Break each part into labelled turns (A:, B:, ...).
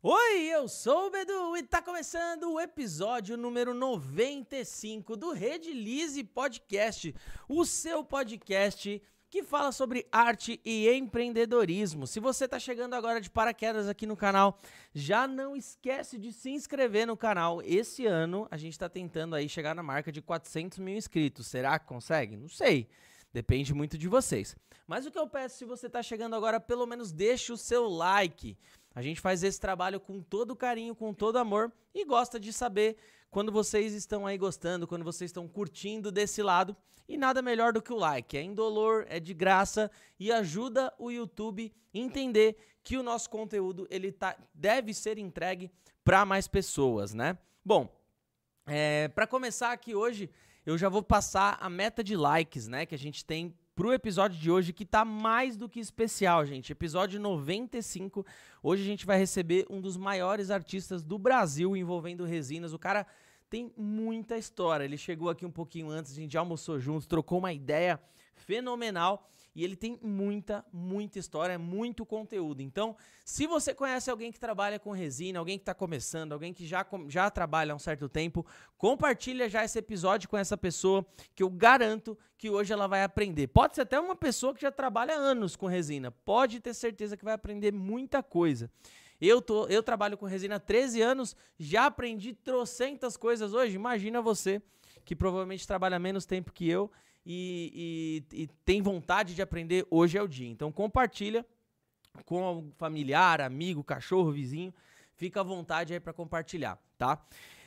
A: Oi, eu sou o Bedu e tá começando o episódio número 95 do Rede Lise Podcast, o seu podcast que fala sobre arte e empreendedorismo. Se você tá chegando agora de paraquedas aqui no canal, já não esquece de se inscrever no canal. Esse ano a gente tá tentando aí chegar na marca de 400 mil inscritos. Será que consegue? Não sei. Depende muito de vocês. Mas o que eu peço, se você tá chegando agora, pelo menos deixe o seu like. A gente faz esse trabalho com todo carinho, com todo amor e gosta de saber quando vocês estão aí gostando, quando vocês estão curtindo desse lado. E nada melhor do que o like. É indolor, é de graça e ajuda o YouTube entender que o nosso conteúdo ele tá, deve ser entregue para mais pessoas, né? Bom, é, para começar aqui hoje, eu já vou passar a meta de likes, né, que a gente tem pro episódio de hoje, que tá mais do que especial, gente. Episódio 95. Hoje a gente vai receber um dos maiores artistas do Brasil envolvendo resinas. O cara tem muita história. Ele chegou aqui um pouquinho antes, a gente almoçou juntos, trocou uma ideia fenomenal. E ele tem muita, muita história, muito conteúdo. Então, se você conhece alguém que trabalha com resina, alguém que está começando, alguém que já, já trabalha há um certo tempo, compartilha já esse episódio com essa pessoa, que eu garanto que hoje ela vai aprender. Pode ser até uma pessoa que já trabalha anos com resina. Pode ter certeza que vai aprender muita coisa. Eu, tô, eu trabalho com resina há 13 anos, já aprendi trocentas coisas hoje. Imagina você, que provavelmente trabalha menos tempo que eu e, e, e tem vontade de aprender, hoje é o dia. Então compartilha com um familiar, amigo, cachorro, vizinho. Fica à vontade aí para compartilhar, tá?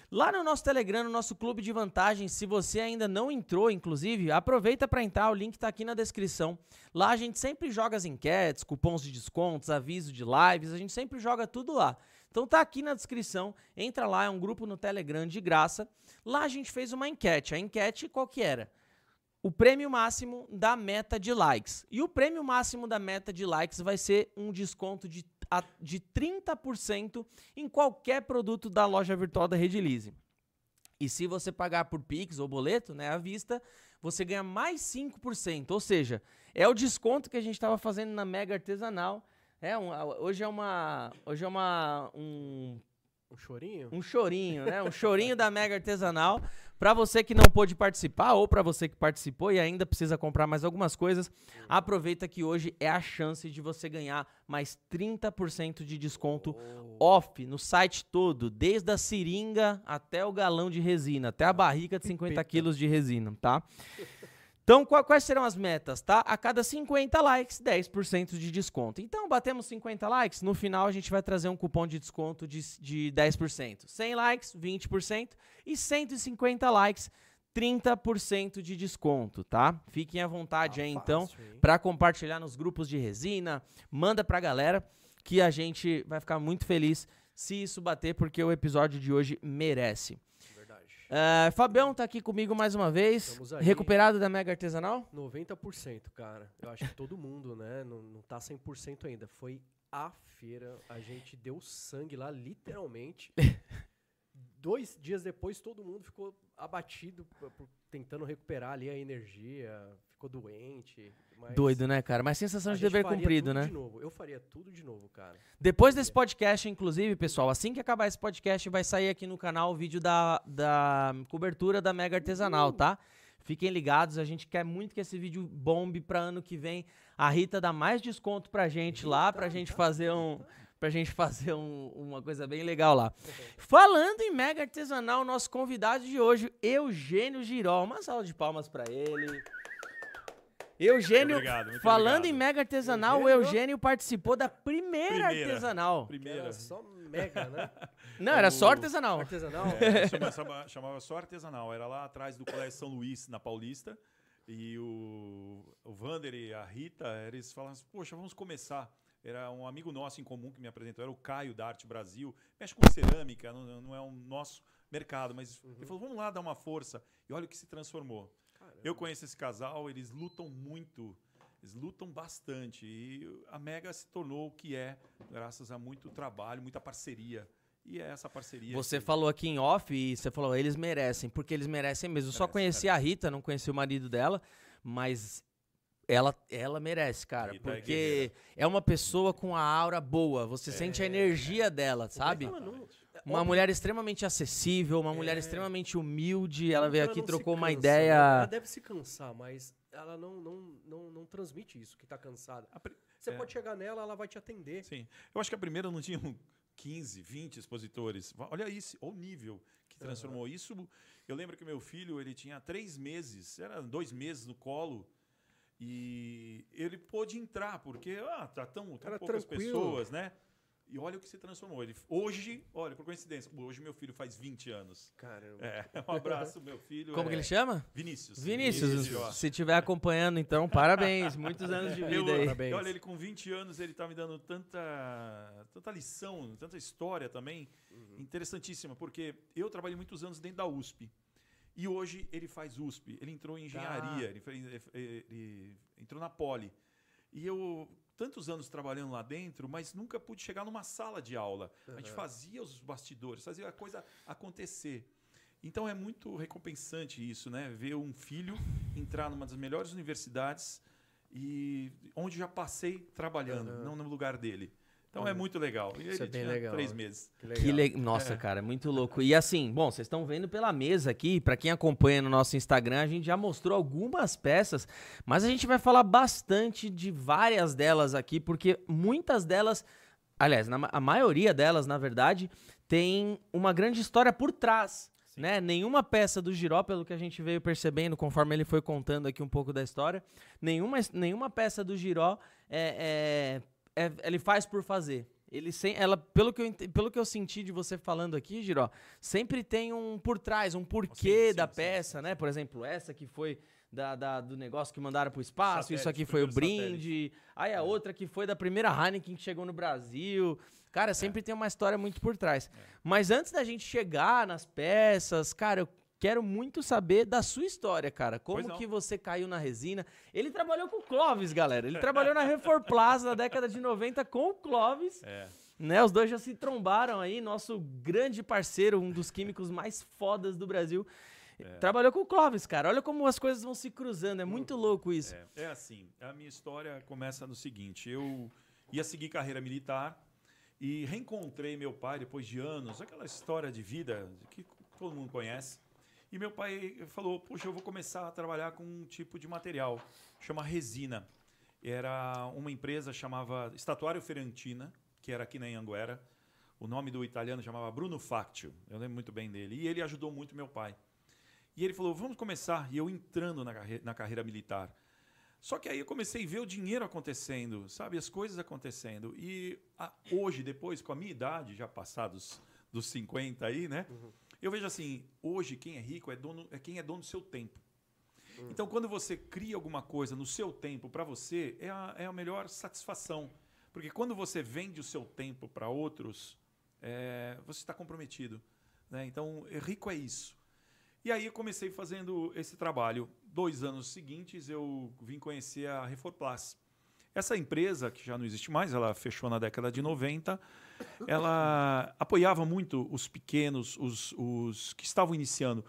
A: Lá no nosso Telegram, no nosso clube de vantagens, se você ainda não entrou, inclusive, aproveita para entrar, o link está aqui na descrição. Lá a gente sempre joga as enquetes, cupons de descontos, aviso de lives, a gente sempre joga tudo lá. Então tá aqui na descrição, entra lá, é um grupo no Telegram de graça. Lá a gente fez uma enquete. A enquete qual que era? O prêmio máximo da meta de likes. E o prêmio máximo da meta de likes vai ser um desconto de, de 30% em qualquer produto da loja virtual da Redilize. E se você pagar por Pix ou boleto, né, à vista, você ganha mais 5%. Ou seja, é o desconto que a gente estava fazendo na Mega Artesanal. É um, hoje é uma, hoje é uma um
B: um chorinho?
A: Um chorinho, né? Um chorinho da Mega Artesanal. Para você que não pôde participar ou para você que participou e ainda precisa comprar mais algumas coisas, aproveita que hoje é a chance de você ganhar mais 30% de desconto oh. off no site todo, desde a seringa até o galão de resina, até a barrica de 50 quilos de resina, tá? Então, quais serão as metas, tá? A cada 50 likes, 10% de desconto. Então, batemos 50 likes, no final a gente vai trazer um cupom de desconto de, de 10%. 100 likes, 20%. E 150 likes, 30% de desconto, tá? Fiquem à vontade ah, aí, então, para compartilhar nos grupos de resina. Manda pra galera que a gente vai ficar muito feliz se isso bater, porque o episódio de hoje merece. Uh, Fabião tá aqui comigo mais uma vez. Recuperado da Mega Artesanal?
B: 90%, cara. Eu acho que todo mundo, né? Não, não tá 100% ainda. Foi a feira. A gente deu sangue lá, literalmente. Dois dias depois, todo mundo ficou abatido, tentando recuperar ali a energia. Ficou doente.
A: Mas Doido, né, cara? Mas sensação de dever cumprido, né?
B: De novo. Eu faria tudo de novo, cara.
A: Depois desse podcast, inclusive, pessoal, assim que acabar esse podcast, vai sair aqui no canal o vídeo da, da cobertura da Mega Artesanal, uhum. tá? Fiquem ligados, a gente quer muito que esse vídeo bombe para ano que vem. A Rita dá mais desconto pra gente lá, pra gente fazer um pra gente fazer um, uma coisa bem legal lá. Falando em mega artesanal, nosso convidado de hoje, Eugênio Girol. Uma salva de palmas para ele. Eugênio, muito obrigado, muito falando obrigado. em mega artesanal, Eugênio? o Eugênio participou da primeira, primeira artesanal.
B: Primeira. Era só mega, né?
A: Não, era só artesanal.
B: Artesanal?
C: É, chamava, chamava, só artesanal. Era lá atrás do Colégio São Luís, na Paulista. E o, o Vander e a Rita, eles falavam assim, poxa, vamos começar. Era um amigo nosso em comum que me apresentou, era o Caio da Arte Brasil. Mexe com cerâmica, não, não é o um nosso mercado, mas uhum. ele falou, vamos lá dar uma força. E olha o que se transformou. Eu conheço esse casal, eles lutam muito, eles lutam bastante. E a Mega se tornou o que é, graças a muito trabalho, muita parceria. E é essa parceria.
A: Você que... falou aqui em off e você falou, eles merecem, porque eles merecem mesmo. Eu só conheci a Rita, não conheci o marido dela, mas ela, ela merece, cara.
C: Rita é
A: porque
C: guerreira.
A: é uma pessoa com a aura boa. Você sente a energia dela, sabe?
B: Ela não-
A: Uma
B: óbvio,
A: mulher extremamente acessível, uma mulher
B: É.
A: extremamente humilde. Ela veio
B: ela
A: aqui, trocou uma
B: cansa, né?
A: ideia.
B: Ela deve se cansar, mas ela não, não, não, não transmite isso, que tá cansada. Você
C: é.
B: pode chegar nela, ela vai te atender.
C: Sim. Eu acho que a primeira não tinha 15, 20 expositores. Olha isso, olha o nível que transformou isso. Eu lembro que meu filho ele tinha três meses, era dois meses no colo. E ele pôde entrar, porque ah, tá tão, tão poucas
B: tranquilo.
C: pessoas, né? E olha o que se transformou. Ele, hoje, olha, por coincidência, hoje meu filho faz 20 anos.
B: Caramba.
C: É, um abraço, meu filho.
A: Como que
C: é
A: ele chama?
C: Vinícius.
A: Vinícius,
C: Ó.
A: se estiver acompanhando, então, parabéns. Muitos anos de
C: Eu-
A: vida aí.
B: Parabéns.
C: Olha, ele com 20 anos, ele tá me dando tanta, tanta lição, tanta história também, interessantíssima, porque eu trabalhei muitos anos dentro da USP. E hoje ele faz USP, ele entrou em engenharia, ele, fez- ele- ele entrou na Poli. E eu, tantos anos trabalhando lá dentro, mas nunca pude chegar numa sala de aula. A gente fazia os bastidores, fazia a coisa acontecer. Então é muito recompensante isso, né? Ver um filho entrar numa das melhores universidades e onde já passei trabalhando, não no lugar dele. Então é muito legal. E
B: Isso
C: ele
B: é bem
C: tinha
B: legal,
C: três meses.
A: Que le... Nossa, cara, é muito louco. E assim, bom, vocês estão vendo pela mesa aqui, pra quem acompanha no nosso Instagram, a gente já mostrou algumas peças, mas a gente vai falar bastante de várias delas aqui, porque muitas delas, aliás, na a maioria delas, na verdade, tem uma grande história por trás. Né? Nenhuma peça do Giró, pelo que a gente veio percebendo conforme ele foi contando aqui um pouco da história, nenhuma, nenhuma peça do Giró é, é- é- ele faz por fazer. Ele sem, ela, pelo que, eu, pelo que eu senti de você falando aqui, Giró, sempre tem um por trás, um porquê
C: sim,
A: da
C: sim,
A: peça, né? Por exemplo, essa que foi da, da- do negócio que mandaram pro espaço, isso
C: Satélite,
A: aqui foi o brinde. Aí a outra que foi da primeira Heineken que chegou no Brasil. Cara, sempre tem uma história muito por trás. Mas antes da gente chegar nas peças, cara, eu quero muito saber da sua história, cara. Como que você caiu na resina? Ele trabalhou com o Clóvis, galera. Ele trabalhou na Refor Plaza na década de 90 com o Clóvis.
C: É.
A: Né, os dois já se trombaram aí, nosso grande parceiro, um dos químicos mais fodas do Brasil. Trabalhou com o Clóvis, cara. Olha como as coisas vão se cruzando, é muito louco isso.
C: É, é assim, a minha história começa no seguinte, eu ia seguir carreira militar e reencontrei meu pai depois de anos, aquela história de vida que todo mundo conhece. E meu pai falou, puxa, eu vou começar a trabalhar com um tipo de material, chama resina. Era uma empresa chamava Estatuário Ferentina, que era aqui na Anguera. O nome do italiano chamava Bruno Factio, eu lembro muito bem dele. E ele ajudou muito meu pai. E ele falou, vamos começar. E eu entrando na, carre- na carreira militar. Só que aí eu comecei a ver o dinheiro acontecendo, sabe? As coisas acontecendo. E a- hoje, depois, com a minha idade, já passados dos 50 aí, né? Eu vejo assim, hoje quem é rico é, dono, é quem é dono do seu tempo. Então, quando você cria alguma coisa no seu tempo para você, é a, é a melhor satisfação. Porque quando você vende o seu tempo para outros, é, você está comprometido. Né? Então, rico é isso. E aí eu comecei fazendo esse trabalho. Dois anos seguintes eu vim conhecer a Reforplas. Essa empresa, que já não existe mais, ela fechou na década de 90, ela apoiava muito os pequenos, os, os que estavam iniciando.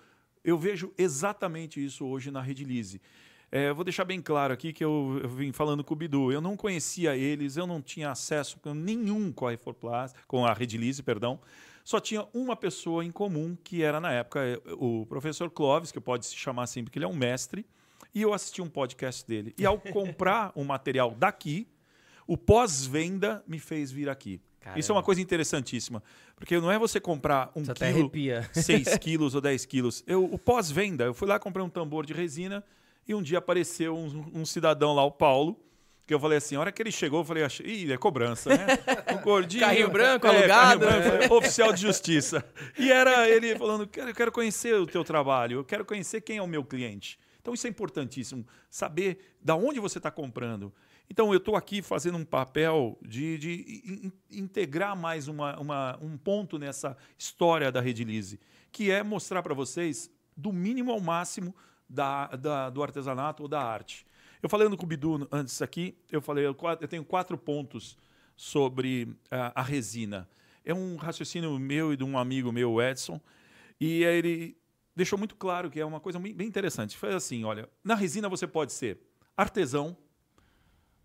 C: Eu vejo exatamente isso hoje na Rede Lise. É, vou deixar bem claro aqui que eu, eu vim falando com o Bidu. Eu não conhecia eles, eu não tinha acesso nenhum com a Reforplas, com a perdão. Só tinha uma pessoa em comum, que era, na época, o professor Clóvis, que pode se chamar assim porque ele é um mestre, e eu assisti um podcast dele. E ao comprar um material daqui, o pós-venda me fez vir aqui. Isso é uma
A: Caramba.
C: coisa interessantíssima. Porque não é você comprar um
A: até
C: quilo,
A: arrepia.
C: 6 quilos ou 10 quilos. Eu, o pós-venda, eu fui lá, comprei um tambor de resina e um dia apareceu um, um cidadão lá, o Paulo, que eu falei assim, a hora que ele chegou, eu falei, achei, ih, é cobrança, né? Um gordinho.
A: Carrinho branco,
C: é,
A: alugado.
C: carrinho branco, falei, oficial de justiça. E era ele falando, eu quero conhecer o teu trabalho, eu quero conhecer quem é o meu cliente. Então isso é importantíssimo, saber da onde você está comprando. Então eu estou aqui fazendo um papel de, de in- in- integrar mais uma, uma- um ponto nessa história da Rede Lise, que é mostrar para vocês do mínimo ao máximo da, da- do artesanato ou da arte. Eu falando com o Bidu antes aqui, eu falei, eu, eu tenho quatro pontos sobre a, resina. É um raciocínio meu e de um amigo meu, Edson, e ele deixou muito claro que é uma coisa bem interessante. Foi assim, olha, na resina você pode ser artesão,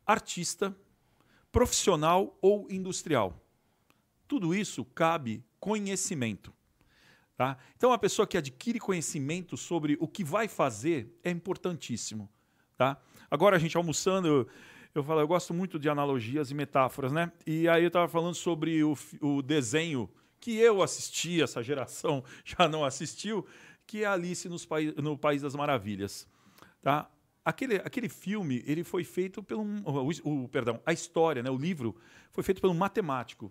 C: artista, profissional ou industrial. Tudo isso cabe conhecimento. Tá? Então, a pessoa que adquire conhecimento sobre o que vai fazer é importantíssimo. Tá? Agora, a gente almoçando, eu, eu falo, eu gosto muito de analogias e metáforas, né? E aí eu estava falando sobre o, o desenho que eu assisti, essa geração já não assistiu, que é Alice nos no País das Maravilhas. Tá? Aquele, aquele filme ele foi feito pelo o, o, perdão a história né o livro foi feito pelo um matemático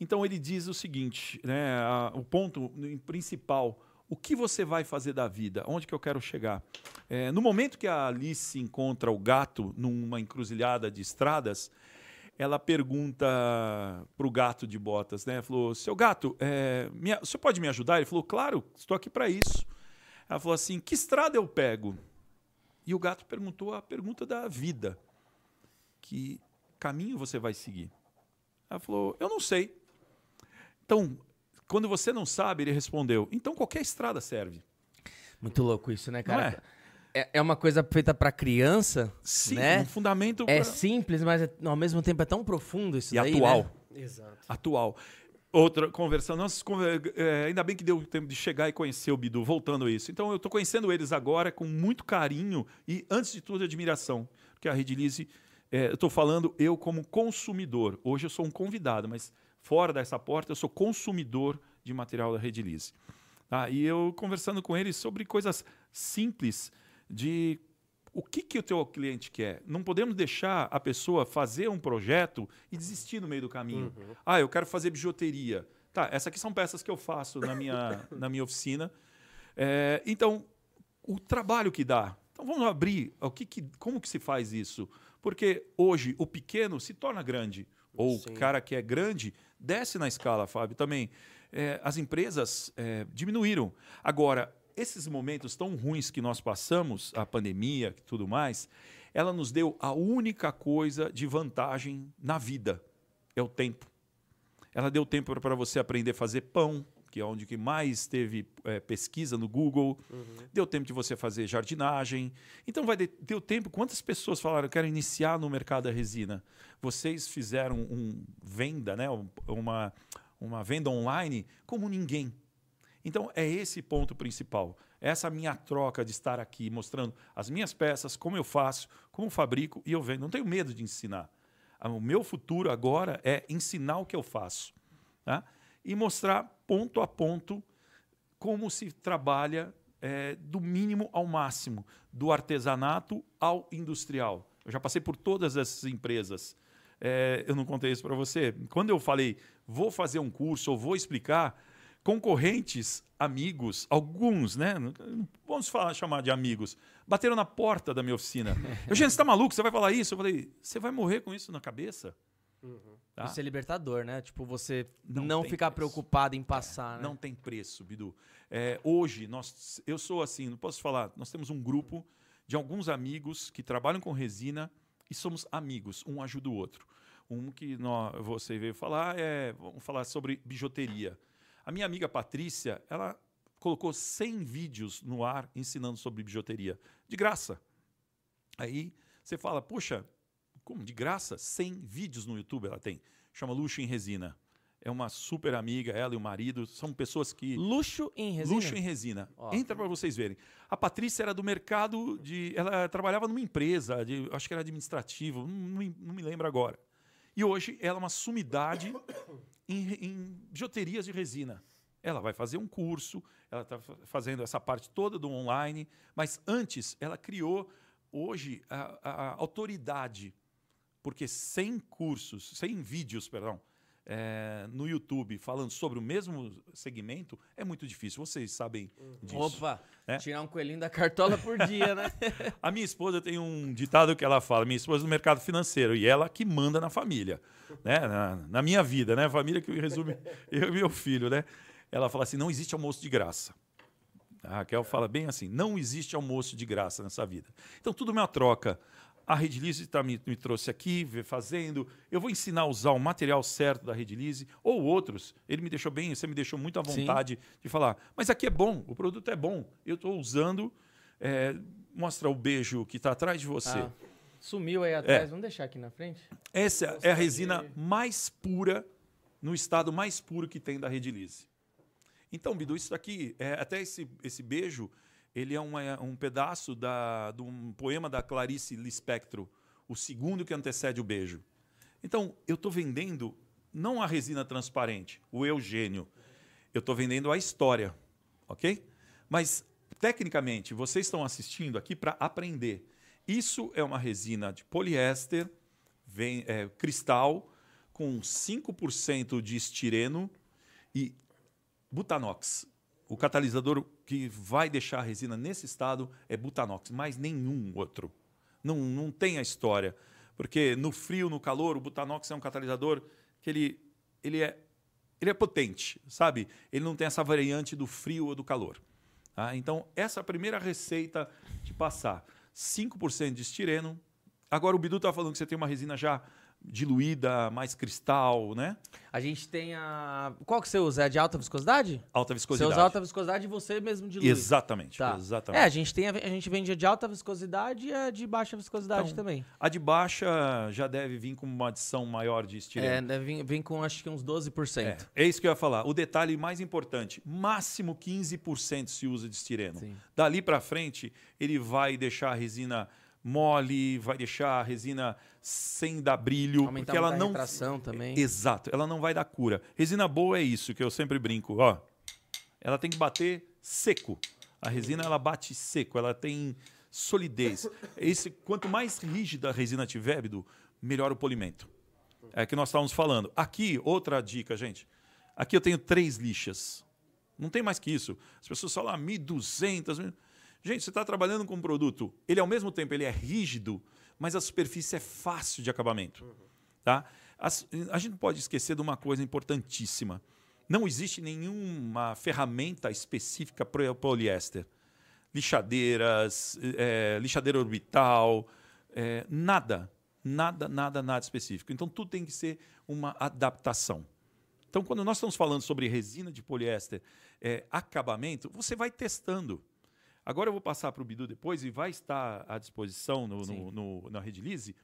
C: então ele diz o seguinte né a, o ponto principal o que você vai fazer da vida onde que eu quero chegar é, no momento que a Alice encontra o gato numa encruzilhada de estradas ela pergunta para o gato de botas né falou seu gato é, minha, você pode me ajudar ele falou claro estou aqui para isso ela falou assim que estrada eu pego e o gato perguntou a pergunta da vida: que caminho você vai seguir? Ela falou: eu não sei. Então, quando você não sabe, ele respondeu: então qualquer estrada serve.
A: Muito louco isso, né, cara? É? é? uma coisa feita para criança,
C: Sim,
A: né?
C: um fundamento.
A: É
C: pra...
A: simples, mas é, ao mesmo tempo é tão profundo isso
C: e
A: daí,
C: atual.
A: Né?
B: Exato.
C: Atual. Outra conversando, nossa, é, ainda bem que deu tempo de chegar e conhecer o Bidu, voltando a isso. Então eu estou conhecendo eles agora com muito carinho e, antes de tudo, admiração. Porque a Redilize, é, eu estou falando eu como consumidor. Hoje eu sou um convidado, mas fora dessa porta eu sou consumidor de material da Redilize. Ah, e eu conversando com eles sobre coisas simples de o que, que o teu cliente quer. Não podemos deixar a pessoa fazer um projeto e desistir no meio do caminho. Uhum. Ah, eu quero fazer bijuteria. Tá, essas aqui são peças que eu faço na minha, na minha oficina. É, então, o trabalho que dá. Então, vamos abrir. O que, que como que se faz isso? Porque hoje o pequeno se torna grande. Ou Sim. o cara que é grande desce na escala, Fábio, também. É, as empresas é, diminuíram. Agora, esses momentos tão ruins que nós passamos, a pandemia e tudo mais, ela nos deu a única coisa de vantagem na vida, é o tempo. Ela deu tempo para você aprender a fazer pão, que é onde que mais teve é, pesquisa no Google. Uhum. Deu tempo de você fazer jardinagem. Então vai ter deu tempo. Quantas pessoas falaram quero iniciar no mercado da resina? Vocês fizeram um venda, né? Uma uma venda online como ninguém. Então, é esse ponto principal. Essa minha troca de estar aqui mostrando as minhas peças, como eu faço, como fabrico e eu vendo. Não tenho medo de ensinar. O meu futuro agora é ensinar o que eu faço. Tá? E mostrar ponto a ponto como se trabalha é, do mínimo ao máximo, do artesanato ao industrial. Eu já passei por todas essas empresas. É, eu não contei isso para você. Quando eu falei, vou fazer um curso ou vou explicar, concorrentes, amigos, alguns, né? Vamos falar, chamar de amigos, bateram na porta da minha oficina. Eugênio, você está maluco? Você vai falar isso? Eu falei, você vai morrer com isso na cabeça?
A: Uhum. Tá? Isso é libertador, né? Tipo, você não, não ficar preço. preocupado em passar. É, né?
C: Não tem preço, Bidu. É, hoje, nós, eu sou assim, não posso falar, nós temos um grupo de alguns amigos que trabalham com resina e somos amigos, um ajuda o outro. Um que nós, você veio falar é, vamos falar sobre bijuteria. A minha amiga Patrícia, ela colocou 100 vídeos no ar ensinando sobre bijuteria, de graça. Aí você fala, puxa, como de graça? 100 vídeos no YouTube ela tem. Chama Luxo em Resina. É uma super amiga, ela e o marido, são pessoas que...
A: Luxo em Resina?
C: Luxo em Resina. Oh. Entra para vocês verem. A Patrícia era do mercado de... Ela trabalhava numa empresa, de, acho que era administrativo, não, não me lembro agora. E hoje ela é uma sumidade em, em bijuterias de resina. Ela vai fazer um curso, ela está fazendo essa parte toda do online, mas antes ela criou hoje a, a, a autoridade, porque sem cursos, sem vídeos, perdão, é, no YouTube falando sobre o mesmo segmento é muito difícil. Vocês sabem uhum. disso.
A: Opa, né? tirar um coelhinho da cartola por dia, né?
C: a minha esposa tem um ditado que ela fala, minha esposa é do mercado financeiro, e ela que manda na família, né? Na, na minha vida, né? A família que resume eu e meu filho, né? Ela fala assim, não existe almoço de graça. A Raquel fala bem assim, não existe almoço de graça nessa vida. Então tudo é uma troca. A Redilize tá, me, me trouxe aqui, fazendo. Eu vou ensinar a usar o material certo da Redilize ou outros. Ele me deixou bem, você me deixou muito à vontade Sim. de falar. Mas aqui é bom, o produto é bom. Eu estou usando. É, mostra o beijo que está atrás de você. Ah.
A: Sumiu aí atrás. Vamos deixar aqui na frente?
C: Essa é a resina mais pura, no estado mais puro que tem da Redilize. Então, Bidu, isso daqui, é, até esse, esse beijo, ele é uma- um pedaço da, de um poema da Clarice Lispector, o segundo que antecede o beijo. Então, eu estou vendendo não a resina transparente, o Eugênio. Eu estou vendendo a história, ok? Mas, tecnicamente, vocês estão assistindo aqui para aprender. Isso é uma resina de poliéster, vem, é, cristal, com 5% de estireno e butanox. O catalisador que vai deixar a resina nesse estado é butanox, mais nenhum outro. Não, não tem a história. Porque no frio, no calor, o butanox é um catalisador que ele, ele, é, ele é potente, sabe? Ele não tem essa variante do frio ou do calor. tá? Então, essa é a primeira receita de passar. 5% de estireno. Agora, o Bidu está falando que você tem uma resina já diluída, mais cristal, né?
A: A gente tem a. Qual que você usa? É de alta viscosidade?
C: Alta
A: Você
C: viscosidade.
A: usa alta viscosidade e você mesmo dilui.
C: Exatamente,
A: Tá.
C: exatamente.
A: É, a gente, tem a, a gente vende a de alta viscosidade e a de baixa viscosidade
C: Então,
A: também.
C: A de baixa já deve vir com uma adição maior de
A: É,
C: estireno.
A: deve vir, vem com acho que uns 12%.
C: É, é isso que eu ia falar. O detalhe mais importante, máximo 15% se usa de estireno.
A: Sim.
C: Dali para frente, ele vai deixar a resina mole, vai deixar a resina sem dar brilho,
A: Aumentar
C: porque ela não
A: também.
C: Exato, ela não vai dar cura. Resina boa é isso que eu sempre brinco, ó. Ela tem que bater seco. A resina ela bate seco, ela tem solidez. Esse quanto mais rígida a resina tiver, Bidu, melhor o polimento. É que nós estávamos falando. Aqui outra dica, gente. Aqui eu tenho três lixas. Não tem mais que isso. As pessoas falam ah, 1.200. mil- Gente, você está trabalhando com um produto, ele ao mesmo tempo ele é rígido, mas a superfície é fácil de acabamento. Tá? As- a gente não pode esquecer de uma coisa importantíssima. Não existe nenhuma ferramenta específica para poliéster. Lixadeiras, eh, lixadeira orbital, eh, nada, nada, nada, nada específico. Então tudo tem que ser uma adaptação. Então, quando nós estamos falando sobre resina de poliéster, eh, acabamento, você vai testando. Agora eu vou passar para o Bidu depois e vai estar à disposição no, no, no, na Redilize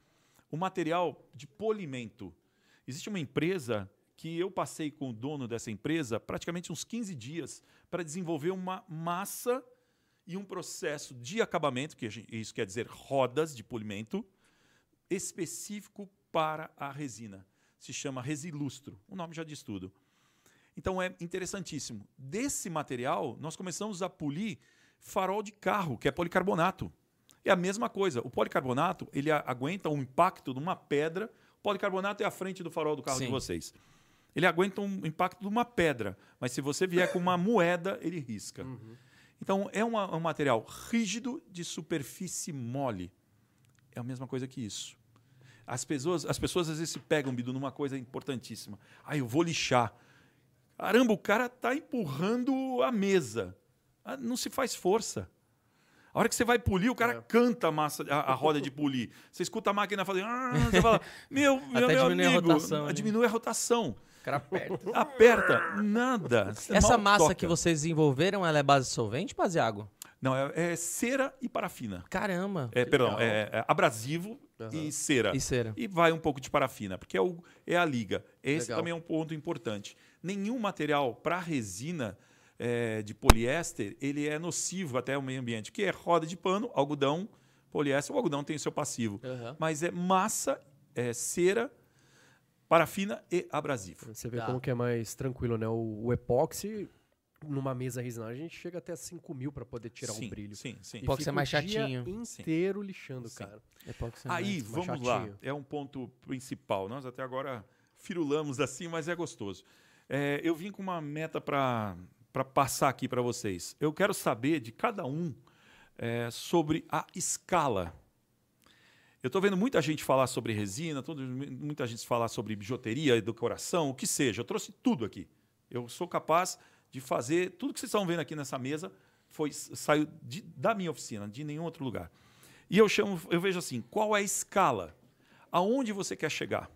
C: o material de polimento. Existe uma empresa que eu passei com o dono dessa empresa praticamente uns 15 dias para desenvolver uma massa e um processo de acabamento, que isso quer dizer rodas de polimento, específico para a resina. Se chama Resilustro. O nome já diz tudo. Então é interessantíssimo. Desse material, nós começamos a polir farol de carro, que é policarbonato. É a mesma coisa. O policarbonato, ele aguenta o impacto de uma pedra. O policarbonato é a frente do farol do carro de
A: Sim.
C: vocês. Ele aguenta um impacto de uma pedra, mas se você vier com uma moeda, ele risca. Então é uma- um material rígido de superfície mole. É a mesma coisa que isso. As pessoas, as pessoas às vezes se pegam, Bidu, numa coisa importantíssima. Ah, eu vou lixar. Caramba, o cara tá empurrando a mesa. Ah, não se faz força. A hora que você vai polir, o cara
B: É.
C: canta a, massa, a, a roda de polir. Você escuta a máquina fazendo. "Ah", Você fala, meu, meu,
A: Até
C: meu
A: diminui a
C: amigo,
A: rotação, né?
C: diminui a rotação.
A: O cara aperta.
C: Aperta, nada. Você
A: Essa massa
C: toca.
A: que vocês desenvolveram, ela é base solvente ou base água?
C: Não, é, é cera e parafina.
A: Caramba.
C: É, perdão, é, é abrasivo
B: Aham.
C: e cera.
A: E cera.
C: E vai um pouco de parafina, porque é, o- é a liga. Esse
B: Legal.
C: também é um ponto importante. Nenhum material para resina é, de poliéster ele é nocivo até o meio ambiente, que é roda de pano, algodão, poliéster. O algodão tem o seu passivo,
A: Aham.
C: mas é massa, é cera, parafina e abrasivo.
B: Você vê
A: Tá.
B: como que é mais tranquilo, né? O, o epóxi, numa mesa resinada, a gente chega até 5 mil para poder tirar
C: sim,
B: um brilho.
C: Sim, sim.
A: Epóxi é mais chatinho.
B: inteiro lixando,
C: Sim.
B: cara.
A: Epóxi é
C: Aí,
B: mais
C: vamos lá.
B: chatinho.
C: É um ponto principal. Nós até agora firulamos assim, mas é gostoso. É, eu vim com uma meta para passar aqui para vocês. Eu quero saber de cada um é, sobre a escala. Eu estou vendo muita gente falar sobre resina, muita gente falar sobre bijuteria, decoração, o que seja. Eu trouxe tudo aqui. Eu sou capaz de fazer tudo que vocês estão vendo aqui nessa mesa foi saiu de- da minha oficina, de nenhum outro lugar. E eu chamo, eu vejo assim, qual é a escala? Aonde você quer chegar?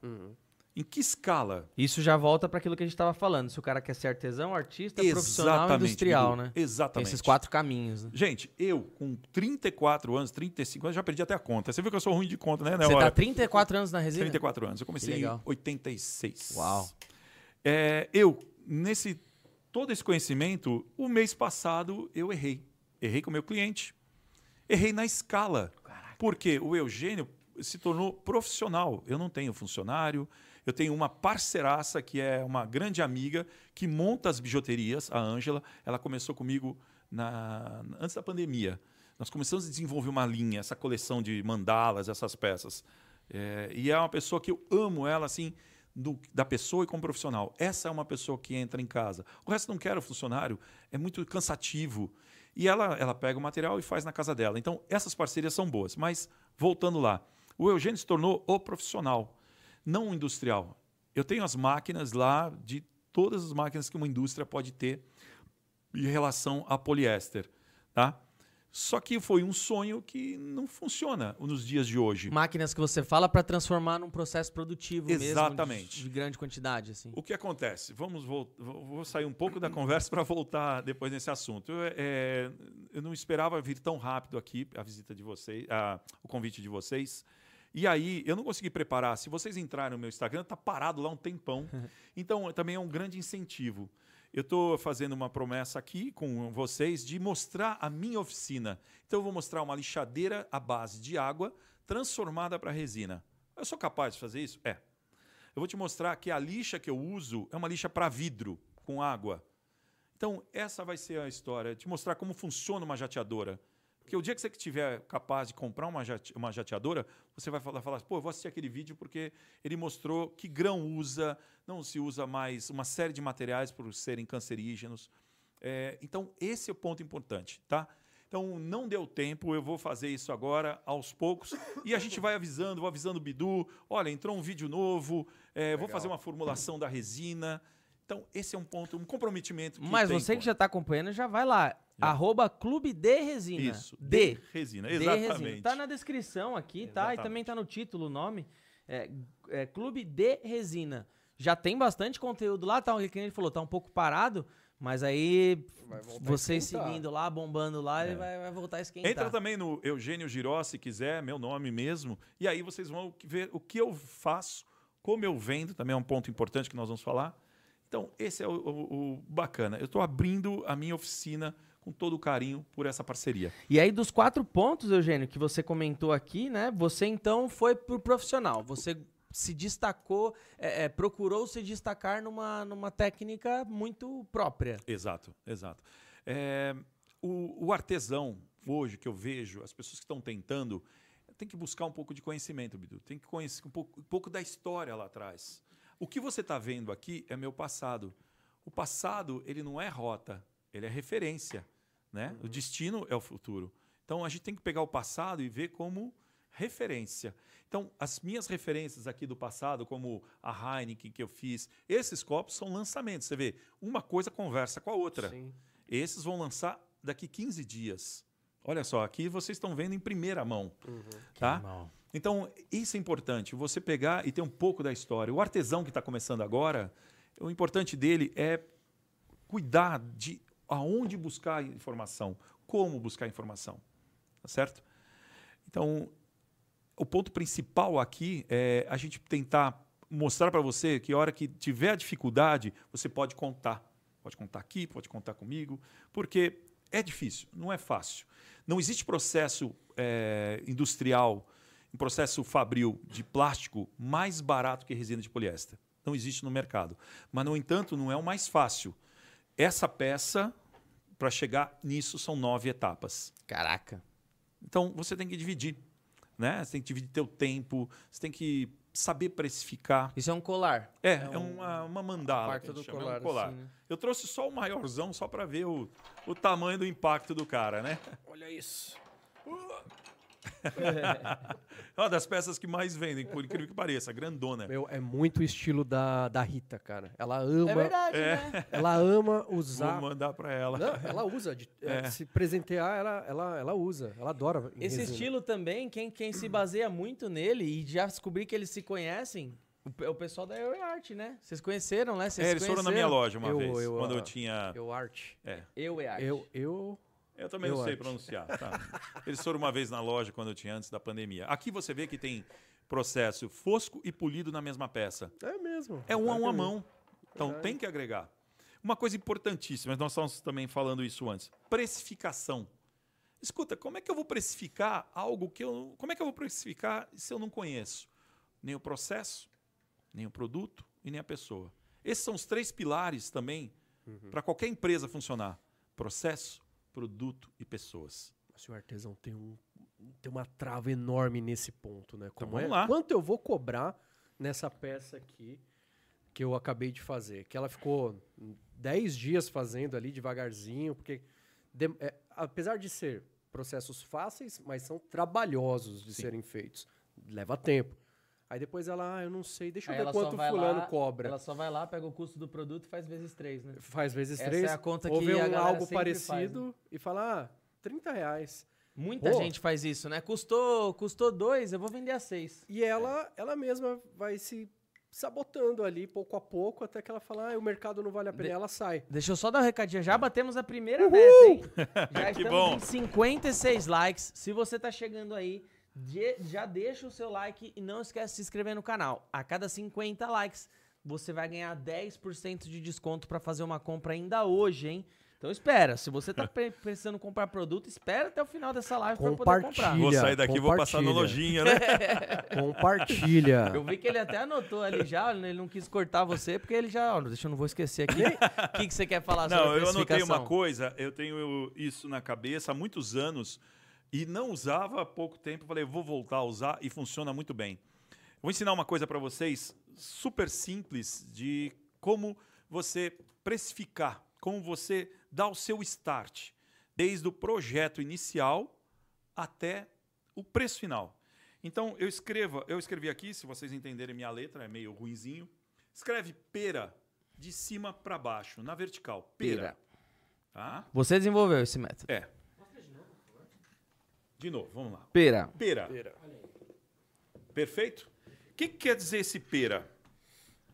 C: Em que escala?
A: Isso já volta para aquilo que a gente estava falando. Se o cara quer ser artesão, artista, profissional, industrial, né?
C: Exatamente.
A: Tem esses quatro caminhos. Né?
C: Gente, eu com 34 anos, 35 anos, já perdi até a conta. Você viu que eu sou ruim de conta, né? Na
A: Você
C: hora?
A: tá 34 anos na resina?
C: 34 anos. Eu comecei em
A: legal.
C: 86.
A: Uau.
C: É, eu, nesse todo esse conhecimento, o mês passado eu errei. Errei com o meu cliente. Errei na escala. Porque o Eugênio se tornou profissional. Eu não tenho funcionário. Eu tenho uma parceiraça que é uma grande amiga que monta as bijuterias, a Ângela. Ela começou comigo na, antes da pandemia. Nós começamos a desenvolver uma linha, essa coleção de mandalas, essas peças. É, e é uma pessoa que eu amo ela assim, do- da pessoa e como profissional. Essa é uma pessoa que entra em casa. O resto não quer o funcionário, é muito cansativo. E ela, ela pega o material e faz na casa dela. Então, essas parcerias são boas. Mas, voltando lá, o Eugênio se tornou o profissional, não industrial. Eu tenho as máquinas lá de todas as máquinas que uma indústria pode ter em relação a poliéster. Tá? Só que foi um sonho que não funciona nos dias de hoje.
A: Máquinas que você fala para transformar num processo produtivo
C: Exatamente.
A: mesmo, de, de grande quantidade, assim.
C: O que acontece? Vamos vou sair um pouco da conversa para voltar depois nesse assunto. Eu, é, eu não esperava vir tão rápido aqui a visita de vocês, a- o convite de vocês. E aí eu não consegui preparar. Se vocês entrarem no meu Instagram, tá parado lá um tempão. Então também é um grande incentivo. Eu estou fazendo uma promessa aqui com vocês de mostrar a minha oficina. Então eu vou mostrar uma lixadeira à base de água transformada para resina. Eu sou capaz de fazer isso? É. Eu vou te mostrar que a lixa que eu uso é uma lixa para vidro, com água. Então, essa vai ser a história, te mostrar como funciona uma jateadora. Porque o dia que você estiver capaz de comprar uma, jate- uma jateadora, você vai falar, falar, pô, eu vou assistir aquele vídeo porque ele mostrou que grão usa, não se usa mais uma série de materiais por serem cancerígenos. É, então, esse é o ponto importante, tá? Então, não deu tempo, eu vou fazer isso agora, aos poucos. E a gente vai avisando, vou avisando o Bidu, olha, entrou um vídeo novo, é, vou fazer uma formulação da resina. Então, esse é um ponto, um comprometimento
A: Mas
C: tem
A: você que já tá acompanhando, já vai lá. Arroba Clube de Resina.
C: Isso,
A: D.
C: resina,
A: De
C: exatamente.
A: Resina. Tá na descrição aqui, tá? E
C: Exatamente.
A: também tá no título o nome. É, é Clube de Resina. Já tem bastante conteúdo lá, tá? O que ele falou, tá um pouco parado, mas aí vocês seguindo lá, bombando lá, ele vai, vai voltar a esquentar.
C: Entra também no Eugênio Giró, se quiser, meu nome mesmo. E aí vocês vão ver o que eu faço, como eu vendo, também é um ponto importante que nós vamos falar. Então, esse é o, o- o bacana. Eu estou abrindo a minha oficina com todo o carinho por essa parceria.
A: E aí, dos quatro pontos, Eugênio, que você comentou aqui, né? Você então foi pro profissional. Você se destacou, é, é, procurou se destacar numa, numa técnica muito própria.
C: Exato, exato. É, o, o artesão, hoje, que eu vejo, as pessoas que estão tentando, tem que buscar um pouco de conhecimento, Bidu. Tem que conhecer um pouco, um pouco da história lá atrás. O que você está vendo aqui é meu passado. O passado, ele não é rota, ele é referência. Né? O destino é o futuro. Então, a gente tem que pegar o passado e ver como referência. Então, as minhas referências aqui do passado, como a Heineken que eu fiz, esses copos são lançamentos. Você vê, uma coisa conversa com a outra.
B: Sim.
C: Esses vão lançar daqui 15 dias. Olha só, aqui vocês estão vendo em primeira mão. Tá?
A: Animal.
C: Então, isso é importante, você pegar e ter um pouco da história. O artesão que está começando agora, o importante dele é cuidar de aonde buscar informação, como buscar informação. Tá certo? Então, o ponto principal aqui é a gente tentar mostrar para você que a hora que tiver a dificuldade, você pode contar. Pode contar aqui, pode contar comigo, porque é difícil, não é fácil. Não existe processo eh, industrial, um processo fabril de plástico mais barato que resina de poliéster. Não existe no mercado. Mas, no entanto, não é o mais fácil. Essa peça, para chegar nisso, são nove etapas.
A: Caraca.
C: Então você tem que dividir, né? Você tem que dividir teu tempo, você tem que saber precificar.
A: Isso é um colar.
C: É, é, uma, uma mandala.
A: parte do
C: chama, é
A: colar,
C: um colar.
A: assim, né?
C: Eu trouxe só o maiorzão só para ver o, o tamanho do impacto do cara, né?
B: Olha isso.
C: É uma das peças que mais vendem, por incrível que pareça, grandona.
B: Meu, é muito o estilo da, da Rita, cara. Ela ama,
A: É verdade, né?
B: ela ama
C: Vou
B: usar.
C: mandar para ela.
B: Não, ela usa. de- é,
C: É.
B: Se presentear, ela, ela, ela usa. Ela adora.
A: Esse
B: resina.
A: estilo também, quem, quem se baseia muito nele e já descobri que eles se conhecem, O, o pessoal da Eu Arte, né? Vocês conheceram, né? Vocês
C: É, eles foram na minha loja uma
B: Eu-
C: vez,
B: eu,
C: quando eu
B: ah,
C: tinha...
B: Eu arte.
C: É,
A: Eu e Arte.
B: Eu, eu.
C: Eu também
B: Eu
C: não sei
B: arte.
C: pronunciar. tá. Eles foram uma vez na loja quando eu tinha antes da pandemia. Aqui você vê que tem processo fosco e polido na mesma peça.
B: É mesmo.
C: É um a uma
B: mesmo.
C: mão. Então
B: Verdade.
C: tem que agregar. Uma coisa importantíssima, nós estamos também falando isso antes. Precificação. Escuta, como é que eu vou precificar algo que eu. Como é que eu vou precificar se eu não conheço? Nem o processo, nem o produto e nem a pessoa. Esses são os três pilares também para qualquer empresa funcionar: processo, produto e pessoas.
B: Mas o artesão tem, um, tem uma trava enorme nesse ponto, né? Como
C: vamos
B: é?
C: lá.
B: Quanto eu vou cobrar nessa peça aqui que eu acabei de fazer? Que ela ficou 10 dias fazendo ali devagarzinho, porque dem- é, apesar de ser processos fáceis, mas são trabalhosos de
C: Sim.
B: serem feitos. Leva tempo. Aí depois ela, ah, eu não sei, deixa eu
A: Aí
B: ver quanto fulano
A: lá-
B: cobra.
A: Ela só vai lá, pega o custo do produto e faz vezes três, né?
B: Faz vezes
A: Essa
B: três,
A: é a conta
B: ou
A: que
B: vê
A: a
B: um algo parecido
A: faz,
B: e fala, ah, 30 reais.
A: Muita
B: Pô.
A: gente faz isso, né? Custou, custou dois, eu vou vender a seis.
B: E ela, ela mesma vai se sabotando ali pouco a pouco até que ela fala, ah, o mercado não vale a pena,
A: De-
B: e ela sai.
A: Deixa eu só dar um recadinho. Já batemos a primeira meta, hein? Já
C: Que
A: estamos
C: bom.
A: em 56 likes. Se você tá chegando aí, de- já deixa o seu like e não esquece de se inscrever no canal. A cada 50 likes, você vai ganhar 10% de desconto para fazer uma compra ainda hoje, hein? Então espera, se você tá pre- precisando comprar produto, espera até o final dessa live para poder comprar.
B: Compartilha.
C: Vou sair daqui e vou passar no lojinha, né?
B: Compartilha.
A: Eu vi que ele até anotou ali já, ele não quis cortar você, porque ele já, ó, deixa eu não vou esquecer aqui. O que, que você quer falar
C: Não,
A: sobre a
C: eu anotei uma coisa, eu tenho isso na cabeça há muitos anos e não usava há pouco tempo. Falei, vou voltar a usar e funciona muito bem. Vou ensinar uma coisa para vocês super simples de como você precificar, como você dá o seu start, desde o projeto inicial até o preço final. Então eu escrevo, eu escrevi aqui, se vocês entenderem minha letra, é meio ruinzinho. Escreve pera de cima para baixo, na vertical. Pera.
A: Pera.
C: Tá?
A: Você desenvolveu esse método.
C: É. De novo, vamos lá.
A: Pera.
C: Pera. Perfeito? O que, que quer dizer esse pera?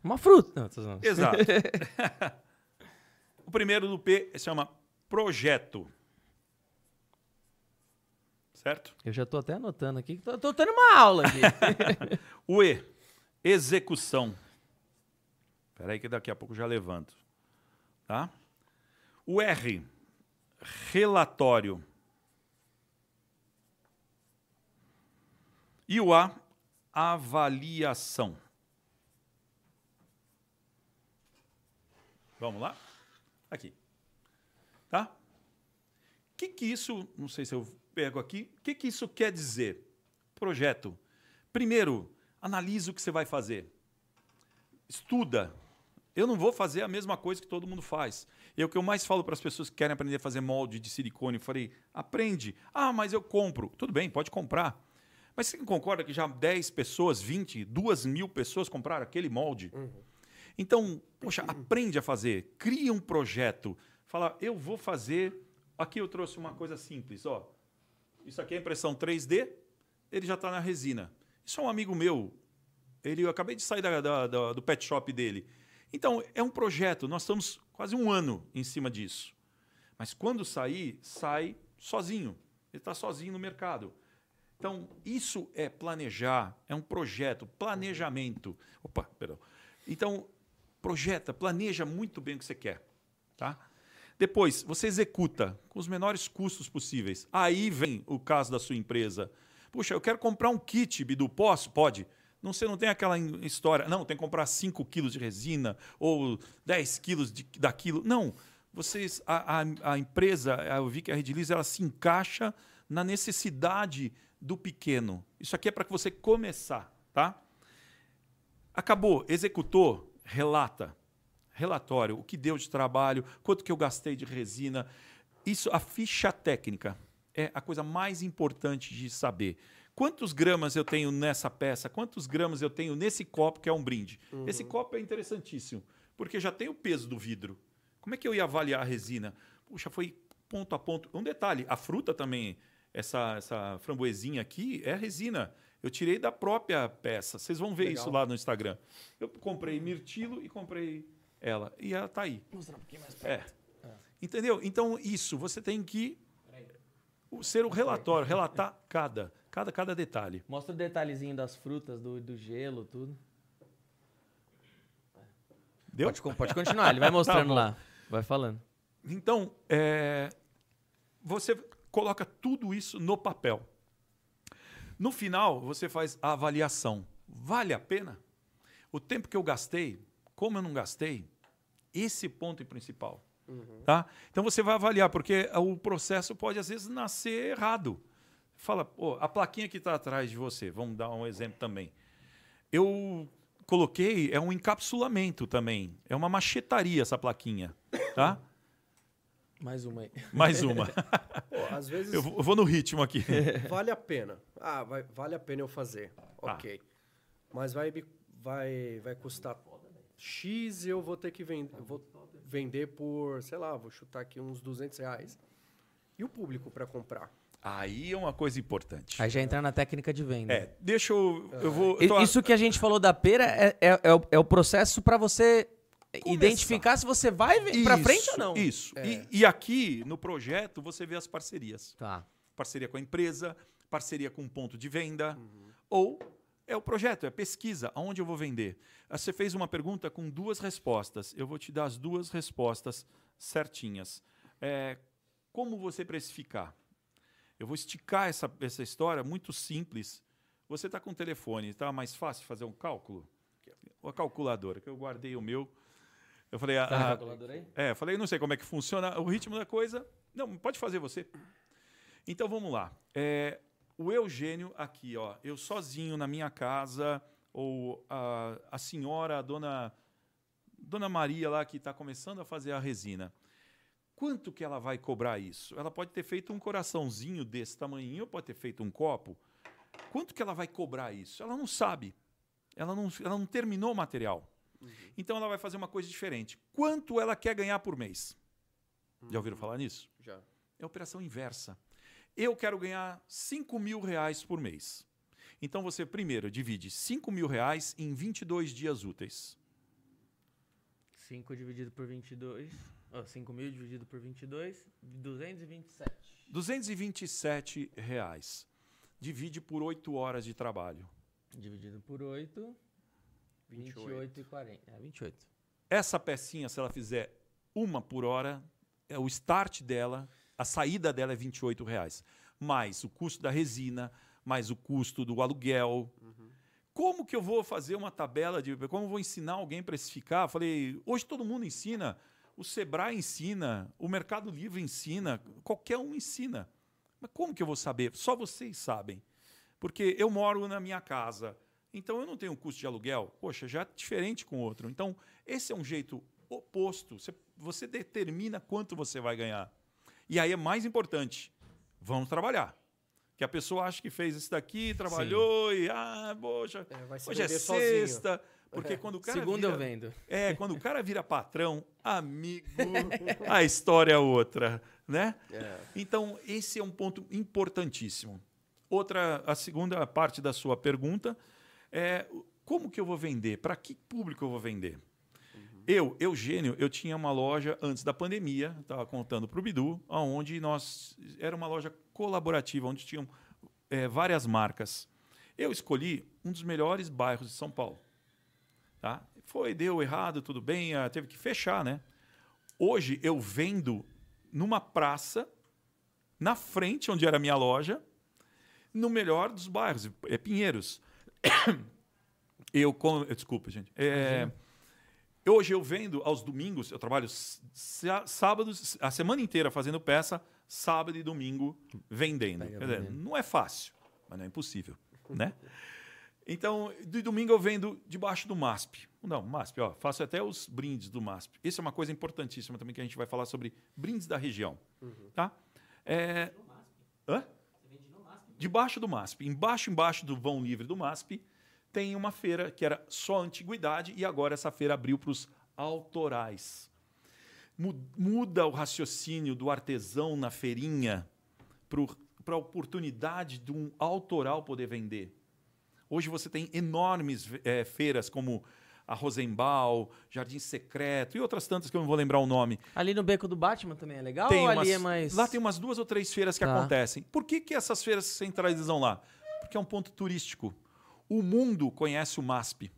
A: Uma fruta. Não, tô.
C: Exato. o primeiro do P se chama projeto. Certo?
A: Eu já tô até anotando aqui. Tô, tô tendo uma aula aqui.
C: O E, execução. Espera aí que daqui a pouco eu já levanto. Tá? O R, relatório. E o A, avaliação. Vamos lá? Aqui. Tá? O que, que isso, não sei se eu pego aqui, o que, que isso quer dizer? Projeto. Primeiro, analise o que você vai fazer. Estuda. Eu não vou fazer a mesma coisa que todo mundo faz. E é o que eu mais falo para as pessoas que querem aprender a fazer molde de silicone. Eu falei, aprende. Ah, mas eu compro. Tudo bem, pode comprar. Mas você concorda que já 10 pessoas, 20, 2 mil pessoas compraram aquele molde? Então, poxa, aprende a fazer. Cria um projeto. Fala, eu vou fazer. Aqui eu trouxe uma coisa simples. Ó. Isso aqui é impressão 3D. Ele já está na resina. Isso é um amigo meu. Ele, eu acabei de sair da- da- da- do pet shop dele. Então, é um projeto. Nós estamos quase um ano em cima disso. Mas quando sair, sai sozinho. Ele está sozinho no mercado. Então, isso é planejar, é um projeto, planejamento. Opa, perdão. Então, projeta, planeja muito bem o que você quer. Tá? Depois, você executa com os menores custos possíveis. Aí vem o caso da sua empresa. Puxa, eu quero comprar um kit, Bidu, posso? Pode. Não, você não tem aquela história, não, tem que comprar 5 quilos de resina ou 10 quilos de, daquilo. Não. Vocês, a, a, a empresa, eu vi que a Redilize, ela se encaixa na necessidade do pequeno. Isso aqui é para que você começar, tá? Acabou, executou, relata. Relatório, o que deu de trabalho, quanto que eu gastei de resina. Isso, a ficha técnica é a coisa mais importante de saber. Quantos gramas eu tenho nessa peça? Quantos gramas eu tenho nesse copo que é um brinde? Esse copo é interessantíssimo, porque já tem o peso do vidro. Como é que eu ia avaliar a resina? Puxa, foi ponto a ponto. Um detalhe, a fruta também essa, essa framboesinha aqui é resina. Eu tirei da própria peça. Vocês vão ver
B: Legal.
C: isso lá no Instagram. Eu comprei mirtilo e comprei ela. E ela tá aí.
A: Mostrar um pouquinho mais
C: É. Entendeu? Então, isso, você tem que ser o relatório, relatar cada, cada, cada detalhe.
A: Mostra o detalhezinho das frutas, do, do gelo, tudo.
C: Deu?
A: Pode, pode continuar, ele vai mostrando
C: bom.
A: lá. Vai falando.
C: Então, é, você coloca tudo isso no papel. No final, você faz a avaliação. Vale a pena? O tempo que eu gastei, como eu não gastei, esse ponto é principal. Tá? Então você vai avaliar, porque o processo pode às vezes nascer errado. Fala, a plaquinha que está atrás de você, vamos dar um exemplo também. Eu coloquei, é um encapsulamento também. É uma machetaria essa plaquinha. Tá?
A: Mais uma aí.
C: Mais uma.
B: Pô, às vezes
C: Eu vou, eu vou no ritmo aqui.
B: vale a pena. Ah, vai- vale a pena eu fazer.
C: Tá.
B: Ok. Mas vai, vai, vai custar X e eu vou ter que vender, vou vender por, sei lá, vou chutar aqui uns 200 reais. E o público para comprar?
C: Aí é uma coisa importante.
A: Aí já entra na técnica de venda.
C: É, deixa eu. Eu vou. Eu tô-
A: Isso que a gente falou da pera é, é- é o, é o processo para você
C: Começar.
A: identificar se você vai vir pra frente ou não.
C: Isso.
B: É.
C: E, e aqui no projeto você vê as parcerias.
A: Tá.
C: Parceria com a empresa, parceria com um ponto de venda. Ou é o projeto, é a pesquisa. Aonde eu vou vender? Ah, Você fez uma pergunta com duas respostas. Eu vou te dar as duas respostas certinhas. É, como você precificar? Eu vou esticar essa, essa história muito simples. Você está com o telefone, está mais fácil fazer um cálculo? A calculadora, que eu guardei o meu. Eu falei,
A: Tá
C: ah,
A: na calculadora aí?
C: é, eu falei, não sei como é que funciona o ritmo da coisa. Não, pode fazer você. Então vamos lá. É, o Eugênio aqui, ó, eu sozinho na minha casa, ou a, a senhora, a dona, dona Maria lá que está começando a fazer a resina. Quanto que ela vai cobrar isso? Ela pode ter feito um coraçãozinho desse tamanho, pode ter feito um copo. Quanto que ela vai cobrar isso? Ela não sabe. Ela não, ela não terminou o material. Então ela vai fazer uma coisa diferente. Quanto ela quer ganhar por mês? Já ouviram falar nisso?
B: Já.
C: É operação inversa. Eu quero ganhar 5 mil reais por mês. Então você primeiro divide 5 mil reais em 22 dias úteis.
A: 5 dividido por 22. Ó, 5 mil dividido por 22. 227.
C: 227 reais. Divide por 8 horas de trabalho.
A: Dividido por 8. 28 e 40. É, 28.
C: Essa pecinha, se ela fizer uma por hora, é o start dela, a saída dela é 28 reais. Mais o custo da resina, mais o custo do aluguel. Como que eu vou fazer uma tabela de. Como eu vou ensinar alguém a precificar? Falei, hoje todo mundo ensina. O Sebrae ensina, o Mercado Livre ensina, qualquer um ensina. Mas como que eu vou saber? Só vocês sabem. Porque eu moro na minha casa, então eu não tenho custo de aluguel. Poxa, já é diferente com o outro. Então, esse é um jeito oposto. Você, você determina quanto você vai ganhar. E aí é mais importante, vamos trabalhar. Que a pessoa acha que fez isso daqui, trabalhou e, ah, poxa,
B: É,
C: hoje é
B: vender sozinho.
C: sexta. Porque quando o cara
A: Segundo
C: vira,
A: eu vendo.
C: é, quando o cara vira patrão, amigo, a história é outra, né?
B: É.
C: Então, esse é um ponto importantíssimo. Outra, a segunda parte da sua pergunta é como que eu vou vender? Para que público eu vou vender? Eu, Eugênio, eu tinha uma loja antes da pandemia, estava contando para o Bidu, onde nós era uma loja colaborativa, onde tinham eh, várias marcas. Eu escolhi um dos melhores bairros de São Paulo. Tá? Foi, deu errado, tudo bem, ah, teve que fechar, né? Hoje eu vendo numa praça, na frente onde era a minha loja, no melhor dos bairros, é Pinheiros. Eu, com, desculpa, gente. É, hoje eu vendo aos domingos, eu trabalho sábados, a semana inteira fazendo peça, sábado e domingo vendendo.
A: Pega
C: Quer dizer,
A: vendendo.
C: não é fácil, mas não é impossível, né? Então, de domingo eu vendo debaixo do MASP. Não, MASP, ó, faço até os brindes do MASP. Isso é uma coisa importantíssima também que a gente vai falar sobre brindes da região. Tá? É... Hã? Debaixo do MASP. Embaixo, embaixo do vão livre do MASP, tem uma feira que era só antiguidade e agora essa feira abriu para os autorais. Mu- Muda o raciocínio do artesão na feirinha para a oportunidade de um autoral poder vender. Hoje você tem enormes eh, feiras como a Rosenbaum, Jardim Secreto e outras tantas que eu não vou lembrar o nome.
A: Ali no Beco do Batman também é legal
C: Tem
A: ou
C: umas-
A: ali é mais...
C: Lá tem umas duas ou três feiras que
A: Tá.
C: acontecem. Por que, que essas feiras se centralizam lá? Porque é um ponto turístico. O mundo conhece o MASP.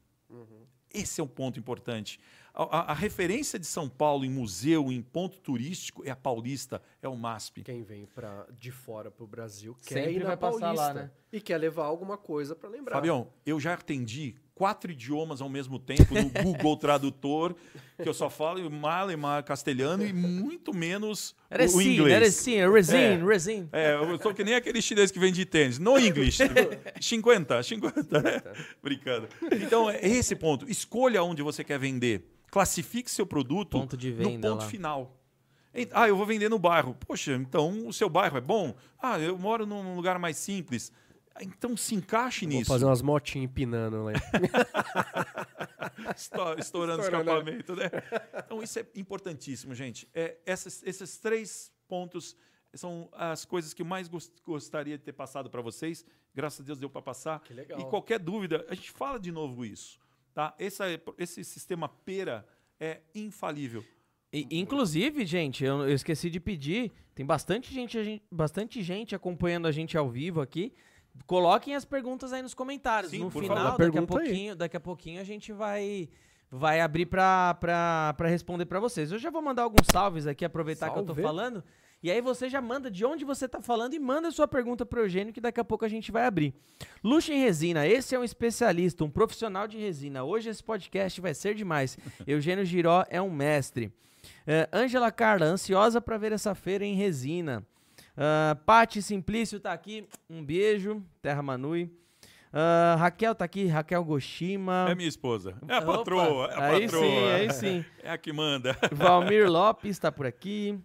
C: Esse é um ponto importante. A, a- a referência de São Paulo em museu, em ponto turístico, é a paulista, é o MASP.
B: Quem vem pra, de fora pro Brasil quer
A: Sempre
B: ir na
A: vai passar
B: Paulista
A: lá, né?
B: e quer levar alguma coisa pra lembrar.
C: Fabião, eu já atendi quatro idiomas ao mesmo tempo no Google Tradutor, que eu só falo malemar castelhano e muito menos
A: Era
C: o, inglês.
A: era sim, resin,
C: É.
A: resin.
C: É, eu sou que nem aquele chinês que vende tênis. No English. 50, 50. né? Brincando. Então, é esse ponto. Escolha onde você quer vender. Classifique seu produto
A: Ponto
C: no ponto
A: lá.
C: final. Ah, eu vou vender no bairro. Poxa, então o seu bairro é bom? Ah, eu moro num lugar mais simples. Então se encaixe
B: Vou
C: nisso.
B: fazer umas motinhas empinando lá.
C: Esto- estourando
B: Estourando,
C: escapamento, né? Então isso é importantíssimo, gente. É, essas- esses três pontos são as coisas que eu mais gos- gostaria de ter passado para vocês. Graças a Deus deu para passar.
B: Que legal.
C: E qualquer dúvida, a gente fala de novo isso, tá? Essa, esse sistema pera é infalível.
A: E, inclusive, gente, eu, eu esqueci de pedir, tem bastante gente, a gente- bastante gente acompanhando a gente ao vivo aqui. Coloquem as perguntas aí nos comentários.
C: Sim,
A: no final,
C: favor.
A: daqui a
B: aí.
A: pouquinho, daqui a pouquinho a gente vai vai abrir pra, pra, pra responder pra vocês. Eu já vou mandar alguns salves aqui, aproveitar que eu tô
B: Salve.
A: falando. E aí você já manda de onde você tá falando e manda sua pergunta pro Eugênio, que daqui a pouco a gente vai abrir. Luxo em Resina, esse é um especialista, um profissional de resina. Hoje esse podcast vai ser demais. Eugênio Giró é um mestre. É, Ângela Carla, ansiosa para ver essa feira em resina. Uh, Pati Simplício tá aqui, um beijo, Terra Manui. Ah, Raquel tá aqui, Raquel Goshima.
C: É minha esposa. É a
A: Opa,
C: patroa. É a
A: aí
C: patroa.
A: sim, aí sim.
C: É a que manda.
A: Valmir Lopes tá por aqui.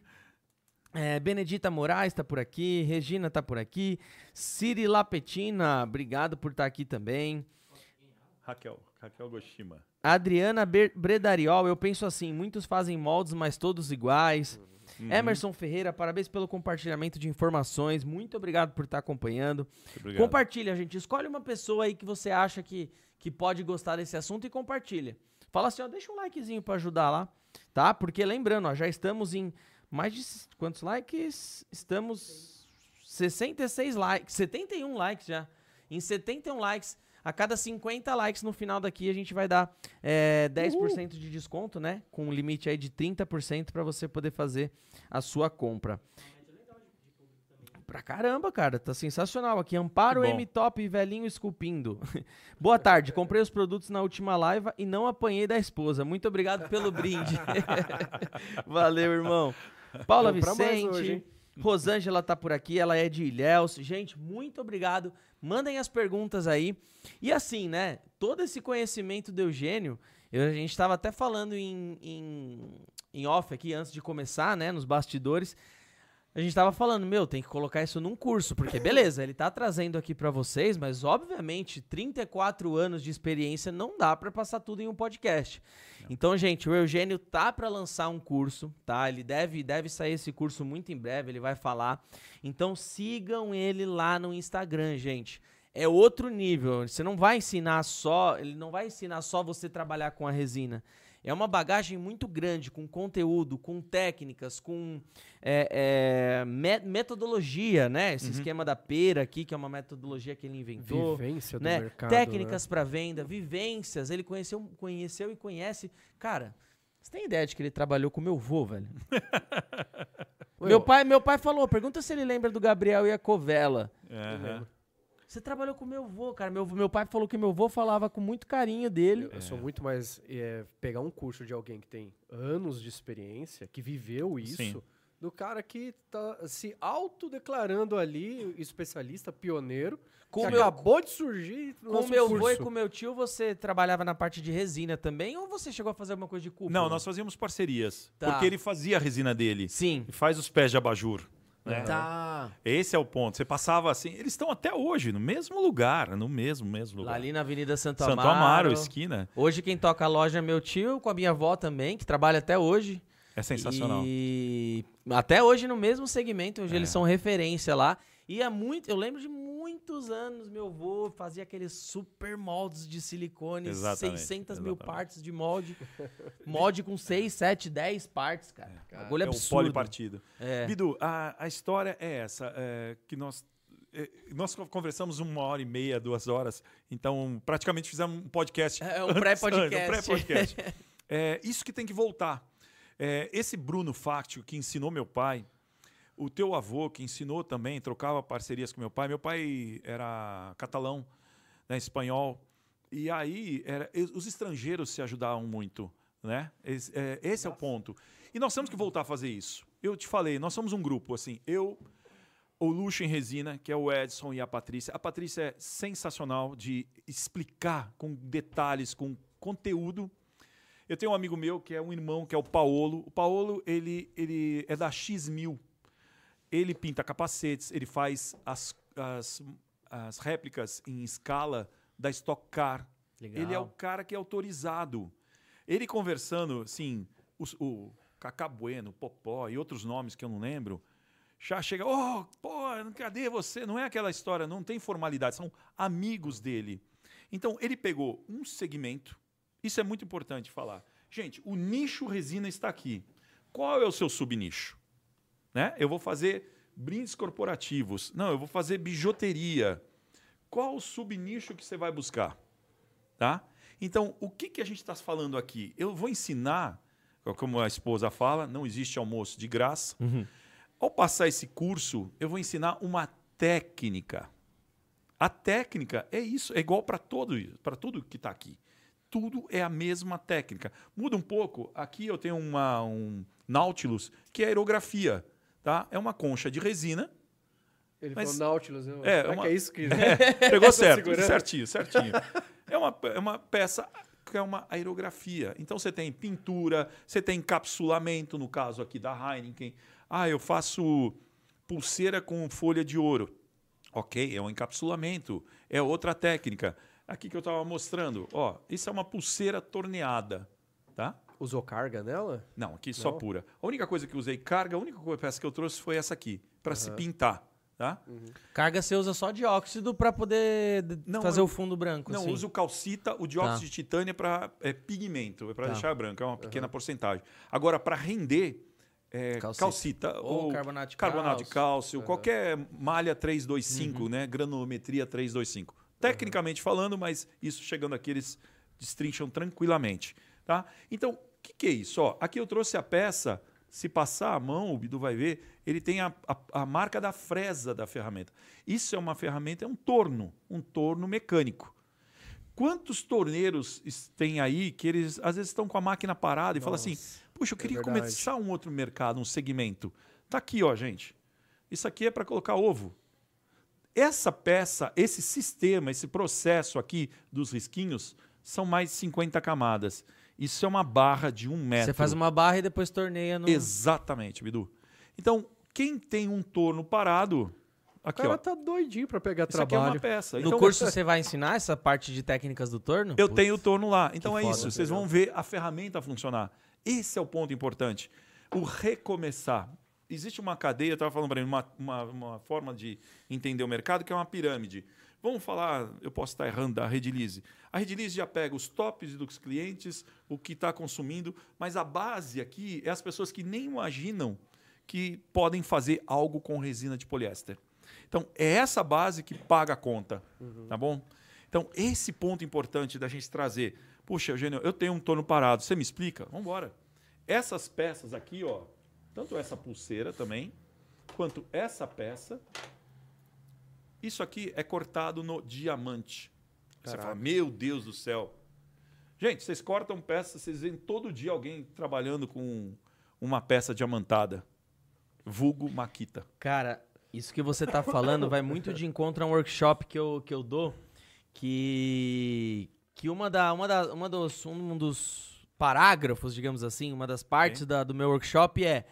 A: É, Benedita Moraes tá por aqui. Regina tá por aqui. Ciri Lapetina, obrigado por estar aqui também.
C: Raquel. Raquel Goshima.
A: Adriana Ber- Bredariol, eu penso assim, muitos fazem moldes, mas todos iguais.
C: Uhum.
A: Emerson Ferreira, parabéns pelo compartilhamento de informações. Muito obrigado por estar acompanhando.
C: Obrigado.
A: Compartilha, gente. Escolhe uma pessoa aí que você acha que, que pode gostar desse assunto e compartilha. Fala assim, ó, deixa um likezinho pra ajudar lá, tá? Porque lembrando, ó, já estamos em mais de quantos likes? Estamos 66 likes, 71 likes já. Em 71 likes, a cada 50 likes no final daqui a gente vai dar é, 10% de desconto, né? Com um limite aí de 30% pra você poder fazer a sua compra. Pra caramba, cara, tá sensacional aqui. Amparo. M Top Velhinho Esculpindo. Boa tarde, comprei os produtos na última live e não apanhei da esposa. Muito obrigado pelo brinde. Valeu, irmão. Paula Vicente,
B: hoje?
A: Rosângela tá por aqui, ela é de Ilhéus. Gente, muito obrigado. Mandem as perguntas aí. E assim, né? Todo esse conhecimento do Eugênio, eu- a gente estava até falando em, em, em off aqui antes de começar, né? Nos bastidores. A gente tava falando, meu, tem que colocar isso num curso, porque beleza, ele tá trazendo aqui pra vocês, mas obviamente 34 anos de experiência não dá pra passar tudo em um podcast. Então, gente, o Eugênio tá pra lançar um curso, tá? Ele deve deve sair esse curso muito em breve, ele vai falar. Então, sigam ele lá no Instagram, gente. É outro nível. Você não vai ensinar só, ele não vai ensinar só você trabalhar com a resina. É uma bagagem muito grande, com conteúdo, com técnicas, com é, é, me- metodologia, né? Esse esquema da pera aqui, que é uma metodologia que ele inventou.
B: Vivência do
A: né?
B: mercado.
A: Técnicas para venda, vivências. Ele conheceu, conheceu e conhece. Cara, você tem ideia de que ele trabalhou com meu vô, velho?
B: Né?
A: meu, pai, meu pai falou: pergunta se ele lembra do Gabriel e a Covela.
C: Aham.
A: Você trabalhou com meu vô, cara. Meu, meu pai falou que meu vô falava com muito carinho dele.
B: Eu, eu sou muito mais é, pegar um curso de alguém que tem anos de experiência, que viveu isso,
C: Sim.
B: do cara que tá se autodeclarando ali especialista, pioneiro,
A: Com
B: que
A: meu-
B: acabou de surgir no
A: Com meu
B: curso.
A: vô e com meu tio, você trabalhava na parte de resina também? Ou você chegou a fazer alguma coisa de cúpula?
C: Não, nós fazíamos parcerias.
A: Tá.
C: Porque ele fazia a resina dele.
A: Sim.
C: E faz os pés de abajur. Né?
A: Tá.
C: Esse é o ponto. Você passava assim. Eles estão até hoje no mesmo lugar. No mesmo, mesmo
A: Lá
C: lugar.
A: ali na Avenida Santo,
C: Santo
A: Amaro.
C: Amaro, esquina.
A: Hoje quem toca a loja é meu tio, com a minha avó também, que trabalha até hoje.
C: É sensacional.
A: E até hoje no mesmo segmento, hoje
C: É.
A: eles são referência lá. E é muito, eu lembro de muitos anos, meu avô fazia aqueles super moldes de silicone,
C: Exatamente,
A: 600 mil
C: exatamente.
A: partes de molde. molde com 6, 7, 10 partes, cara.
C: É um
A: absurdo.
C: polipartido.
A: É.
C: Bidu, a, a história é essa, é, que nós é, nós co- conversamos uma hora e meia, duas horas, então praticamente fizemos um podcast.
A: É um pré-podcast.
C: um pré-podcast. é, isso que tem que voltar. É, esse Bruno Fáctio, que ensinou meu pai, o teu avô, que ensinou também, trocava parcerias com meu pai. Meu pai era catalão, né, espanhol. E aí, era, os estrangeiros se ajudavam muito. Né? Esse, é, esse é o ponto. E nós temos que voltar a fazer isso. Eu te falei, nós somos um grupo, assim, eu, o Luxo em Resina, que é o Edson e a Patrícia. A Patrícia é sensacional de explicar com detalhes, com conteúdo. Eu tenho um amigo meu que é um irmão, que é o Paolo. O Paolo, ele, ele é da X1000. Ele pinta capacetes, ele faz as, as, as réplicas em escala da Stock Car.
A: Legal.
C: Ele é o cara que é autorizado. Ele conversando, assim, o Cacá Bueno, Popó e outros nomes que eu não lembro, já chega, oh, pô, cadê você? Não é aquela história, não tem formalidade, são amigos dele. Então, ele pegou um segmento, isso é muito importante falar. Gente, o nicho resina está aqui. Qual é o seu subnicho? Né? Eu vou fazer brindes corporativos. Não, eu vou fazer bijuteria. Qual o subnicho que você vai buscar? Tá? Então, o que, que a gente está falando aqui? Eu vou ensinar, como a esposa fala, não existe almoço de graça. Ao passar esse curso, eu vou ensinar uma técnica. A técnica é isso, é igual para todo, para tudo que está aqui. Tudo é a mesma técnica. Muda um pouco. Aqui eu tenho uma, um Nautilus, que é aerografia. Tá? É uma concha de resina.
B: Ele
C: Mas-
B: falou Nautilus, né?
C: É,
B: Será
C: uma-
B: que é isso que...
C: Pegou certo, certinho, certinho. É uma, é uma peça que é uma aerografia. Então você tem pintura, você tem encapsulamento, no caso aqui da Heineken. Ah, eu faço pulseira com folha de ouro. Ok, é um encapsulamento, é outra técnica. Aqui que eu estava mostrando, ó, isso é uma pulseira torneada, tá?
B: Usou carga nela?
C: Não, aqui só
B: Não?
C: pura. A única coisa que eu usei carga, a única peça que eu trouxe foi essa aqui, para se pintar, tá?
A: Carga você usa só dióxido pra poder
C: Não,
A: fazer
C: eu-
A: o fundo branco.
C: Não,
A: assim.
C: uso calcita, o dióxido
A: Tá.
C: de titânio é para pigmento, é para
A: Tá.
C: deixar branco, é uma pequena porcentagem. Agora, para render, é,
A: Calcita.
C: calcita,
A: Ou
C: ou,
A: carbonato de
C: carbonato de
A: cálcio.
C: cálcio, qualquer malha 325, né? Granulometria 325. Tecnicamente falando, mas isso chegando aqui eles destrincham tranquilamente, tá? Então, o que, que é isso? Ó, aqui eu trouxe a peça, se passar a mão, o Bidu vai ver, ele tem a, a, a marca da fresa da ferramenta. Isso é uma ferramenta, é um torno, um torno mecânico. Quantos torneiros tem aí que eles às vezes estão com a máquina parada e falam assim: puxa, eu queria
B: verdade.
C: começar um outro mercado, um segmento. Tá aqui, ó, gente. Isso aqui é para colocar ovo. Essa peça, esse sistema, esse processo aqui dos risquinhos são mais de 50 camadas. Isso é uma barra de um metro.
A: Você faz uma barra e depois torneia no.
C: Exatamente, Bidu. Então, quem tem um torno parado,
B: O
C: aqui,
B: cara
C: ó.
B: tá doidinho pra pegar
C: Isso aqui é uma
B: trabalho.
C: peça.
A: No
C: Então,
A: curso você vai ensinar essa parte de técnicas do torno?
C: Eu
A: Putz.
C: tenho o torno lá. Então é
A: foda.
C: isso. Vocês vão ver a ferramenta funcionar. Esse é o ponto importante. O recomeçar. Existe uma cadeia, eu estava falando para mim, uma, uma, uma forma de entender o mercado que é uma pirâmide. Vamos falar, eu posso estar errando, da Redilize. A Redilize já pega os tops dos clientes, o que está consumindo, mas a base aqui é as pessoas que nem imaginam que podem fazer algo com resina de poliéster. Então, é essa base que paga a conta, tá bom? Então, esse ponto importante da gente trazer. Puxa, Eugênio, eu tenho um torno parado, você me explica? Vamos embora. Essas peças aqui, ó, tanto essa pulseira também, quanto essa peça, isso aqui é cortado no diamante. Você
B: Caraca.
C: fala, meu Deus do céu. Gente, vocês cortam peças, vocês veem todo dia alguém trabalhando com uma peça diamantada. Vulgo Maquita.
A: Cara, isso que você tá falando vai muito de encontro a um workshop que eu, que eu dou, que que uma da uma da uma dos um dos parágrafos, digamos assim, uma das partes da- do meu workshop é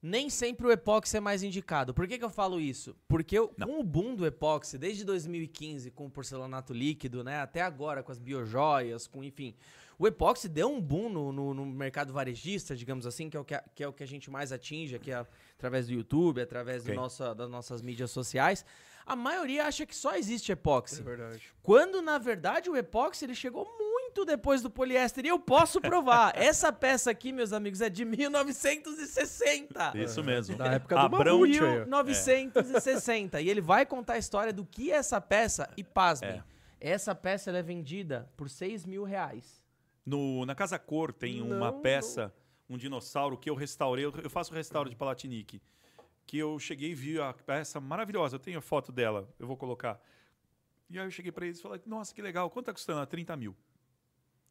A: nem sempre o epóxi é mais indicado. Por que, que eu falo isso? Porque eu- com o boom do epóxi, desde 2015, com o porcelanato líquido, né, até agora com as biojoias, com enfim, o epóxi deu um boom no, no- no mercado varejista, digamos assim, que é, o que, a, que é o que a gente mais atinge aqui a- através do YouTube, através do
C: Ok.
A: nossa, das nossas mídias sociais. A maioria acha que só existe epóxi.
B: É verdade.
A: Quando, na verdade, o epóxi ele chegou muito depois do poliéster. E eu posso provar. Essa peça aqui, meus amigos, é de 1960.
C: Isso mesmo.
B: Da época do
C: Abrão,
B: Mamute aí, ó.
A: 1960. E ele vai contar a história do que é essa peça. E pasmem,
C: É.
A: essa peça ela é vendida por 6 mil reais.
C: No, na Casa Cor tem
B: Não,
C: uma
B: não.
C: peça, um dinossauro que eu restaurei. Eu, eu faço restauro de Palatinique. Que eu cheguei e vi a peça maravilhosa. Eu tenho a foto dela, eu vou colocar. E aí eu cheguei pra eles e falei, nossa, que legal. Quanto tá custando? Ah, 30 mil.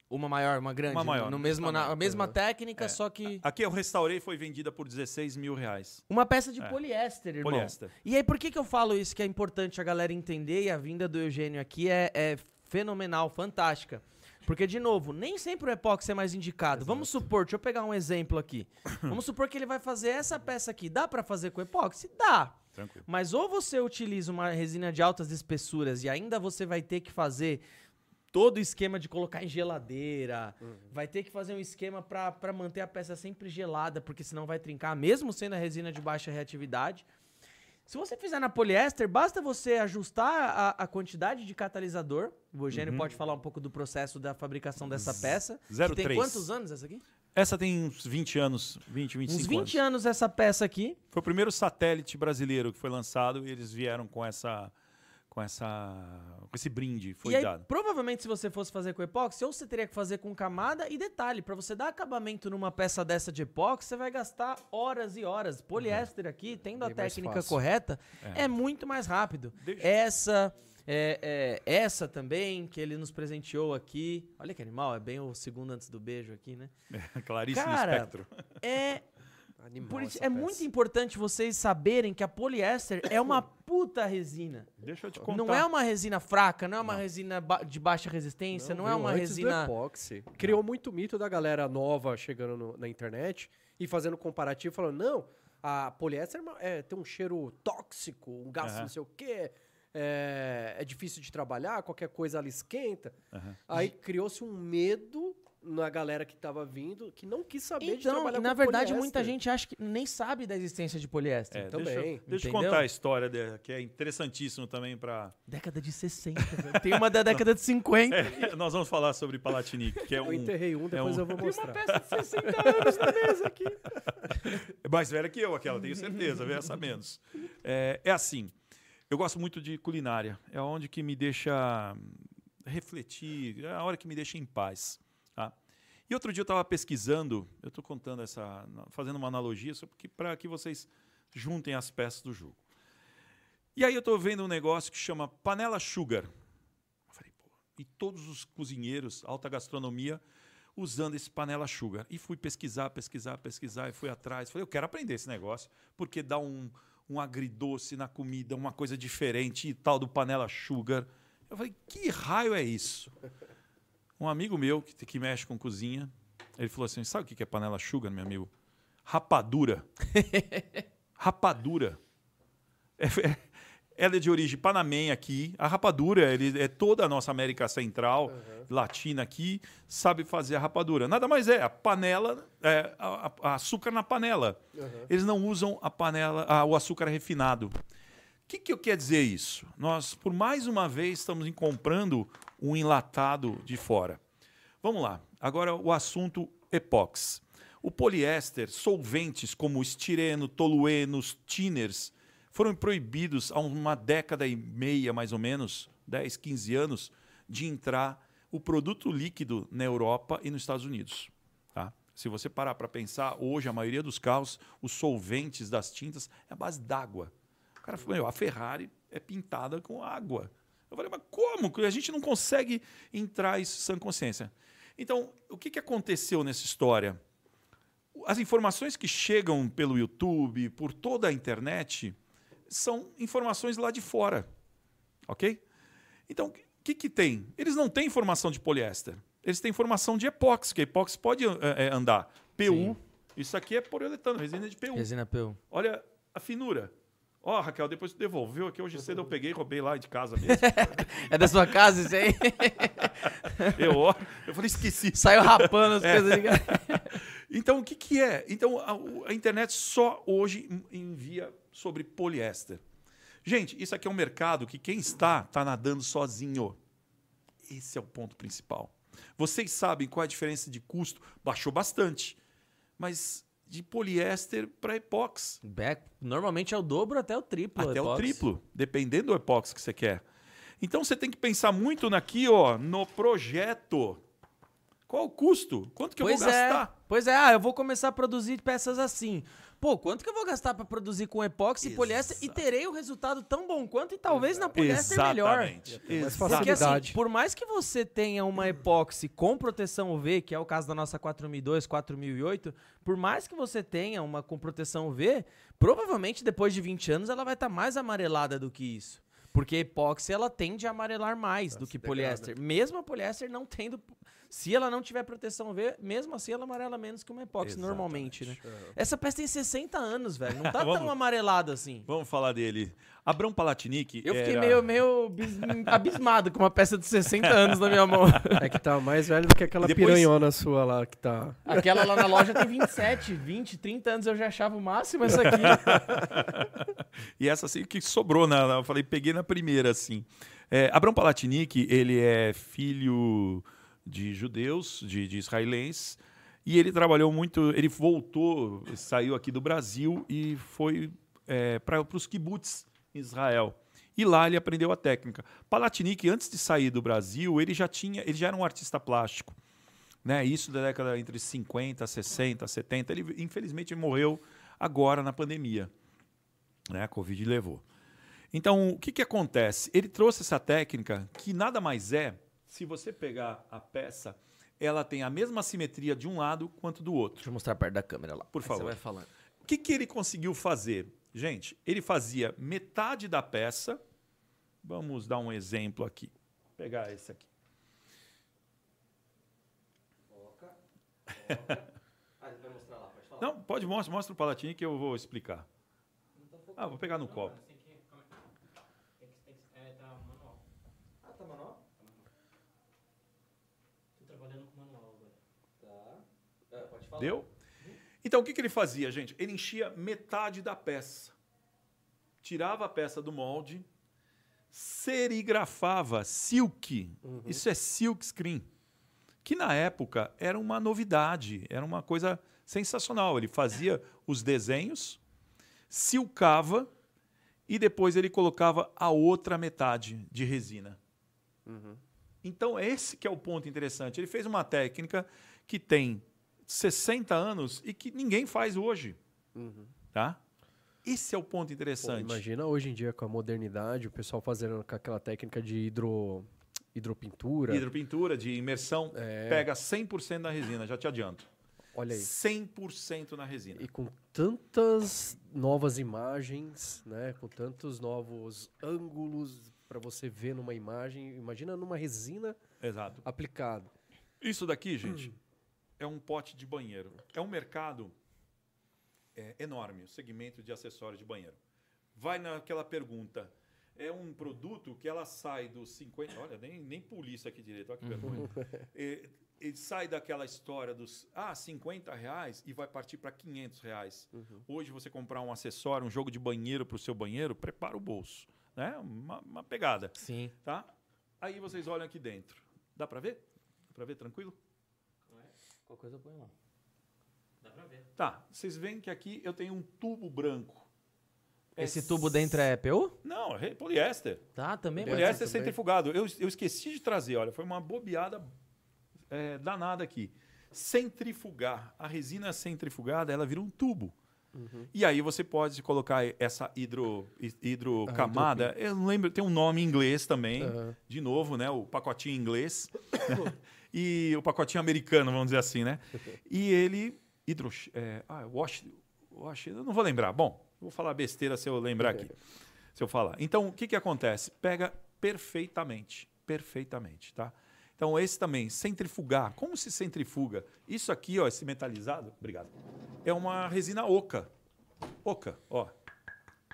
A: Uma maior, uma grande.
C: Uma maior,
A: No mesmo, na, mesma
B: Uhum.
A: técnica,
C: É.
A: só que.
C: Aqui eu restaurei foi vendida por 16 mil reais.
A: Uma peça de
C: É.
A: poliéster, irmão.
C: Poliéster.
A: E aí, por que, que eu falo isso que é importante a galera entender e a vinda do Eugênio aqui é, é fenomenal, fantástica? Porque, de novo, nem sempre o epóxi é mais indicado. Vamos supor, deixa eu pegar um exemplo aqui. Vamos supor que ele vai fazer essa peça aqui. Dá pra fazer com epóxi? Dá.
C: Tranquilo.
A: Mas ou você utiliza uma resina de altas espessuras e ainda você vai ter que fazer todo o esquema de colocar em geladeira, vai ter que fazer um esquema pra manter a peça sempre gelada, porque senão vai trincar, mesmo sendo a resina de baixa reatividade. Se você fizer na poliéster, basta você ajustar a, a quantidade de catalisador. O Eugênio
C: Uhum.
A: pode falar um pouco do processo da fabricação dessa peça. que
C: 03.
A: tem quantos anos essa aqui?
C: Essa tem uns 20 anos, 20, 25
A: Uns 20
C: anos.
A: anos essa peça aqui.
C: Foi o primeiro satélite brasileiro que foi lançado e eles vieram com essa com essa com esse brinde, foi
A: e aí,
C: dado.
A: provavelmente, se você fosse fazer com epóxi, ou você teria que fazer com camada e detalhe, pra você dar acabamento numa peça dessa de epóxi, você vai gastar horas e horas. Poliéster aqui, tendo a
B: Bem mais
A: técnica
B: fácil.
A: correta,
C: É.
A: é. muito mais rápido.
C: Deixa-
A: Essa, é, é, essa também, que ele nos presenteou aqui. Olha que animal, é bem o segundo antes do beijo aqui, né?
C: Claríssimo
A: Cara,
C: espectro.
A: É,
B: Animal
A: por isso, é
B: peça.
A: muito importante vocês saberem que a poliéster é uma puta resina.
C: Deixa eu te contar.
A: Não é uma resina fraca, não é uma resina ba- de baixa resistência, não, é
B: veio
A: uma
B: antes do
A: resina.
B: epóxi. Criou muito mito da galera nova chegando no- na internet e fazendo comparativo, falando, não, a poliéster é é, tem um cheiro tóxico, um gás
C: Aham.
B: não sei o quê, é, é difícil de trabalhar, qualquer coisa ela esquenta.
C: Aham.
B: Aí criou-se um medo na galera que tava vindo, que não quis saber de
A: Então,
B: trabalhar
A: e na
B: com
A: verdade, muita
B: poliéster.
A: gente acha que nem sabe da existência de poliéster.
C: É,
B: também,
C: deixa, eu- deixa eu contar a história dela, que é interessantíssimo também para
A: Década de 60, velho. Tem uma da década de 50.
C: nós vamos falar sobre Palatinique, que é
B: Eu
C: um
B: enterrei um, depois
C: um-
B: eu vou mostrar.
A: peça de 60 anos na mesa aqui.
C: É mais velha que eu, aquela, tenho certeza, vê essa menos. É, é assim, eu gosto muito de culinária, é onde que me deixa refletir, é a hora que me deixa em paz. E outro dia eu estava pesquisando, eu estou contando essa, fazendo uma analogia para que vocês juntem as peças do jogo. E aí eu estou vendo um negócio que chama panela sugar. Eu falei, pô, e todos os cozinheiros, alta gastronomia, usando esse panela sugar. E fui pesquisar, pesquisar, pesquisar, e fui atrás. Falei, eu quero aprender esse negócio, porque dá um, um agridoce na comida, uma coisa diferente e tal do panela sugar. Eu falei, que raio é isso? Um amigo meu que, que mexe com cozinha, ele falou assim: sabe o que é panela sugar, meu amigo? Rapadura. rapadura. É, é- ela é de origem panamenha aqui. A rapadura ele, é toda a nossa América Central, latina aqui, sabe fazer a rapadura. Nada mais é a panela, é, a- a- açúcar na panela. Eles não usam a panela, ah, o açúcar refinado. O que, que eu quero dizer isso? Nós, por mais uma vez, estamos comprando um enlatado de fora. Vamos lá. Agora o assunto epox. O poliéster, solventes como estireno, toluenos, tinners, foram proibidos há uma década e meia, mais ou menos, 10, 15 anos, de entrar o produto líquido na Europa e nos Estados Unidos. Tá? Se você parar para pensar, hoje a maioria dos carros, os solventes das tintas é a base d'água. O cara falou, "Meu, a Ferrari é pintada com água. Eu falei, mas como? A gente não consegue entrar isso sem consciência. Então, o que, que aconteceu nessa história? As informações que chegam pelo YouTube, por toda a internet, são informações lá de fora. Ok? Então, o que, que tem? Eles não têm informação de poliéster. Eles têm informação de epóxi, que a epóxi pode eh, andar. PU, Isso aqui é poliuretano, resina de PU.
A: Resina PU.
C: Olha a finura. Ó, Raquel, depois tu devolveu aqui. Hoje cedo eu peguei e roubei lá de casa mesmo.
A: É da sua casa isso aí?
C: eu, ó, eu falei, esqueci.
A: Saiu rapando as
C: É.
A: coisas.
C: Então, o que, que é? Então, a, a internet só hoje en- envia sobre poliéster. Gente, isso aqui é um mercado que quem está, está nadando sozinho. Esse é o ponto principal. Vocês sabem qual é a diferença de custo? Baixou bastante. Mas de poliéster para epóxi.
A: Normalmente é o dobro até o triplo.
C: Até o triplo, dependendo do epóxi que você quer. Então você tem que pensar muito naqui, ó, no projeto. Qual o custo? Quanto que
A: pois
C: eu vou
A: é,
C: gastar?
A: pois é, ah, eu vou começar a produzir peças assim. Pô, quanto que eu vou gastar para produzir com epóxi e poliéster e
C: Exato.
A: terei o resultado tão bom quanto e talvez na poliéster melhor.
C: Exatamente.
B: mais
C: Exatamente.
A: Porque assim, por mais que você tenha uma epóxi com proteção UV, que é o caso da nossa 4002, 4008, por mais que você tenha uma com proteção UV, provavelmente depois de 20 anos ela vai estar mais amarelada do que isso. Porque a epóxi ela tende a amarelar mais do
B: se
A: que
B: degrada.
A: poliéster. Mesmo a poliéster não tendo se ela não tiver proteção UV, mesmo assim ela amarela menos que uma epóxi normalmente, né? Essa peça tem 60 anos, velho. Não tá tão amarelada assim.
C: Vamos falar dele. Abrão Palatinic
A: Eu fiquei
C: era-
A: meio, meio bis- abismado com uma peça de 60 anos na minha mão.
B: É que tá mais velho do que aquela
C: depois-
B: piranhona sua lá que tá.
A: Aquela lá na loja tem 27, 20, 30 anos eu já achava o máximo essa aqui.
C: E essa assim que sobrou, na, na- eu falei, peguei na primeira, assim. É, Abrão Palatinic, ele é filho de judeus, de, de israelenses, e ele trabalhou muito, ele voltou, saiu aqui do Brasil e foi para os kibbutz em Israel. E lá ele aprendeu a técnica. Palatinic, antes de sair do Brasil, ele já tinha, ele já era um artista plástico. Né? Isso da década entre 50, 60, 70. Ele, infelizmente, morreu agora na pandemia né? A Covid levou. Então, o que, que acontece? Ele trouxe essa técnica que nada mais é, se você pegar a peça, ela tem a mesma simetria de um lado quanto do outro.
A: Deixa eu mostrar perto da câmera lá.
C: Por
A: Aí
C: favor.
A: Você vai falando.
C: O que, que ele conseguiu fazer? Gente, ele fazia metade da peça. Vamos dar um exemplo aqui. Vou pegar esse aqui. Não, pode mostra, mostra o Palatini que eu vou explicar. Ah, vou pegar no copo.
A: Ah, tá manual?
D: Tô trabalhando com manual agora.
A: Tá. pode falar.
C: Deu? Então, o que, que ele fazia, gente? Ele enchia metade da peça. Tirava a peça do molde, serigrafava silk. Isso é silk screen. Que na época era uma novidade, era uma coisa sensacional. Ele fazia os desenhos, silcava e depois ele colocava a outra metade de resina. Então, esse que é o ponto interessante. Ele fez uma técnica que tem 60 anos e que ninguém faz hoje. Tá? Esse é o ponto
B: Pô,
C: interessante.
B: imagina hoje em dia com a modernidade, o pessoal fazendo com aquela técnica de hidro, hidropintura.
C: Hidropintura de imersão
B: É.
C: pega 100% da resina, já te adianto.
B: Olha aí.
C: 100% na resina.
B: E com tantas novas imagens, né? Com tantos novos ângulos para você ver numa imagem. Imagina numa resina
C: Exato.
B: aplicada.
C: Isso daqui, gente, é um pote de banheiro. É um mercado é, enorme, o segmento de acessórios de banheiro. Vai naquela pergunta. É um produto que ela sai dos 50. Olha, nem, nem polícia aqui direito, olha que vergonha. É, ele sai daquela história dos ah, 50 reais e vai partir para 500 reais. Hoje você comprar um acessório, um jogo de banheiro para o seu banheiro, prepara o bolso. Né? Uma, uma pegada.
A: Sim.
C: Tá? Aí vocês olham aqui dentro. Dá para ver? Dá para ver tranquilo?
A: Qualquer coisa eu ponho lá.
D: Dá pra ver.
C: Tá, vocês veem que aqui eu tenho um tubo branco. É
A: Esse tubo dentro é PU?
C: Não, é poliéster.
A: Tá, também.
B: Poliéster. também.
C: centrifugado. Eu, eu esqueci de trazer, olha, foi uma bobeada é, danada aqui. Centrifugar. A resina centrifugada, ela vira um tubo. E aí você pode colocar essa hidro, hi- hidrocamada. eu não lembro, tem um nome em inglês também.
B: Aham.
C: De novo, né? O pacotinho em inglês. e o pacotinho americano, vamos dizer assim, né? E ele. Hidro, é, ah, wash, wash. Eu não vou lembrar. Bom, vou falar besteira se eu lembrar aqui. Se eu falar. Então, o que, que acontece? Pega perfeitamente. Perfeitamente, tá? Então, esse também, centrifugar. Como se centrifuga? Isso aqui, ó, esse metalizado, obrigado, é uma resina oca. Oca, ó,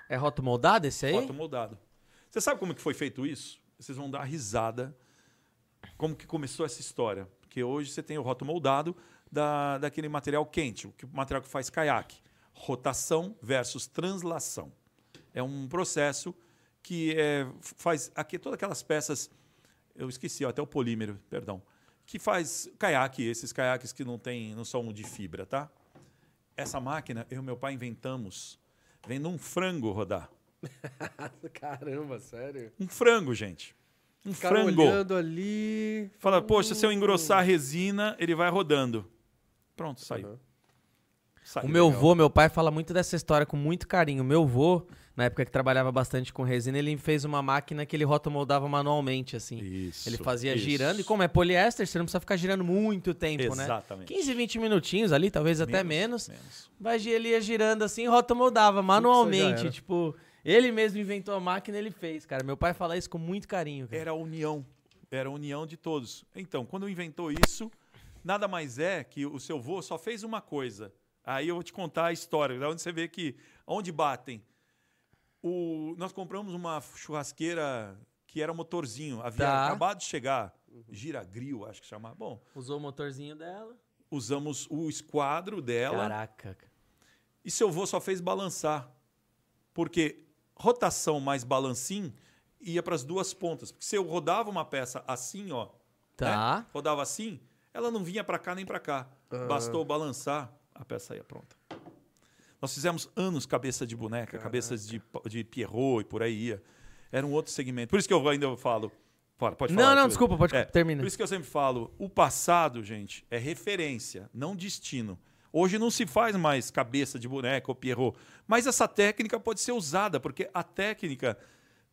A: É roto moldado esse aí?
C: foto moldado. Você sabe como que foi feito isso? Vocês vão dar risada como que começou essa história. Porque hoje você tem o roto moldado da, daquele material quente, o material que faz caiaque. Rotação versus translação. É um processo que é, faz aqui todas aquelas peças, eu esqueci ó, até o polímero, perdão, que faz caiaque, esses caiaques que não tem, não são de fibra, tá? Essa máquina, eu e meu pai inventamos, vendo um frango rodar.
B: Caramba, sério.
C: Um frango, gente. Um
B: Ficaram
C: frango.
B: olhando ali.
C: Fala, poxa, se eu engrossar a resina, ele vai rodando. Pronto, saiu.
B: Aham.
C: Saiu
A: O meu
C: legal.
A: vô, meu pai fala muito dessa história com muito carinho. O meu vô, na época que trabalhava bastante com resina, ele fez uma máquina que ele rotomoldava manualmente, assim.
C: Isso.
A: Ele fazia
C: isso.
A: girando, e como é poliéster, você não precisa ficar girando muito tempo, né?
C: Exatamente.
A: 15, 20 minutinhos ali, talvez até menos.
C: menos.
A: Mas ele ia girando assim, rotomoldava manualmente. Tipo, ele mesmo inventou a máquina, ele fez, cara. Meu pai fala isso com muito carinho, cara.
C: Era a união. Era a união de todos. Então, quando inventou isso, nada mais é que o seu vô só fez uma coisa. Aí eu vou te contar a história, onde você vê que onde batem. O, nós compramos uma churrasqueira que era motorzinho, havia
A: Tá.
C: acabado de chegar, giragril, acho que chamava. Bom,
A: Usou o motorzinho dela.
C: usamos o esquadro dela.
A: Caraca.
C: E seu vô só fez balançar. Porque rotação mais balancim ia para as duas pontas. Porque se eu rodava uma peça assim, ó,
A: Tá.
C: né, rodava assim, ela não vinha para cá nem para cá. Bastou balançar, a peça ia pronta. Nós fizemos anos cabeça de boneca, cabeças de, de Pierrot e por aí ia. Era um outro segmento. Por isso que eu ainda falo. Pode, pode falar.
A: Não, não, desculpa, pode
C: É,
A: terminar.
C: Por isso que eu sempre falo, o passado, gente, é referência, não destino. Hoje não se faz mais cabeça de boneca ou Pierrot, mas essa técnica pode ser usada, porque a técnica,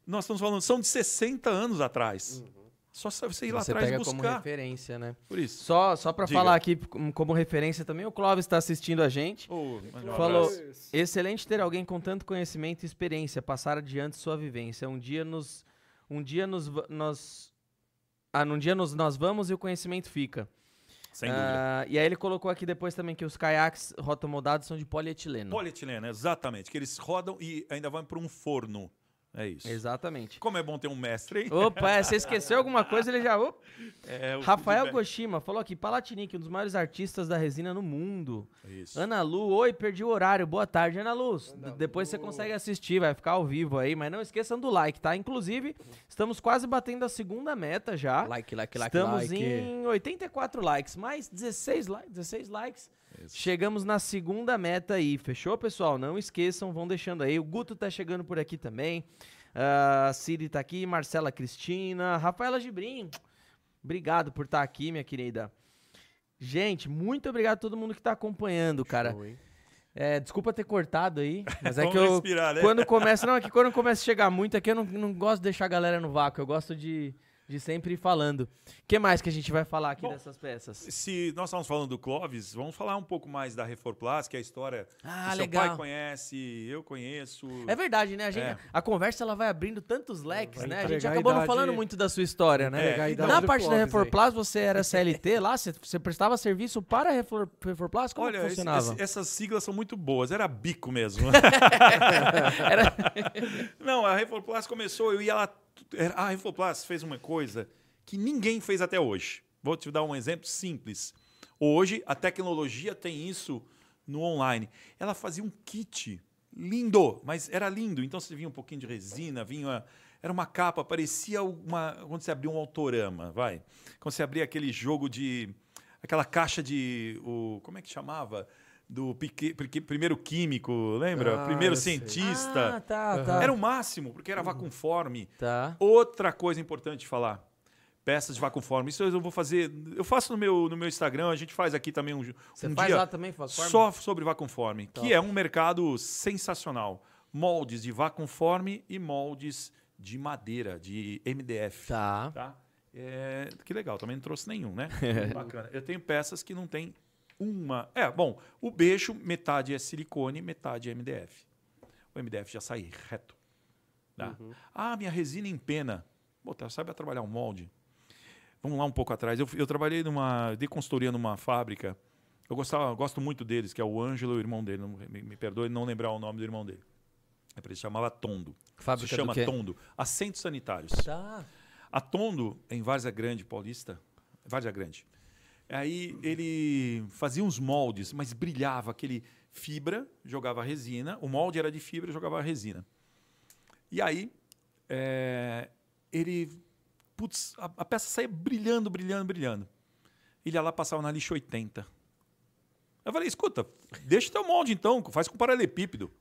C: nós estamos falando, são de 60 anos atrás. Só você ir lá
A: Você
C: atrás
A: pega
C: e
A: como
C: buscar.
A: referência, né?
C: Por isso.
A: Só, só
C: Diga.
A: falar aqui como referência também, o Clóvis está assistindo a gente.
C: Um
A: Falou,
C: abraço.
A: excelente ter alguém com tanto conhecimento e experiência, passar adiante sua vivência. Um dia nos, um dia nos, nós, ah, num dia nos, nós vamos e o conhecimento fica.
C: Sem dúvida.
A: Ah, e aí ele colocou aqui depois também que os caiaques rotomoldados são de polietileno.
C: Polietileno, exatamente. Que eles rodam e ainda vão para um forno. É isso.
A: Exatamente.
C: Como é bom ter um mestre, hein?
A: Opa, é, você esqueceu alguma coisa, ele já. Opa.
C: É, o
A: Rafael. Goshima falou aqui, Palatinic, um dos maiores artistas da resina no mundo.
C: Isso.
A: Ana Lu, oi, perdi o horário. Boa tarde, Ana Lu. D- Depois você consegue assistir, vai ficar ao vivo aí, mas não esqueçam do like, tá? Inclusive, estamos quase batendo a segunda meta já.
B: Like, like,
A: Estamos em 84 likes, mais 16 likes, 16 likes. Chegamos na segunda meta aí, fechou, pessoal? Não esqueçam, vão deixando aí. O Guto tá chegando por aqui também. A Siri tá aqui, Marcela Cristina, Rafaela Gibrim. Obrigado por estar aqui, minha querida. Gente, muito obrigado a todo mundo que tá acompanhando, cara.
B: Show, hein?
A: É, desculpa ter cortado aí, mas é que eu
C: respirar, né?
A: quando começa, não, é que quando começa a chegar muito aqui eu não, não gosto de deixar a galera no vácuo, eu gosto de, de sempre falando. O que mais que a gente vai falar aqui
C: Bom,
A: dessas peças?
C: Se nós estamos falando do Clóvis, vamos falar um pouco mais da Reforplas, que é a história
A: Ah,
C: que seu
A: legal.
C: pai conhece, eu conheço.
A: É verdade, né? A, gente,
C: É.
A: a conversa ela vai abrindo tantos leques, né? A gente
B: entregar a
A: acabou não falando muito da sua história, né?
B: Idade
A: Na parte da. Reforplas, você era CLT lá? Você, você prestava serviço para a Refor, Reforplas? Como
C: Olha,
A: que
C: esse-
A: funcionava?
C: esse- essas siglas são muito boas. Era bico mesmo.
A: Era-
C: Não, a Reforplas começou, eu ia lá. A Reforplas fez uma coisa que ninguém fez até hoje. Vou te dar um exemplo simples. Hoje, a tecnologia tem isso no online. Ela fazia um kit lindo, mas era lindo. Então você vinha um pouquinho de resina, vinha. Era uma capa, parecia uma. Quando você abria um autorama, vai. Quando você abria aquele jogo de. Aquela caixa de. O, como é que chamava? Do pique- pique- primeiro químico, lembra?
B: Ah,
C: primeiro cientista.
A: Ah, tá, tá.
C: Era o máximo, porque era vacuumforme.
A: Tá.
C: Outra coisa importante de falar. Peças de vacuumforme. Isso eu vou fazer. Eu faço no meu, no meu Instagram, a gente faz aqui também um,
A: Você
C: um
A: faz
C: dia
A: lá também, Vacuumforme?
C: só sobre vacuumforme,
A: Top.
C: que é um mercado sensacional. Moldes de vacuumforme e moldes de madeira, de MDF.
A: Tá.
C: Tá? É, que legal, também não trouxe nenhum, né? Bacana. Eu tenho peças que não tem uma. É, bom, o beijo, metade é silicone, metade é MDF. O MDF já sai reto. Tá? Ah, minha resina em pena. Pô, tá, sabe trabalhar um molde? Vamos lá um pouco atrás. Eu, eu trabalhei numa. de consultoria numa fábrica. Eu gostava, gosto muito deles, que é o Ângelo o irmão dele. Não, me, me perdoe não lembrar o nome do irmão dele. Ele se chamava Tondo.
A: Fábrica
C: se chama? Tondo. Assentos sanitários.
A: Tá.
C: A Tondo, em Várzea Grande, Paulista, Várzea Grande. Aí ele fazia uns moldes, mas brilhava aquele fibra, jogava resina. O molde era de fibra, jogava resina. E aí é, ele, putz, a, a peça saía brilhando, brilhando, brilhando. Ele ia lá passava na lixa 80. Eu falei, escuta, deixa teu molde então, faz com paralelepípedo.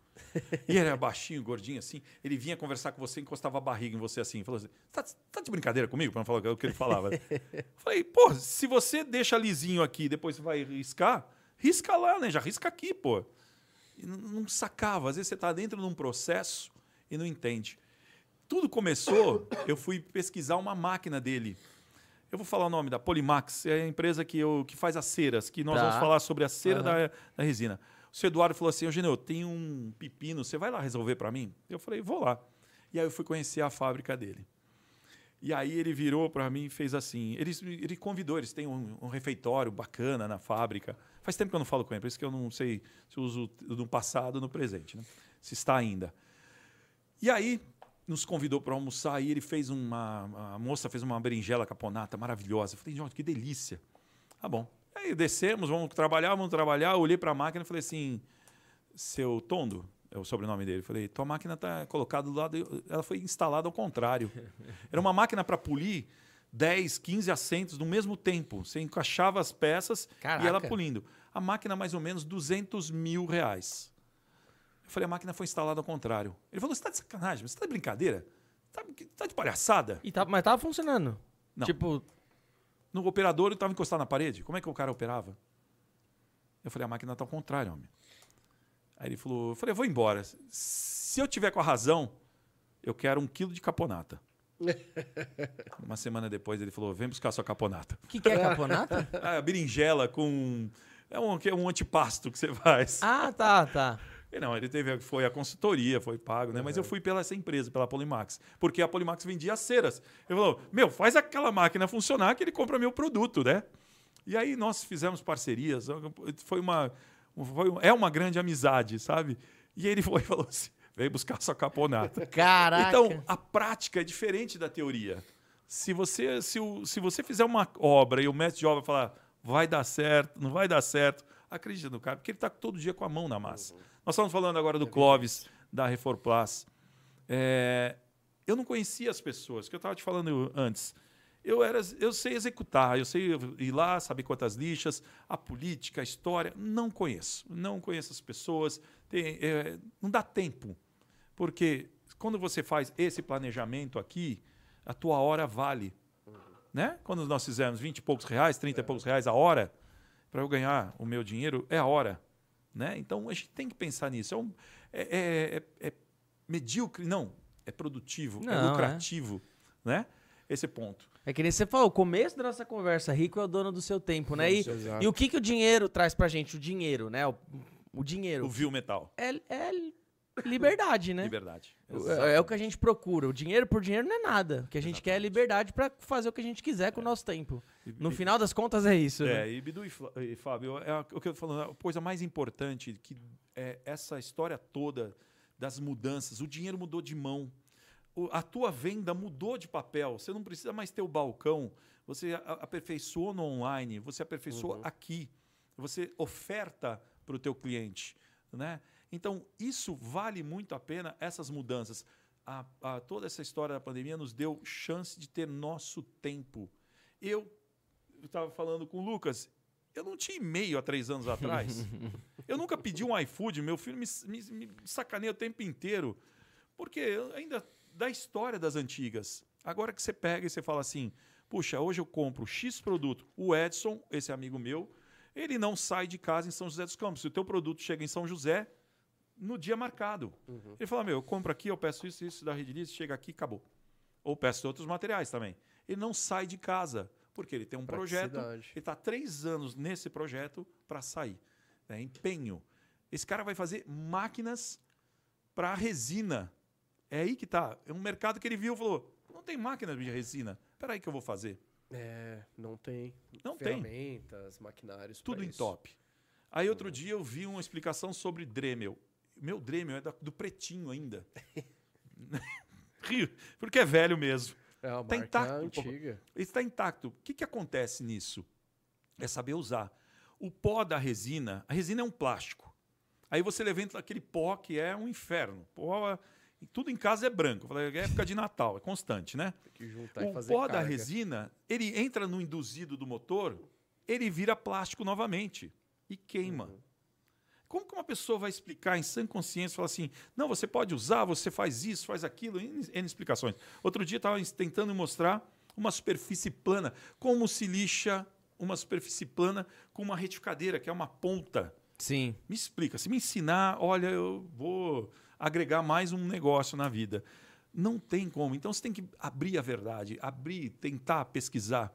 C: E ele era baixinho, gordinho assim. Ele vinha conversar com você, encostava a barriga em você assim. Falou assim: tá, tá de brincadeira comigo? Pra não falar o que ele falava. Eu Falei, pô, se você deixa lisinho aqui depois você vai riscar, risca lá, né? Já risca aqui, pô. E não, não sacava. Às vezes você tá dentro de um processo e não entende. Tudo começou, eu fui pesquisar uma máquina dele. Eu vou falar o nome da Polimax, é a empresa que, eu, que faz as ceras, que nós
A: Tá.
C: vamos falar sobre a cera
A: Aham.
C: da, da resina. O seu Eduardo falou assim: Eugenio, eu tenho um pepino, você vai lá resolver para mim? Eu falei: vou lá. E aí eu fui conhecer a fábrica dele. E aí ele virou para mim e fez assim. Ele, ele convidou, eles têm um, um refeitório bacana na fábrica. Faz tempo que eu não falo com ele, por isso que eu não sei se uso no passado ou no presente, né? se está ainda. E aí nos convidou para almoçar e ele fez uma. A moça fez uma berinjela caponata maravilhosa. Eu falei, Jorge, que delícia. Tá bom. Aí descemos, vamos trabalhar, vamos trabalhar. Eu olhei para a máquina e falei assim: seu Tondo, é o sobrenome dele. Eu falei, tua máquina está colocada do lado. Ela foi instalada ao contrário. Era uma máquina para polir 10, 15 assentos no mesmo tempo. Você encaixava as peças e ela
A: Caraca.
C: polindo. A máquina, mais ou menos, 200 mil reais. Eu falei, a máquina foi instalada ao contrário. Ele falou, você está de sacanagem? Você está de brincadeira? Tá, tá de palhaçada?
A: E tá, mas tava funcionando.
C: Não.
A: Tipo,
C: No operador ele estava encostado na parede. Como é que o cara operava? Eu falei, a máquina está ao contrário, homem. Aí ele falou, eu falei, eu vou embora. Se eu tiver com a razão, eu quero um quilo de caponata. Uma semana depois ele falou, vem buscar sua caponata.
A: o que, que é caponata?
C: Ah, berinjela com... É um, é um antipasto que você faz.
A: ah, tá, tá.
C: E Não, ele teve, foi a consultoria, foi pago, né? Mas eu fui pela essa empresa, pela Polimax, porque a Polimax vendia ceras. Ele falou: "Meu, faz aquela máquina funcionar que ele compra meu produto, né?" E aí nós fizemos parcerias, foi uma foi, é uma grande amizade, sabe? E ele foi e falou assim: "Vem buscar sua caponata".
A: Caraca.
C: Então, a prática é diferente da teoria. Se você, se, o, se você fizer uma obra e o mestre de obra falar vai dar certo, não vai dar certo, acredita no cara, porque ele está todo dia com a mão na massa. Nós estamos falando agora do Clóvis, da Reforplas. É, eu não conhecia as pessoas, que eu estava te falando antes. Eu, era, eu sei executar, eu sei ir lá, saber quantas lixas, a política, a história. Não conheço. Não conheço as pessoas. Tem, é, não dá tempo. Porque quando você faz esse planejamento aqui, a tua hora vale. Né? Quando nós fizemos 20 e poucos reais, 30 e poucos reais a hora, para eu ganhar o meu dinheiro, é a hora. Né? Então a gente tem que pensar nisso. É, um- é- é- é- é medíocre, não. É produtivo,
A: Não,
C: é
A: é.
C: lucrativo. Né? Esse ponto.
A: É que nem você falou, o começo da nossa conversa, rico é o dono do seu tempo, né? E,
B: Isso, exato.
A: e o que, que o dinheiro traz pra gente? O dinheiro, né? O, o dinheiro.
C: O vil metal.
A: É, é liberdade, né?
C: Liberdade.
A: O- É, é o que a gente procura. O dinheiro por dinheiro não é nada. O que a gente quer é liberdade pra fazer o que a gente quiser com o nosso tempo. No final das contas é isso. né?
C: É, e Bidu e, e Fábio, é o que eu tô falando, a coisa mais importante que é essa história toda das mudanças. O dinheiro mudou de mão. O- a tua venda mudou de papel. Você não precisa mais ter o balcão. Você aperfeiçoou no online. Você aperfeiçoou aqui. Você oferta para o teu cliente, né? Então isso vale muito a pena essas mudanças. A- a- toda essa história da pandemia nos deu chance de ter nosso tempo. Eu estava falando com o Lucas. Eu não tinha e-mail há três anos atrás. eu nunca pedi um iFood. Meu filho me, me, me sacaneia o tempo inteiro. Porque ainda da história das antigas. Agora que você pega e você fala assim: puxa, hoje eu compro X produto. O Edson, esse amigo meu, ele não sai de casa em São José dos Campos. Se o teu produto chega em São José, no dia marcado. Ele fala: meu, eu compro aqui, eu peço isso, isso da Rede List, chega aqui, acabou. Ou peço outros materiais também. Ele não sai de casa, porque ele tem um projeto, ele está três anos nesse projeto para sair. É empenho. Esse cara vai fazer máquinas para resina. É aí que tá. É um mercado que ele viu e falou: não tem máquina de resina. Espera aí que eu vou fazer.
B: É, não tem.
C: Não tem.
B: Ferramentas, maquinários.
C: Tudo em
B: isso.
C: top. Aí outro dia eu vi uma explicação sobre Dremel. Meu Dremel é da- do pretinho ainda. Rio, porque é velho mesmo.
B: É uma
C: Tá intacto, pô.
B: antiga.
C: Está intacto. O que, que acontece nisso? É saber usar. O pó da resina, a resina é um plástico. Aí você levanta aquele pó que é um inferno. Pó, tudo em casa é branco. Falei, É época de Natal, é constante, né?
B: Tem que juntar e
C: O pó da
B: carga.
C: resina, ele entra no induzido do motor, ele vira plástico novamente e queima.
B: Uhum.
C: Como que uma pessoa vai explicar em sã consciência, falar assim, não, você pode usar, você faz isso, faz aquilo, N, N explicações. Outro dia estava tentando mostrar uma superfície plana, como se lixa uma superfície plana com uma retificadeira, que é uma ponta.
A: Sim.
C: Me explica. Se me ensinar, olha, eu vou agregar mais um negócio na vida. Não tem como. Então você tem que abrir a verdade, abrir, tentar pesquisar.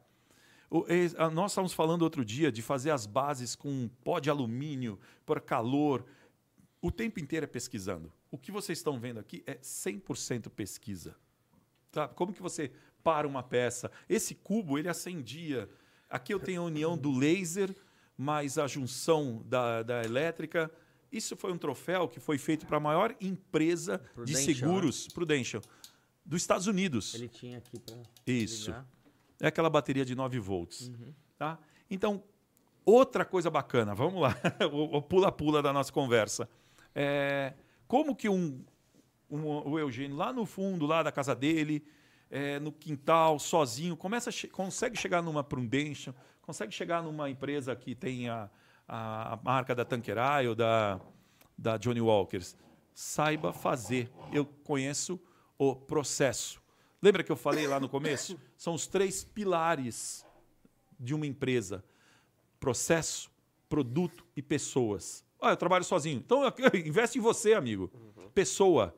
C: O- é, a- Nós estávamos falando outro dia de fazer as bases com pó de alumínio, por calor. O tempo inteiro é pesquisando. O que vocês estão vendo aqui é 100% pesquisa. Sabe? Como que você para uma peça? Esse cubo, ele acendia. Aqui eu tenho a união do laser mais a junção da, da elétrica. Isso foi um troféu que foi feito para a maior empresa de
A: Prudential,
C: seguros, Prudential, dos Estados Unidos.
A: Ele tinha aqui pra.
C: Isso.
A: ligar.
C: É aquela bateria de 9 volts.
A: Uhum.
C: Tá? Então, outra coisa bacana, vamos lá, o pula-pula da nossa conversa. É, como que um, um- o Eugênio, lá no fundo, lá da casa dele, é, no quintal, sozinho, começa che- consegue chegar numa Prudential, consegue chegar numa empresa que tem a, a, a marca da Tanqueray ou da, da Johnny Walkers. Saiba fazer. Eu conheço o processo. Lembra que eu falei lá no começo? São os três pilares de uma empresa: processo, produto e pessoas. Ah, eu trabalho sozinho. Então, investe em você, amigo. Pessoa.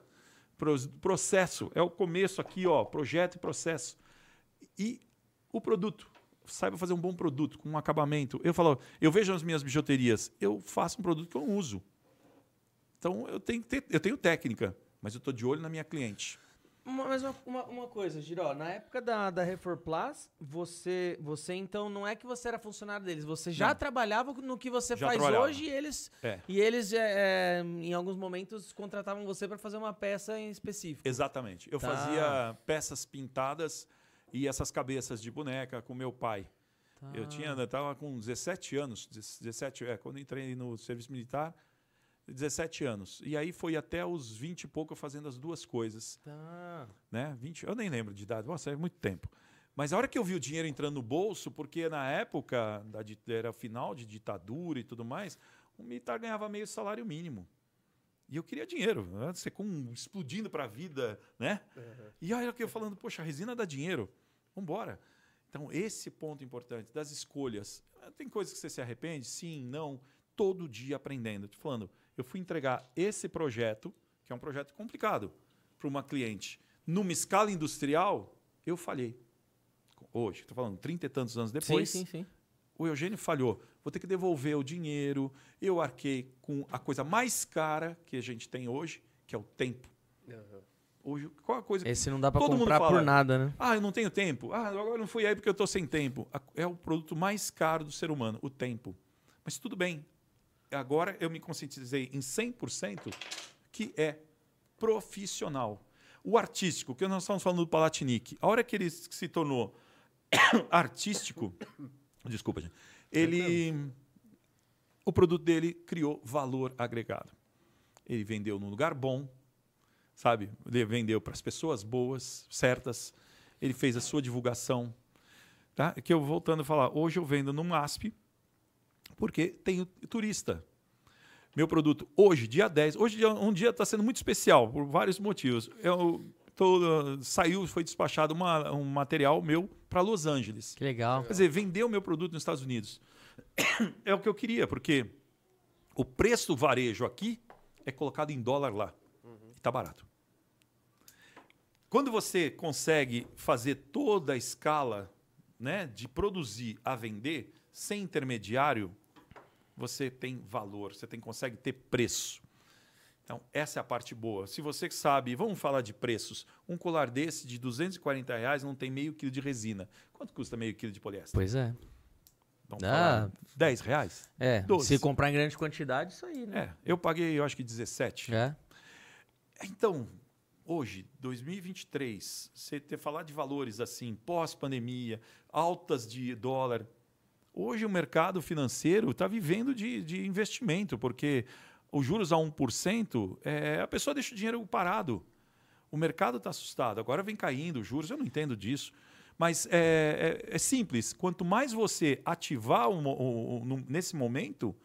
C: Pro- processo. É o começo aqui, ó. Projeto e processo. E o produto. Saiba fazer um bom produto, com um acabamento. Eu falo, eu vejo as minhas bijuterias, eu faço um produto que eu não uso. Então, eu tenho, eu tenho técnica, mas eu estou de olho na minha cliente.
A: Uma, mas uma, uma, uma coisa, Giró, na época da, da Refor Plus, você, você então não é que você era funcionário deles, você já
C: Não.
A: trabalhava no que você
C: Já
A: faz
C: trabalhava.
A: hoje e eles,
C: É.
A: e eles é, é, em alguns momentos contratavam você para fazer uma peça em específico.
C: Exatamente. Eu
A: Tá.
C: fazia peças pintadas e essas cabeças de boneca com meu pai.
A: Tá.
C: Eu tinha, eu estava com 17 anos, 17, é, quando entrei no serviço militar, 17 anos. E aí foi até os 20 e pouco fazendo as duas coisas,
A: Tá.
C: né? 20, eu nem lembro de idade, nossa, é muito tempo. Mas a hora que eu vi o dinheiro entrando no bolso, porque na época da, era final de ditadura e tudo mais, o militar ganhava meio salário mínimo. E eu queria dinheiro, né? você com explodindo para a vida, né? E aí eu falando, poxa, a resina dá dinheiro, vamos embora. Então, esse ponto importante das escolhas. Tem coisas que você se arrepende? Sim, não. Todo dia aprendendo. Te falando, eu fui entregar esse projeto, que é um projeto complicado, para uma cliente. Numa escala industrial, eu falhei. Hoje, estou falando, trinta e tantos anos depois,
A: sim, sim, sim.
C: o Eugênio falhou. Vou ter que devolver o dinheiro. Eu arquei com a coisa mais cara que a gente tem hoje, que é o tempo.
B: Aham.
C: Hoje, qual a coisa que
A: Esse não dá para comprar
C: fala.
A: por nada, né?
C: ah, eu não tenho tempo. Ah, agora não fui aí porque eu estou sem tempo. É o produto mais caro do ser humano, o tempo. Mas tudo bem. Agora eu me conscientizei em 100% que é profissional. O artístico, que nós estamos falando do Palatinic, a hora que ele se tornou artístico, desculpa, gente, ele, o produto dele criou valor agregado. Ele vendeu num lugar bom, sabe? Ele vendeu para as pessoas boas, certas. Ele fez a sua divulgação. Tá? Que eu voltando a falar, hoje eu vendo no MASP porque tenho turista. Meu produto hoje, dia 10, hoje um dia está sendo muito especial por vários motivos. Eu tô, saiu, foi despachado uma- um material meu para Los Angeles.
A: Que legal.
C: Quer dizer, vender o meu produto nos Estados Unidos. É o que eu queria, porque o preço do varejo aqui é colocado em dólar lá. E está barato. Quando você consegue fazer toda a escala né, de produzir a vender sem intermediário, você tem valor, você tem, consegue ter preço. Então, essa é a parte boa. Se você sabe, vamos falar de preços. Um colar desse de 240 reais não tem meio quilo de resina. Quanto custa meio quilo de poliéster?
A: Pois é.
C: Vamos
A: Ah.
C: falar 10 reais?
A: É,
C: Doze.
A: se comprar em grande quantidade, isso aí, né?
C: É, eu paguei, eu acho que 17.
A: É.
C: Então, hoje, 2023, você ter falar de valores assim, pós-pandemia, altas de dólar. Hoje o mercado financeiro está vivendo de, de investimento, porque os juros a 1%, é, a pessoa deixa o dinheiro parado. O mercado está assustado. Agora vem caindo os juros, eu não entendo disso. Mas é, é- é simples. Quanto mais você ativar nesse momento,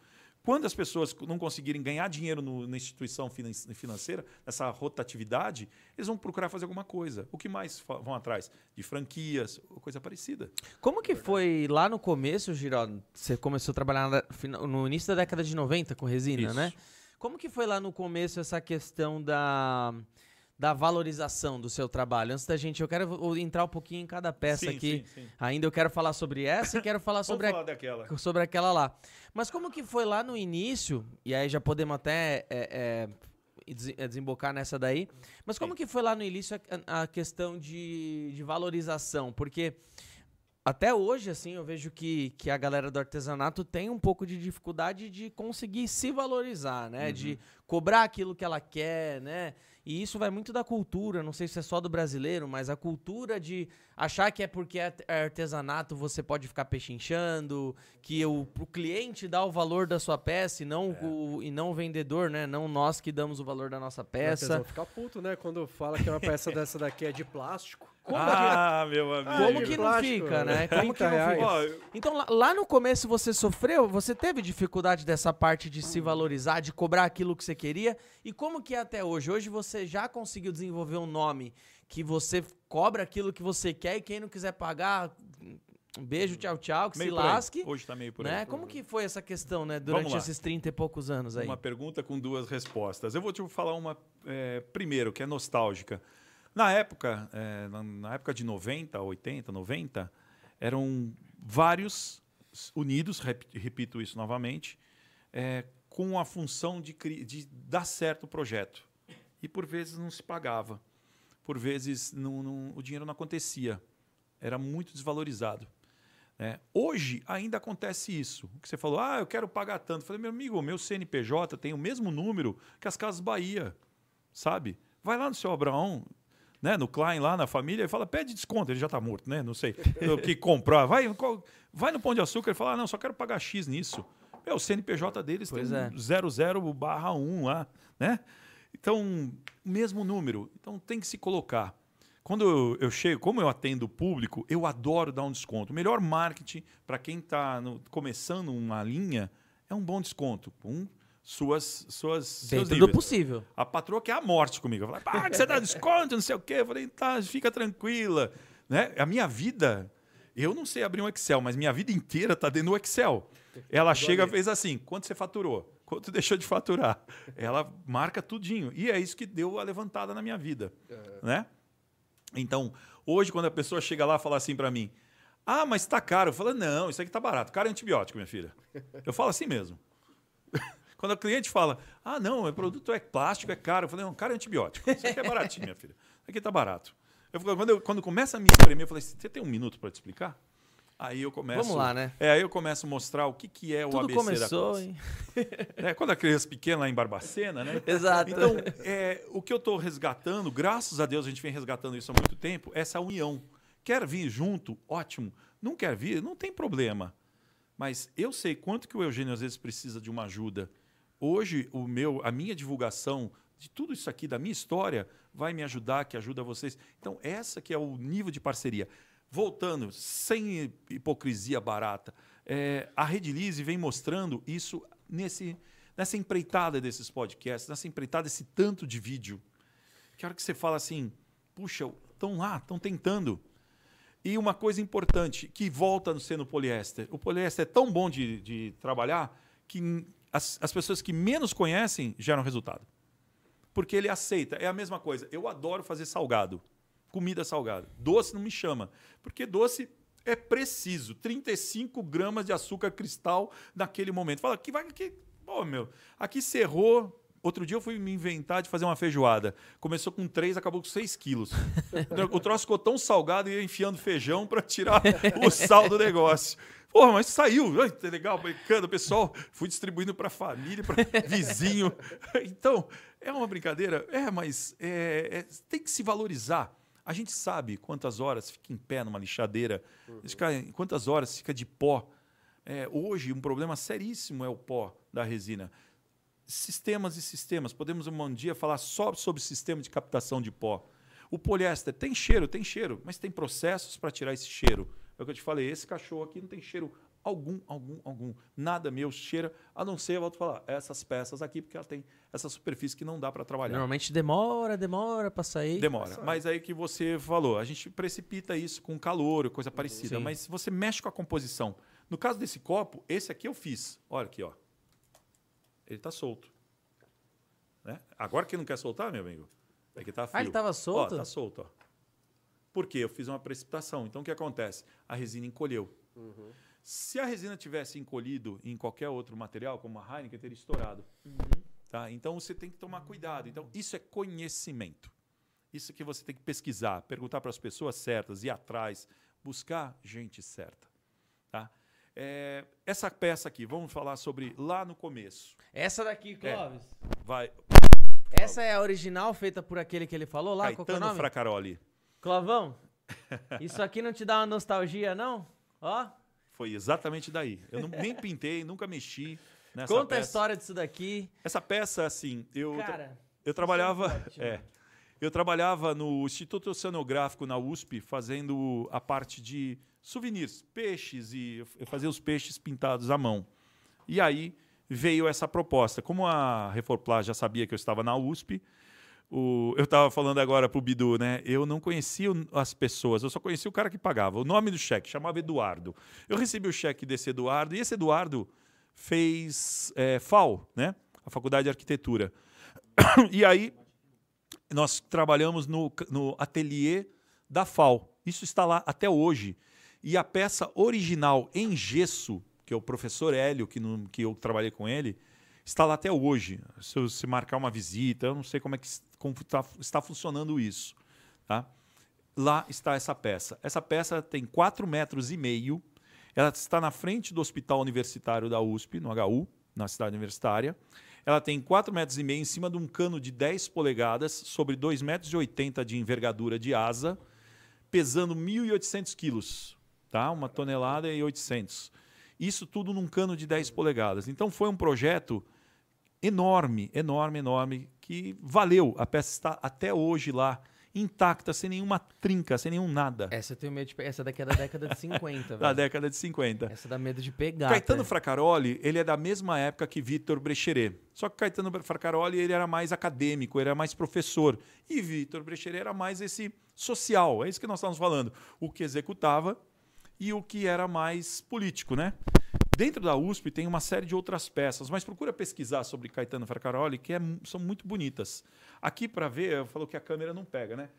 C: quando as pessoas não conseguirem ganhar dinheiro no- na instituição finan- financeira, nessa rotatividade, eles vão procurar fazer alguma coisa. O que mais vão atrás? De franquias, coisa parecida.
A: Como que foi lá no começo, Giró? Você começou a trabalhar na- no início da década de 90 com resina,
C: Isso.
A: né? Como que foi lá no começo essa questão da, da valorização do seu trabalho? Antes da gente, eu quero entrar um pouquinho em cada peça
C: Sim,
A: aqui.
C: sim, sim.
A: Ainda eu quero falar sobre essa e quero falar sobre a,
C: falar daquela.
A: sobre aquela lá. Mas como que foi lá no início, e aí já podemos até é, é, é, desembocar nessa daí, mas como que foi lá no início a, a questão de, de valorização? Porque até hoje, assim, eu vejo que, que a galera do artesanato tem um pouco de dificuldade de conseguir se valorizar, né? De cobrar aquilo que ela quer, né? E isso vai muito da cultura, não sei se é só do brasileiro, mas a cultura de achar que é porque é é artesanato você pode ficar pechinchando, que o pro cliente dá o valor da sua peça e não, o, e não o vendedor, né? Não nós que damos o valor da nossa
B: O
A: peça.
B: fica puto, né? Quando fala que uma peça dessa daqui é de plástico. Como
C: Ah, meu amigo.
A: Como
B: de
A: que não fica, né? Como que
B: 30
A: não fica? Então, lá, lá no começo você sofreu? Você teve dificuldade dessa parte de se valorizar, de cobrar aquilo que você queria? E como que é até hoje? Hoje você já conseguiu desenvolver um nome que você cobra aquilo que você quer e quem não quiser pagar, um beijo, tchau, tchau, que
C: meio
A: se
C: aí.
A: lasque.
C: Hoje tá meio por aí.
A: Né? Como que foi essa questão, né, durante esses 30 e poucos anos aí?
C: Uma pergunta com duas respostas. Eu vou te falar uma é, primeiro, que é nostálgica. Na época, é, na, época de 90, 80, 90, eram vários unidos, rep- repito isso novamente, é, com a função de, de dar certo o projeto. E por vezes não se pagava. Por vezes não- não- o dinheiro não acontecia. Era muito desvalorizado. né? Hoje ainda acontece isso. Que você falou, ah, eu quero pagar tanto. Eu falei, meu amigo, meu CNPJ tem o mesmo número que as Casas Bahia, sabe? Vai lá no seu Abraão, né, no Klein, lá na família, e fala, pede desconto. Ele já está morto, né? Não sei. O que comprar. Vai, vai no Pão de Açúcar e fala, ah, não, só quero pagar X nisso. Meu, o CNPJ deles
A: Pois
C: tem
A: é.
C: um 00 barra 1 lá, né? Então, mesmo número. Então, tem que se colocar. Quando eu, eu chego, como eu atendo o público, eu adoro dar um desconto. O melhor marketing para quem está começando uma linha é um bom desconto. Com suas, suas, seus
A: Dentro do
C: níveis.
A: possível.
C: A patroa quer a morte comigo. Eu falei, pá, que você dá desconto, não sei o quê. Eu falei, tá, fica tranquila. Né? A minha vida, eu não sei abrir um Excel, mas minha vida inteira tá dentro do Excel. Ela chega e fez assim: quanto você faturou? Quanto deixou de faturar? Ela marca tudinho. E é isso que deu a levantada na minha vida. Né? Então, hoje, quando a pessoa chega lá e fala assim para mim: Ah, mas tá caro. Eu falo: Não, isso aqui tá barato. Cara é antibiótico, minha filha. Eu falo assim mesmo. Quando o cliente fala, ah, não, o produto é plástico, é caro. Eu falei, não, cara, é antibiótico. Isso aqui é baratinho, minha filha. Isso aqui tá barato. Eu, quando, eu, quando começa a me espremer, eu falei, você tem um minuto para te explicar? Aí eu começo.
A: Vamos lá, né?
C: É, aí eu começo a mostrar o que, que é o
A: Tudo
C: ABC
A: começou,
C: da coisa.
A: hein?
C: É, quando a criança pequena lá em Barbacena, né?
A: Exato.
C: Então, é, o que eu estou resgatando, graças a Deus a gente vem resgatando isso há muito tempo, é essa união. Quer vir junto? Ótimo. Não quer vir? Não tem problema. Mas eu sei quanto que o Eugênio às vezes precisa de uma ajuda. Hoje, o meu, a minha divulgação de tudo isso aqui, da minha história, vai me ajudar, que ajuda vocês. Então, essa que é o nível de parceria. Voltando, sem hipocrisia barata, é, a Rede Lise vem mostrando isso nesse, nessa empreitada desses podcasts, nessa empreitada, esse tanto de vídeo. Que hora que você fala assim, puxa, estão lá, estão tentando. E uma coisa importante, que volta a ser no poliéster. O poliéster é tão bom de, de trabalhar que as, as pessoas que menos conhecem geram resultado. Porque ele aceita. É a mesma coisa. Eu adoro fazer salgado. Comida salgada. Doce não me chama. Porque doce é preciso. 35 gramas de açúcar cristal naquele momento. Fala, que vai. Que, pô, meu, aqui cerrou Outro dia eu fui me inventar de fazer uma feijoada. Começou com 3, acabou com 6 quilos. o troço ficou tão salgado e ia enfiando feijão para tirar o sal do negócio. Porra, mas saiu. Ai, legal, brincando, pessoal. Fui distribuindo para família, para vizinho. Então, é uma brincadeira? É, mas é, é, tem que se valorizar. A gente sabe quantas horas fica em pé numa lixadeira, fica- quantas horas fica de pó. É, hoje, um problema seríssimo é o pó da resina. Sistemas e sistemas. Podemos um dia falar só sobre sistema de captação de pó. O poliéster tem cheiro, tem cheiro, mas tem processos para tirar esse cheiro. É o que eu te falei, esse cachorro aqui não tem cheiro algum, algum, algum. Nada meu cheira, a não ser, eu volto a falar, essas peças aqui, porque ela tem essa superfície que não dá para trabalhar.
A: Normalmente demora, demora pra sair.
C: Demora. Mas aí que você falou, a gente precipita isso com calor, coisa parecida.
A: Sim.
C: Mas você mexe com a composição. No caso desse copo, esse aqui eu fiz. Olha aqui, ó. Ele tá solto. Né? Agora que não quer soltar, meu amigo, é que tá frio.
A: Ah, ele tava solto?
C: Ó, tá solto, ó. Por quê? Eu fiz uma precipitação. Então o que acontece? A resina encolheu. Se a resina tivesse encolhido em qualquer outro material, como a Heineken, teria estourado. Tá? Então você tem que tomar cuidado. Então isso é conhecimento. Isso que você tem que pesquisar, perguntar para as pessoas certas, ir atrás, buscar gente certa. Tá? É, essa peça aqui, vamos falar sobre lá no começo.
A: Essa daqui, Clóvis.
C: Vai,
A: Essa é a original feita por aquele que ele falou lá? Qual que é o
C: Caetano
A: nome?
C: Fracaroli.
A: Clovão, isso aqui não te dá uma nostalgia, não? Ó,
C: Foi exatamente daí. Eu não- nem pintei, nunca mexi nessa
A: conta a
C: peça.
A: história disso daqui.
C: Essa peça, assim, eu,
A: Cara,
C: eu trabalhava.
A: ótimo.
C: É, eu trabalhava no Instituto Oceanográfico na USP, fazendo a parte de souvenirs, peixes, e eu eu fazia os peixes pintados à mão. E aí veio essa proposta. Como a Reforplar já sabia que eu estava na USP, o- eu estava falando agora para o Bidu, né? Eu não conhecia as pessoas, eu só conhecia o cara que pagava. O nome do cheque chamava Eduardo. Eu recebi o cheque desse Eduardo, e esse Eduardo fez é, FAO, né? A Faculdade de Arquitetura. E aí nós trabalhamos no, no ateliê da FAO. Isso está lá até hoje. E a peça original em gesso, que é o professor Hélio, que, no- que eu trabalhei com ele, está lá até hoje. Se se marcar uma visita, eu não sei como é que tá- está funcionando isso. Tá? Lá está essa peça. Essa peça tem 4 metros e meio. Ela está na frente do Hospital Universitário da USP, no HU, na cidade universitária. Ela tem 4 metros e meio em cima de um cano de 10 polegadas, sobre 2,80 metros 80 de envergadura de asa, pesando 1.800 quilos, tá? uma tonelada e 800. Isso tudo num cano de 10 polegadas. Então foi um projeto enorme, enorme, enorme, que valeu. A peça está até hoje lá, intacta, sem nenhuma trinca, sem nenhum nada,
A: essa eu tenho medo de pe- Essa daqui é da década de 50,
C: da
A: velho.
C: década de 50.
A: Essa dá medo de pegar.
C: Caetano
A: tá?
C: Fracaroli, ele é da mesma época que Vitor Brecheret. Só que Caetano Fracaroli, ele era mais acadêmico, ele era mais professor. E Vitor Brecheret era mais esse social. É isso que nós estamos falando. O que executava e o que era mais político, né? Dentro da USP tem uma série de outras peças, mas procura pesquisar sobre Caetano Fracaroli, que é são muito bonitas. Aqui para ver, eu falou que a câmera não pega, né?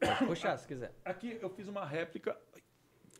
A: Pode puxar se quiser.
C: Aqui eu fiz uma réplica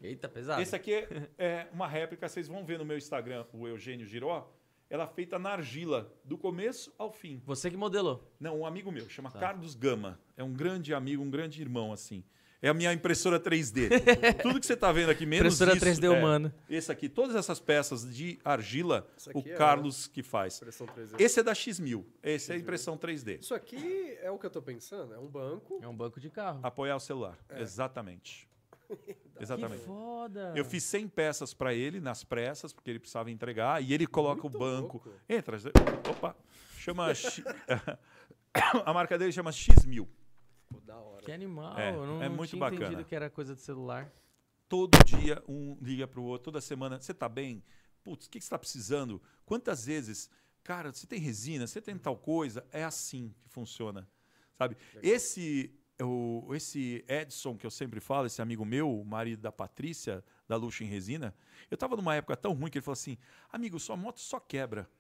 A: Eita, pesado.
C: esse aqui é, é uma réplica, vocês vão ver no meu Instagram, o Eugênio Giró. Ela é feita na argila, do começo ao fim.
A: Você que modelou.
C: Não, um amigo meu, chama Carlos Gama. É um grande amigo, um grande irmão, assim. É a minha impressora 3D. Tudo que você está vendo aqui, menos
A: Impressora
C: isso,
A: 3D
C: é,
A: humana.
C: Esse aqui, todas essas peças de argila, o
B: é-
C: Carlos que faz.
B: Impressão 3D.
C: Esse é da X1000. Esse é a impressão 3D.
B: Isso aqui é o que eu tô pensando, é um banco.
A: É um banco de carro.
C: Apoiar o celular. Exatamente.
A: Que
C: Exatamente.
A: foda.
C: Eu fiz 100 peças para ele nas pressas, porque ele precisava entregar, e ele coloca
B: Muito
C: o banco.
B: louco.
C: Entra. Opa. Chama. X- a marca dele chama X1000.
A: Que animal.
C: É,
A: eu não,
C: é muito
A: tinha
C: bacana.
A: entendido que era coisa de celular.
C: Todo dia um liga pro outro, toda semana. Você tá bem? Putz, o que que você está precisando? Quantas vezes? Cara, você tem resina, você tem tal coisa? É assim que funciona. Sabe? Esse, o, esse Edson, que eu sempre falo, esse amigo meu, o marido da Patrícia, da Luxo em Resina, eu estava numa época tão ruim que ele falou assim: amigo, sua moto só quebra.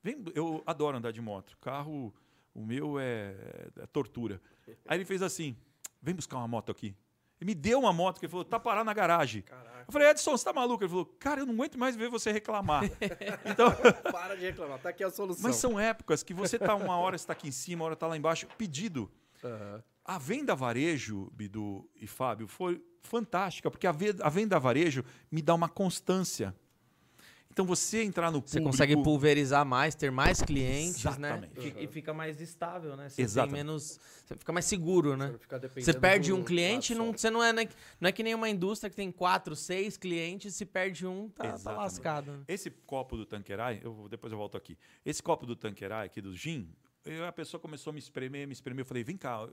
C: Vem, eu adoro andar de moto. Carro, o meu é, é tortura. Aí ele fez assim: vem buscar uma moto aqui. Ele me deu uma moto que ele falou, tá parado na garagem.
B: Caraca.
C: Eu falei, Edson, você tá maluco? Ele falou, cara, eu não aguento mais ver você reclamar. então,
B: Para de reclamar, tá aqui a solução.
C: mas são épocas que você tá uma hora está aqui em cima, uma hora tá lá embaixo. Pedido.
B: Aham.
C: A venda varejo, Bidu e Fábio, foi fantástica, porque a venda varejo me dá uma constância. Então você entrar no
A: Você
C: público...
A: consegue pulverizar mais, ter mais clientes,
C: Exatamente.
A: né? E, e fica mais estável, né? Você
C: Exatamente.
A: tem menos. Você fica mais seguro, né?
B: Você
A: Você perde
B: de
A: um cliente,
B: lado
A: não, você não é, né, não é que nem uma indústria que tem quatro, seis clientes, se perde um, tá, tá lascado. né?
C: Esse copo do Tanqueray, eu, depois eu volto aqui. Esse copo do Tanqueray, aqui do gin, eu- a pessoa começou a me espremer, me espremer. Eu falei, vem cá,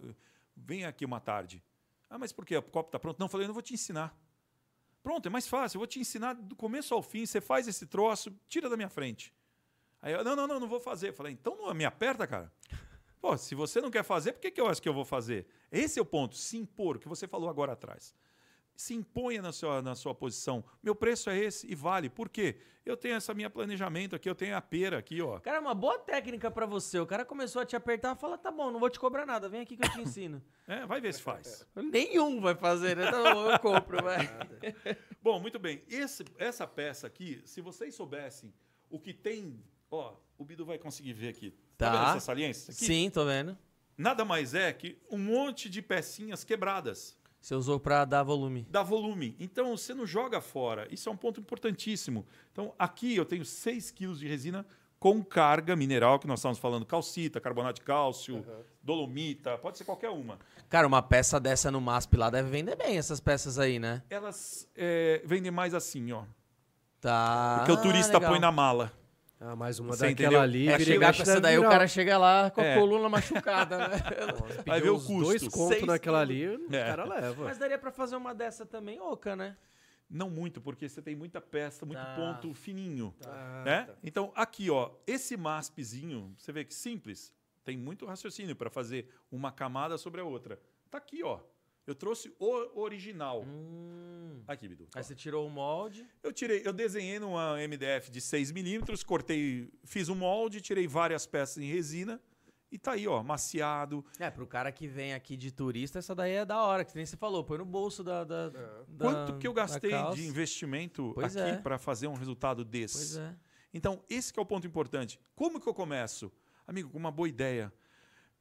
C: vem aqui uma tarde. Ah, mas por quê? O copo tá pronto? Não, eu falei, eu não vou te ensinar. Pronto, é mais fácil. Eu vou te ensinar do começo ao fim. Você faz esse troço, tira da minha frente. Aí eu, não, não, não, não vou fazer. Eu falei, então não me aperta, cara. Pô, se você não quer fazer, por que, que eu acho que eu vou fazer? Esse é o ponto, se impor, o que você falou agora atrás. Se imponha na sua, na sua posição. Meu preço é esse e vale. Por quê? Eu tenho essa minha planejamento aqui, eu tenho a pera aqui, ó.
A: Cara, é uma boa técnica pra você. O cara começou a te apertar e fala: tá bom, não vou te cobrar nada, vem aqui que eu te ensino.
C: É, vai ver se faz.
A: Nenhum vai fazer, né? Bom, eu compro, vai.
C: Bom, muito bem. Esse- essa peça aqui, se vocês soubessem o que tem, ó, o Bido vai conseguir ver aqui. Tá,
A: Tá.
C: vendo essa saliência aqui?
A: Sim, tô vendo.
C: Nada mais é que um monte de pecinhas quebradas.
A: Você usou pra dar volume.
C: dá volume. Então, você não joga fora. Isso é um ponto importantíssimo. Então, aqui eu tenho 6 quilos de resina com carga mineral, que nós estamos falando calcita, carbonato de cálcio, dolomita, pode ser qualquer uma.
A: Cara, uma peça dessa no MASP lá deve vender bem essas peças aí, né?
C: Elas é, vendem mais assim, ó.
A: Tá.
C: Porque o turista
A: legal.
C: põe na mala.
B: Ah, mais uma
C: Você
B: daquela
C: entendeu?
B: ali.
A: É
B: e
A: chegar
B: mexe
A: com essa daí, o cara chega lá com a
C: É.
A: coluna machucada, né?
C: Vai ver o custo.
B: Dois contos naquela ali, o
C: É.
B: cara leva.
A: Mas daria pra fazer uma dessa também, oca, né?
C: Não muito, porque você tem muita peça, muito
A: Tá.
C: ponto fininho.
B: Ah,
C: né?
B: tá.
C: Então, aqui, ó, esse MASPzinho, você vê que simples, tem muito raciocínio para fazer uma camada sobre a outra. Tá aqui, ó. Eu trouxe o original.
A: Hum.
C: Aqui, Bidu.
A: Aí você tirou o molde.
C: Eu tirei, eu desenhei numa MDF de 6 milímetros, cortei, fiz um molde, tirei várias peças em resina e tá aí, ó, maciado.
A: É, pro cara que vem aqui de turista, essa daí é da hora, que nem você falou, põe no bolso da. da, da-
C: Quanto que eu gastei de investimento
A: Pois
C: aqui
A: é.
C: para fazer um resultado desse?
A: Pois é.
C: Então, esse que é o ponto importante. Como que eu começo? Amigo, com uma boa ideia.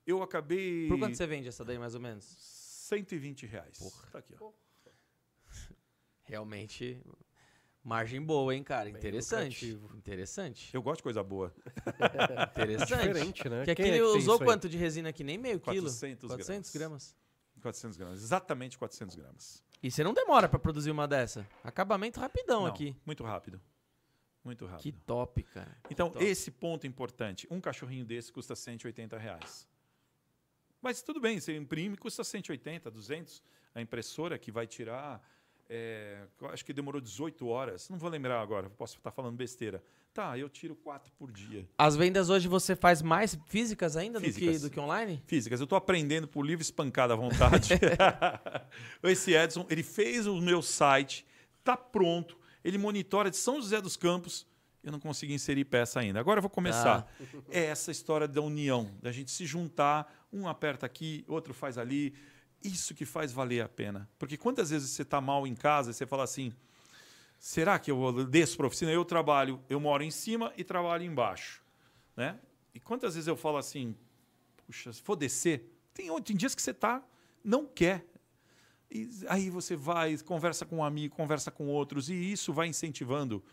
C: Eu acabei
A: Por quanto você vende essa daí, mais ou menos?
C: 120 reais.
A: Porra.
C: Tá aqui, ó.
A: Realmente, margem boa, hein, cara? Interessante.
B: lucrativo.
A: Interessante.
C: Eu gosto de coisa boa.
A: Interessante.
B: Diferente, né?
A: Que
B: Quem
A: aqui
B: é
A: ele
B: que
A: usou quanto de resina aqui? Nem meio quilo?
C: 400
A: 400
C: gramas.
A: gramas.
C: 400 gramas. Exatamente 400 gramas.
A: E você não demora pra produzir uma dessa. Acabamento rapidão
C: Não,
A: aqui.
C: Muito rápido. Muito rápido.
A: Que top, cara.
C: Então,
A: top.
C: esse ponto importante. Um cachorrinho desse custa 180 reais. Mas tudo bem, você imprime, custa 180, 200. A impressora que vai tirar, é, acho que demorou 18 horas. Não vou lembrar agora, posso estar falando besteira. Tá, eu tiro quatro por dia.
A: As vendas hoje você faz mais físicas ainda Do, que,
C: Físicas.
A: do que online?
C: Físicas, eu estou aprendendo por livre espancada à vontade. Esse Edson, ele fez o meu site, tá pronto, ele monitora de São José dos Campos. Eu não consegui inserir peça ainda. Agora eu vou começar. É essa história da união, da gente se juntar, um aperta aqui, outro faz ali. Isso que faz valer a pena. Porque quantas vezes você está mal em casa e você fala assim: será que eu desço para a oficina? Eu trabalho, eu moro em cima e trabalho embaixo. Né? E quantas vezes eu falo assim: puxa, se for descer, tem, tem dias que você tá, não quer. E aí você vai, conversa com um amigo, conversa com outros, e isso vai incentivando.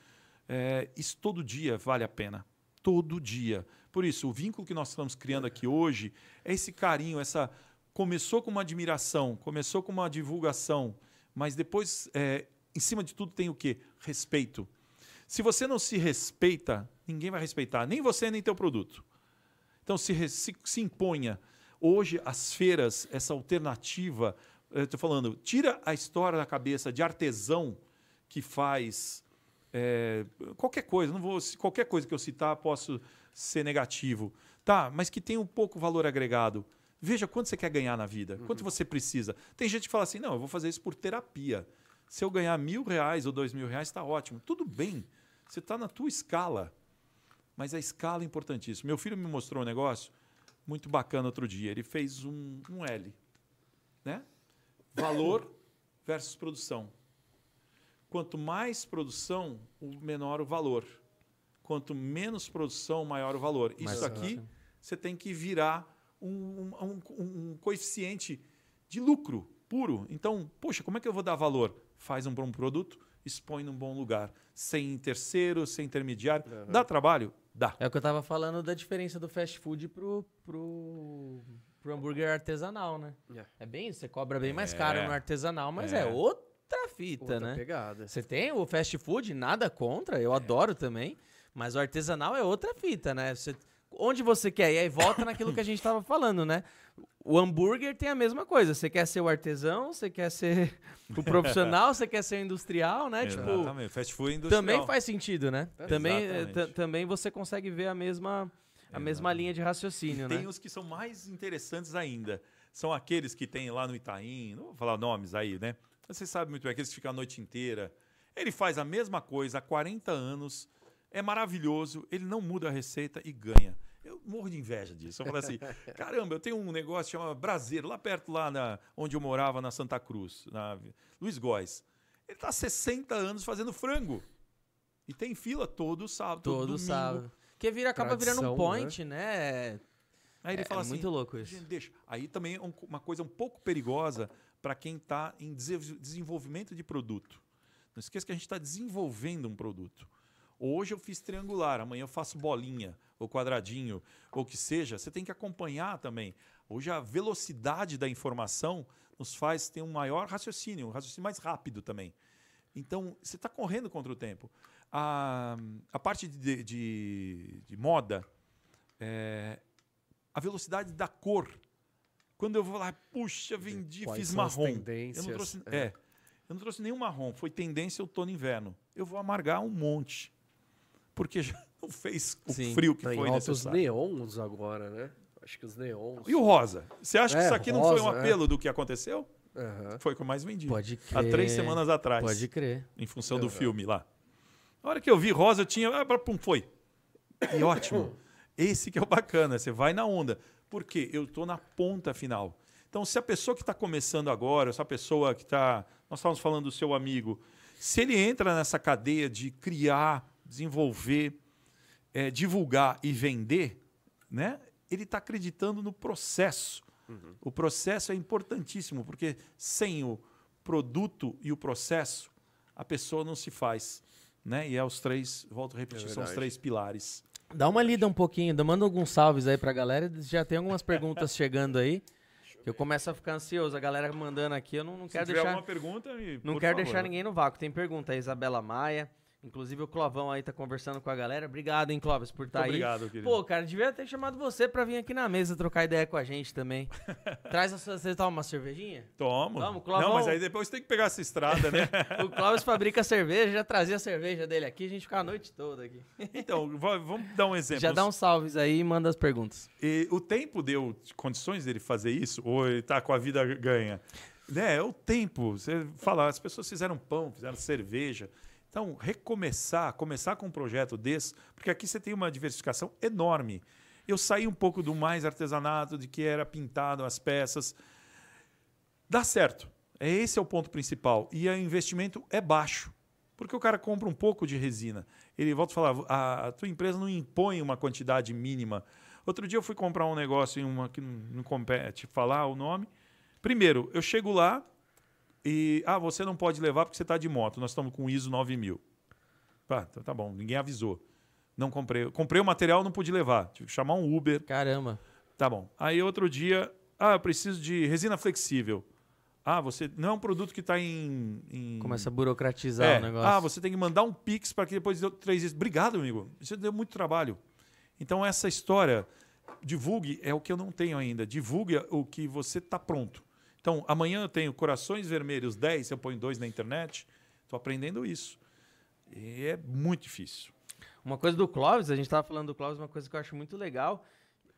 C: É, isso todo dia vale a pena. Todo dia. Por isso, o vínculo que nós estamos criando aqui hoje é esse carinho, essa. Começou com uma admiração, começou com uma divulgação, mas depois, é, em cima de tudo, tem o quê? Respeito. Se você não se respeita, ninguém vai respeitar, nem você, nem teu produto. Então, se, se, se imponha. Hoje, as feiras, essa alternativa, estou falando, tira a história da cabeça de artesão que faz é, qualquer coisa, não vou, qualquer coisa que eu citar posso ser negativo. Tá, mas que tem um pouco valor agregado. Veja quanto você quer ganhar na vida, quanto você precisa. Tem gente que fala assim, não, eu vou fazer isso por terapia. Se eu ganhar mil reais ou dois mil reais, está ótimo. Tudo bem, você está na tua escala. Mas a escala é importantíssima. Meu filho me mostrou um negócio muito bacana outro dia. Ele fez um, um L. Né? Valor versus produção. Quanto mais produção, o menor o valor. Quanto menos produção, maior o valor.
A: Mais
C: Isso aqui você tem que virar um, um- um- um coeficiente de lucro puro. Então, poxa, como é que eu vou dar valor? Faz um bom produto, expõe num bom lugar. Sem terceiro, sem intermediário. Dá trabalho? Dá.
A: É o que eu tava falando da diferença do fast food pro, pro, pro hambúrguer artesanal, né?
B: É.
A: É bem isso, você cobra bem mais caro
C: É.
A: no artesanal, mas é,
C: É.
A: outra fita,
B: Outra
A: né?
B: pegada.
A: Você tem o fast food, nada contra, eu adoro também, mas o artesanal é outra fita, né? Você- onde você quer? E aí volta naquilo que a gente tava falando, né? O hambúrguer tem a mesma coisa. Você quer ser o artesão, você quer ser o profissional, você quer ser o industrial, né? Tipo,
C: Exatamente. Fast food industrial.
A: também faz sentido, né?
B: É,
A: também, eh, também você consegue ver a mesma, a mesma linha de raciocínio,
C: Tem
A: né?
C: os que são mais interessantes ainda. São aqueles que tem lá no Itaim, não vou falar nomes aí, né? Você sabe muito bem, aqueles que ficam a noite inteira. Ele faz a mesma coisa há 40 anos, é maravilhoso, ele não muda a receita e ganha. Eu morro de inveja disso. Eu falo assim, caramba, eu tenho um negócio chamado Braseiro, lá perto, lá na, onde eu morava, na Santa Cruz, na Luiz Góes. Ele está há 60 anos fazendo frango. E tem fila todo sábado, todo,
A: Todo
C: domingo.
A: sábado. Porque vira, acaba virando um
B: Tradição,
A: point, né?
C: Aí ele
A: É-
C: fala
A: é
C: assim,
A: muito louco isso.
C: Deixa. Aí também é um- uma coisa um pouco perigosa para quem está em dese- desenvolvimento de produto. Não esqueça que a gente está desenvolvendo um produto. Hoje eu fiz triangular, amanhã eu faço bolinha, ou quadradinho, ou o que seja. Você tem que acompanhar também. Hoje a velocidade da informação nos faz ter um maior raciocínio, um raciocínio mais rápido também. Então, você está correndo contra o tempo. A, a parte de, de, de moda, é, a velocidade da cor. Quando eu vou lá, puxa, vendi,
B: Quais
C: fiz marrom. Eu não trouxe,
B: é.
C: é. eu não trouxe nenhum marrom. Foi tendência outono e inverno. Eu vou amargar um monte. Porque já não fez o
A: Sim.
C: frio que
B: Tem
C: foi necessário.
B: neons agora, né? Acho que os neons.
C: E o rosa? Você acha que
B: É,
C: isso aqui não foi um
B: rosa, é.
C: apelo do que aconteceu?
B: Aham.
C: Foi o que eu mais vendi.
A: Pode
C: Há
A: crer.
C: três semanas atrás.
A: Pode crer.
C: Em função do
B: Uhum.
C: filme lá. A hora que eu vi rosa, eu tinha. Ah, pum, foi. E ótimo. Esse que é o bacana. Você vai na onda. Por quê? Eu estou na ponta final. Então, se a pessoa que está começando agora, essa pessoa que está. Nós estávamos falando do seu amigo. Se ele entra nessa cadeia de criar, desenvolver, eh, divulgar e vender, né? ele está acreditando no processo. O processo é importantíssimo, porque sem o produto e o processo, a pessoa não se faz. Né? E é os três, volto a repetir,
B: É
C: são os três pilares.
A: Dá uma lida um pouquinho, manda alguns salves aí pra galera. Já tem algumas perguntas chegando aí. Que eu começo a ficar ansioso. A galera mandando aqui, eu não, não
C: Se
A: quero
C: tiver
A: deixar.
C: alguma pergunta, me-
A: Não quero
C: favor.
A: deixar ninguém no vácuo. Tem pergunta aí, Isabela Maia. Inclusive o Clovão aí tá conversando com a galera. Obrigado, hein, Clóvis, por estar aí.
C: obrigado, querido.
A: Pô, cara, devia ter chamado você pra vir aqui na mesa trocar ideia com a gente também. Traz a sua. Você toma uma cervejinha?
C: Tomo.
A: Vamos, Clovão.
C: Não, mas aí depois tem que pegar essa estrada, né?
A: O Clóvis fabrica cerveja, já trazia a cerveja dele aqui, a gente fica a noite toda aqui.
C: então, va- vamos dar um exemplo.
A: Já dá uns salves aí e manda as perguntas.
C: E o tempo deu condições dele fazer isso? Ou ele tá com a vida ganha? Né, é o tempo. Você fala, as pessoas fizeram pão, fizeram cerveja. Então, recomeçar, começar com um projeto desse, porque aqui você tem uma diversificação enorme. Eu saí um pouco do mais artesanato, de que era pintado as peças. Dá certo. É Esse é o ponto principal. E o investimento é baixo. Porque o cara compra um pouco de resina. Ele volta a falar, a, tua empresa não impõe uma quantidade mínima. Outro dia eu fui comprar um negócio em uma que não compete falar o nome. Primeiro, eu chego lá e ah, você não pode levar porque você está de moto. Nós estamos com ISO 9000. Tá, tá, tá bom, ninguém avisou. Não comprei. Comprei o material, não pude levar. Tive que chamar um Uber.
A: Caramba.
C: Tá bom. Aí outro dia, ah, eu preciso de resina flexível. Ah, você não é um produto que está em, em-
A: Começa a burocratizar
C: é.
A: o negócio.
C: Ah, você tem que mandar um Pix para que depois dê três dias. Obrigado, amigo. Isso deu muito trabalho. Então, essa história, divulgue, é o que eu não tenho ainda. Divulgue o que você está pronto. Então, amanhã eu tenho Corações Vermelhos 10, eu ponho dois na internet. Estou aprendendo isso. E é muito difícil.
A: Uma coisa do Clóvis, a gente tava falando do Clóvis, uma coisa que eu acho muito legal.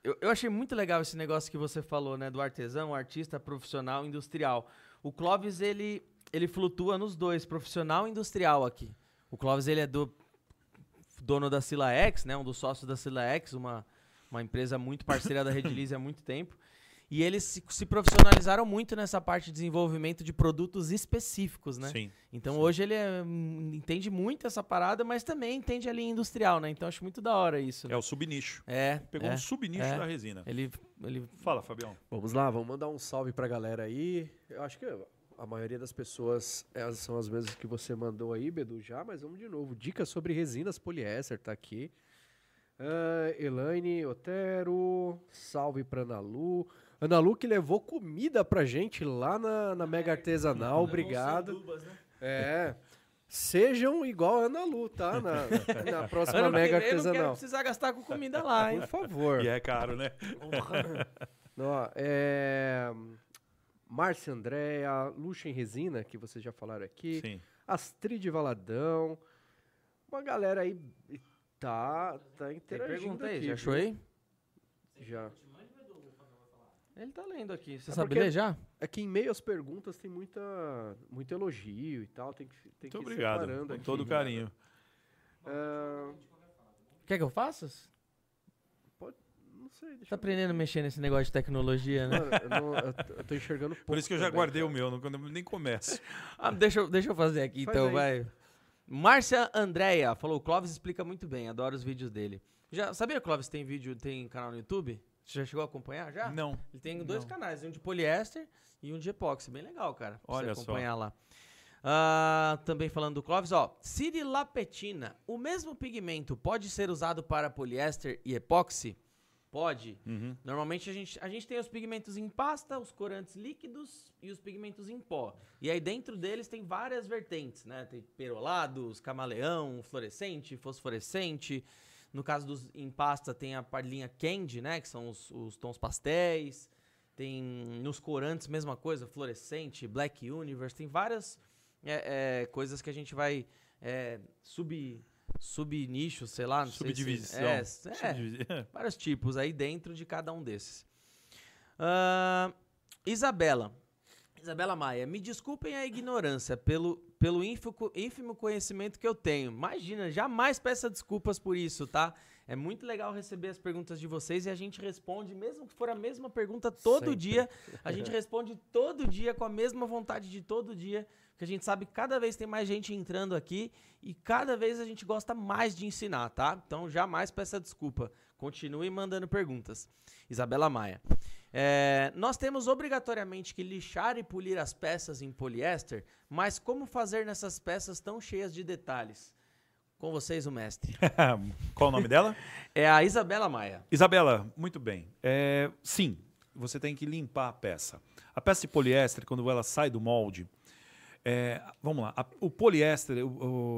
A: Eu, eu achei muito legal esse negócio que você falou, né? Do artesão, artista, profissional, industrial. O Clóvis, ele, ele flutua nos dois, profissional e industrial aqui. O Clóvis, ele é do dono da Silaex, né? Um dos sócios da Silaex, uma, uma empresa muito parceira da Redilize há muito tempo. E eles se, se profissionalizaram muito nessa parte de desenvolvimento de produtos específicos, né?
C: Sim.
A: Então
C: sim.
A: hoje ele é, entende muito essa parada, mas também entende a linha industrial, né? Então acho muito da hora isso.
C: É o subnicho.
A: É,
C: Pegou
A: é.
C: um subnicho
A: é.
C: da resina.
A: Ele, ele
C: Fala, Fabião.
B: Vamos lá, vamos mandar um salve pra galera aí. Eu acho que a maioria das pessoas elas são as mesmas que você mandou aí, Bedu, já, mas vamos de novo. Dicas sobre resinas poliéster, tá aqui. Ah, Elaine Otero, salve pra Ana Lu. Ana Lu que levou comida pra gente lá na, na Mega Artesanal, obrigado. É. Sejam igual a Ana Lu, tá? Na, na próxima
A: Ano que
B: Mega
A: vem eu não quero
B: Artesanal.
A: precisar gastar com comida lá, hein?
B: Por favor.
C: E é caro, né?
B: Ó, é... Márcia Andréa, Luxa em Resina, que vocês já falaram aqui.
C: Sim.
B: Astrid Valadão. Uma galera aí tá, tá
A: Tem
B: interagindo
A: pergunta aí,
B: aqui,
A: já achou aí?
B: Já.
A: Ele tá lendo aqui. Você
B: É
A: sabe ler já?
B: É que em meio às perguntas tem muita, muito elogio e tal. Tem que, tem
C: Muito
B: que ir
C: obrigado.
B: separando
C: Com
B: aqui.
C: todo carinho.
B: Ah,
A: Quer que eu faça? Você
B: não sei, deixa
A: tá
B: eu
A: aprendendo a mexer nesse negócio de tecnologia, né?
B: Mano, eu, não- eu tô- eu tô enxergando pouco.
C: Por isso que eu já
B: também,
C: guardei
B: cara.
C: o meu, não, nem começo.
A: Ah, deixa, eu- deixa eu fazer aqui
B: Faz
A: então,
B: aí.
A: vai. Márcia Andréia falou: o Clóvis explica muito bem, adoro os vídeos dele. Já sabia que o Clóvis tem vídeo, tem canal no YouTube? Você já chegou a acompanhar já?
C: Não.
A: Ele tem dois
C: Não.
A: canais, um de poliéster e um de epóxi. Bem legal, cara.
C: Olha
A: você
C: só.
A: acompanhar lá. Ah, também falando do Clóvis, ó. Sirilapetina. O mesmo pigmento pode ser usado para poliéster e epóxi? Pode.
C: Uhum.
A: Normalmente a gente, a gente tem os pigmentos em pasta, os corantes líquidos e os pigmentos em pó. E aí dentro deles tem várias vertentes, né? Tem perolados, camaleão, fluorescente, fosforescente. No caso dos em pasta tem a linha candy, né? Que são os, os tons pastéis. Tem nos corantes mesma coisa, fluorescente, black universe. Tem várias é, é, coisas que a gente vai é, sub subnichos, sei lá, não sei se-
C: Subdivisão.
A: é, é,
C: Subdivi-
A: vários tipos aí dentro de cada um desses. Ah, Isabela. Isabela Maia, me desculpem a ignorância pelo, pelo ínfimo, co- ínfimo conhecimento que eu tenho. Imagina, jamais peça desculpas por isso, tá? É muito legal receber as perguntas de vocês e a gente responde, mesmo que for a mesma pergunta todo
B: Sempre.
A: dia, a gente responde todo dia com a mesma vontade de todo dia, porque a gente sabe que cada vez tem mais gente entrando aqui e cada vez a gente gosta mais de ensinar, tá? Então jamais peça desculpa. Continue mandando perguntas. Isabela Maia. É, nós temos obrigatoriamente que lixar e polir as peças em poliéster, mas como fazer nessas peças tão cheias de detalhes? Com vocês, o mestre.
C: Qual o nome dela?
A: É a Isabela Maia.
C: Isabela, muito bem. É, sim, você tem que limpar a peça. A peça de poliéster, quando ela sai do molde, é, vamos lá, a- o poliéster, o-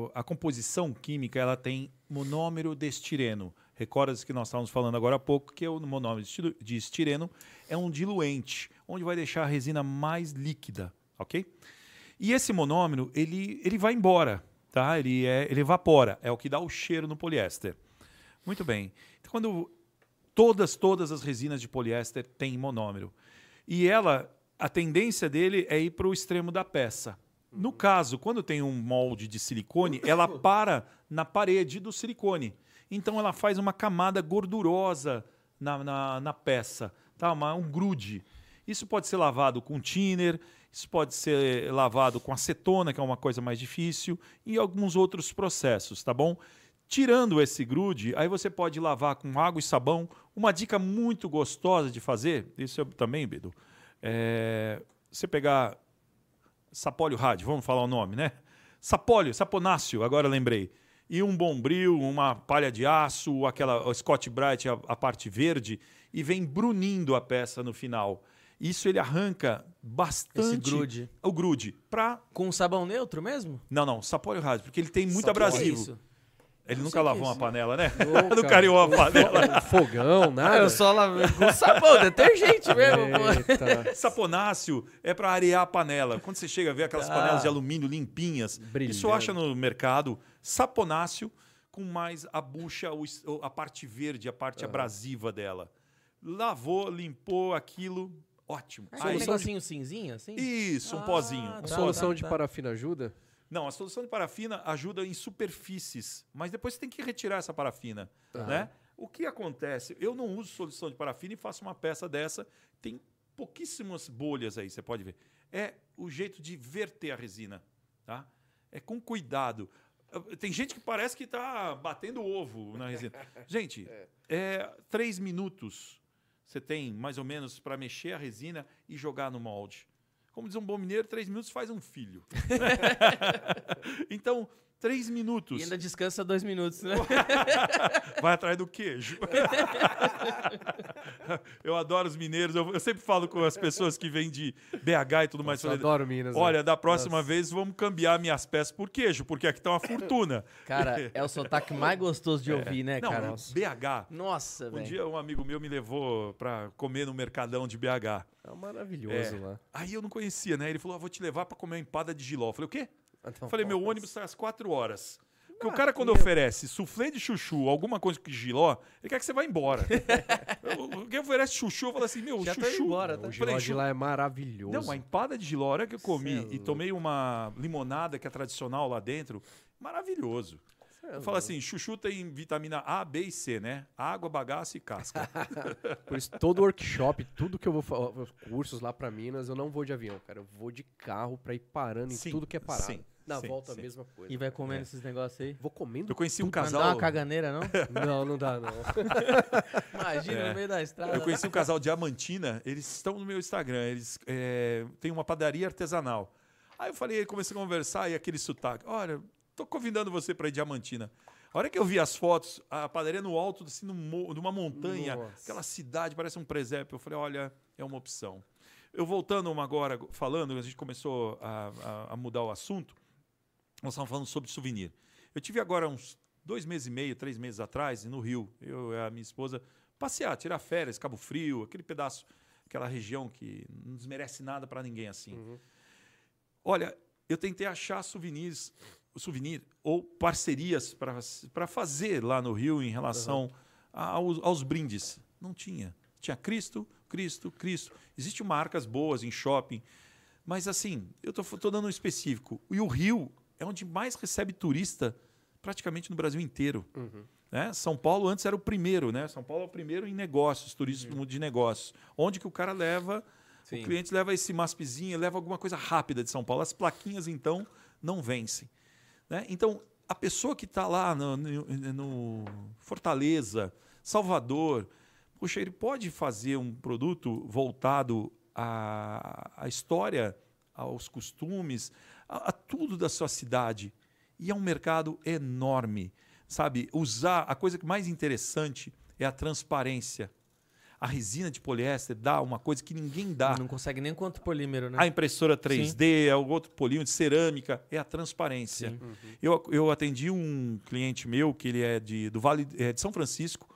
C: o- a composição química, ela tem monômero de estireno. Recorda-se que nós estávamos falando agora há pouco que o monômero de esti- de estireno é um diluente, onde vai deixar a resina mais líquida, ok? E esse monômero, ele, ele vai embora, tá? Ele, é, ele evapora, é o que dá o cheiro no poliéster. Muito bem. Então, quando todas, todas as resinas de poliéster têm monômero. E ela, a tendência dele é ir para o extremo da peça. No caso, quando tem um molde de silicone, ela para na parede do silicone. Então ela faz uma camada gordurosa na, na, na peça, tá? Uma, um grude. Isso pode ser lavado com thinner, isso pode ser lavado com acetona, que é uma coisa mais difícil, e alguns outros processos, tá bom? Tirando esse grude, aí você pode lavar com água e sabão. Uma dica muito gostosa de fazer, isso eu também, Bedu, é você pegar sapólio rádio, vamos falar o nome, né? Sapólio, saponáceo, agora lembrei. E um bombril, uma palha de aço, aquela o Scott Bright, a, a parte verde, e vem brunindo a peça no final. Isso ele arranca bastante
A: grude.
C: o grude para
A: Com sabão neutro mesmo?
C: não, não, sapólio rádio, porque ele tem muito
B: Sapólio.
C: abrasivo.
A: Que isso?
C: Ele nunca lavou uma panela, né? Não
B: cara,
C: cariou a
B: um
C: panela.
B: fo- um fogão,
A: Ah,
B: nada.
A: eu só lavei com sabão, detergente mesmo, pô.
B: Eita.
C: Saponáceo é para arear a panela. Quando você chega a ver aquelas
A: Ah.
C: panelas de alumínio limpinhas,
B: Brilhando.
C: isso acha no mercado saponáceo com mais a bucha, a parte verde, a parte abrasiva dela. Lavou, limpou aquilo, ótimo.
A: É um
C: Aí-
A: negocinho cinzinho, assim?
C: isso, um
A: Ah,
C: pozinho.
A: tá.
C: um
B: A solução
A: tá,
B: de
A: tá.
B: parafina ajuda?
C: Não, a solução de parafina ajuda em superfícies, mas depois você tem que retirar essa parafina,
B: Tá.
C: né? O que acontece? Eu não uso solução de parafina e faço uma peça dessa, tem pouquíssimas bolhas aí, você pode ver. É o jeito de verter a resina, tá? É com cuidado. Tem gente que parece que está batendo ovo na resina. Gente, é três minutos você tem mais ou menos para mexer a resina e jogar no molde. Como diz um bom mineiro, três minutos faz um filho. então, três minutos.
A: E ainda descansa dois minutos, né?
C: Vai atrás do queijo. eu adoro os mineiros. Eu, eu sempre falo com as pessoas que vêm de BH e tudo mais.
B: Eu
C: falei,
B: adoro Minas. né?
C: Olha, da próxima
B: Nossa.
C: vez vamos cambiar minhas peças por queijo, porque aqui tá uma fortuna.
A: Cara, é o sotaque mais gostoso de ouvir, né,
C: Não,
A: cara?
C: BH.
A: Nossa,
C: Um
A: velho.
C: dia um amigo meu me levou pra comer no Mercadão de BH.
B: É maravilhoso
C: É.
B: lá.
C: Aí eu não conhecia, né? Ele falou: ah, vou te levar pra comer uma empada de giló. Eu falei, o quê?
B: Ah,
C: Eu falei, meu
B: nossa.
C: ônibus sai às quatro horas. Porque
B: Ah,
C: o cara, quando
B: meu-
C: oferece suflê de chuchu, alguma coisa que giló, ele quer que você vá embora. Quem oferece chuchu, eu falo assim, meu,
A: Já
C: chuchu.
A: embora, tá?
B: O giló de lá é maravilhoso.
C: Não, a empada de giló, a hora que eu comi
B: Cê é
C: e
B: louco.
C: tomei uma limonada que é tradicional lá dentro, maravilhoso. Eu falo
B: louco.
C: assim, chuchu tem vitamina A, B e C, né? Água, bagaço e casca.
B: Por isso, todo workshop, tudo que eu vou falar, os cursos lá pra Minas, eu não vou de avião, cara. Eu vou de carro pra ir parando em
C: Sim,
B: tudo que é parado.
C: sim,
B: Na
C: sim,
B: volta,
C: sim.
B: a mesma coisa.
A: E vai comendo
C: É.
A: esses negócios aí?
B: Vou comendo
C: Eu conheci um casal.
A: dar uma caganeira, não?
B: Não, não dá, não.
A: Imagina
C: É.
A: no meio da estrada.
C: Eu conheci um casal Diamantina, eles estão no meu Instagram, eles é, têm uma padaria artesanal. Aí eu falei, comecei a conversar e aquele sotaque, olha, tô convidando você para ir Diamantina. A hora que eu vi as fotos, a padaria no alto, assim, mo- numa montanha,
B: Nossa.
C: aquela cidade, parece um presépio. Eu falei, olha, é uma opção. Eu voltando uma agora, falando, a gente começou a, a- a mudar o assunto, nós estávamos falando sobre souvenir. Eu tive agora uns dois meses e meio, três meses atrás, no Rio, eu e a minha esposa, passear, tirar férias, Cabo Frio, aquele pedaço, aquela região que não desmerece nada para ninguém assim. Olha, eu tentei achar souvenirs, souvenir ou parcerias para fazer lá no Rio em relação aos, aos brindes. Não tinha. Tinha Cristo, Cristo, Cristo. Existem marcas boas em shopping, mas assim, eu estou dando um específico. E o Rio é onde mais recebe turista praticamente no Brasil inteiro. Né? São Paulo antes era o primeiro, né? São Paulo é o primeiro em negócios, turismo de negócios. Onde que o cara leva,
A: Sim.
C: o cliente leva esse maspezinho, leva alguma coisa rápida de São Paulo. As plaquinhas, então, não vencem. Né? Então, a pessoa que está lá no, no- no Fortaleza, Salvador, puxa, ele pode fazer um produto voltado à, à história, aos costumes, a, a tudo da sua cidade. E é um mercado enorme. Sabe, usar a coisa que mais interessante é a transparência. A resina de poliéster dá uma coisa que ninguém dá.
A: Não consegue nem quanto polímero, né?
C: A impressora 3D, é o outro polinho de cerâmica, é a transparência.
A: Sim.
C: Eu, eu atendi um cliente meu que ele é de, do Vale é de São Francisco,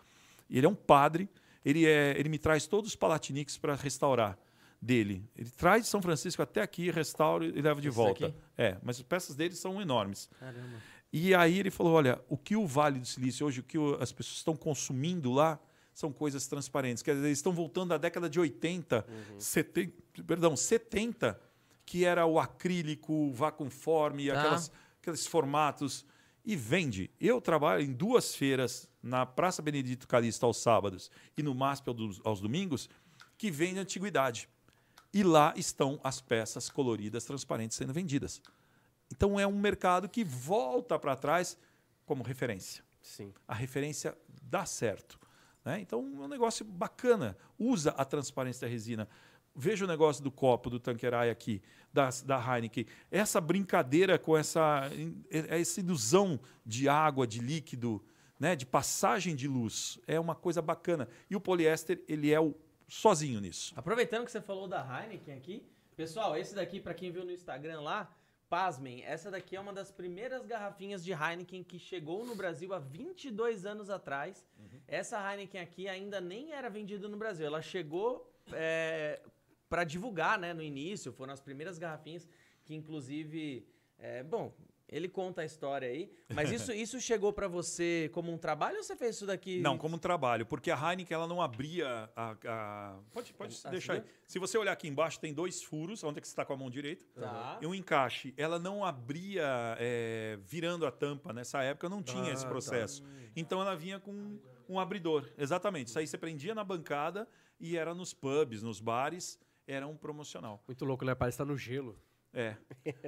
C: e ele é um padre, ele, é, ele me traz todos os palatiniques para restaurar dele. Ele traz de São Francisco até aqui, restaura e leva de
A: Esse
C: volta.
A: daqui?
C: É, mas as peças dele são enormes.
A: Caramba.
C: E aí ele falou: olha, o que o Vale do Silício hoje, o que as pessoas estão consumindo lá, são coisas transparentes. Quer dizer, eles estão voltando à década de 80, 70, perdão, 70, que era o acrílico, o vacuumforme,
A: Tá.
C: aquelas, aqueles formatos. E vende. Eu trabalho em duas feiras, na Praça Benedito Calixto aos sábados e no MASP aos domingos, que vende antiguidade. E lá estão as peças coloridas, transparentes sendo vendidas. Então é um mercado que volta para trás como referência.
B: Sim.
C: A referência dá certo. Né? Então é um negócio bacana. Usa a transparência da resina. Veja o negócio do copo do Tanqueray aqui, da, da Heineken. Essa brincadeira com essa, essa ilusão de água, de líquido, né? de passagem de luz, é uma coisa bacana. E o poliéster, ele é o sozinho nisso.
A: Aproveitando que você falou da Heineken aqui, pessoal, esse daqui, pra quem viu no Instagram lá, pasmem, essa daqui é uma das primeiras garrafinhas de Heineken que chegou no Brasil há 22 anos atrás. Essa Heineken aqui ainda nem era vendida no Brasil, ela chegou é, para divulgar, né, no início, foram as primeiras garrafinhas que inclusive, é, bom, ele conta a história aí, mas isso, isso chegou pra você como um trabalho ou você fez isso daqui?
C: Não, como um trabalho, porque a Heineken ela não abria a. a- Pode, pode
A: Ah,
C: deixar aí. Se você olhar aqui embaixo, tem dois furos, onde é que você está com a mão direita.
A: Tá.
C: E um encaixe. Ela não abria é, virando a tampa. Nessa época não tinha
B: Ah,
C: esse
B: tá.
C: processo. Então ela vinha com um abridor. Exatamente. Isso aí você prendia na bancada e era nos pubs, nos bares. era um promocional.
B: Muito louco, né? Parece que tá no gelo.
C: É.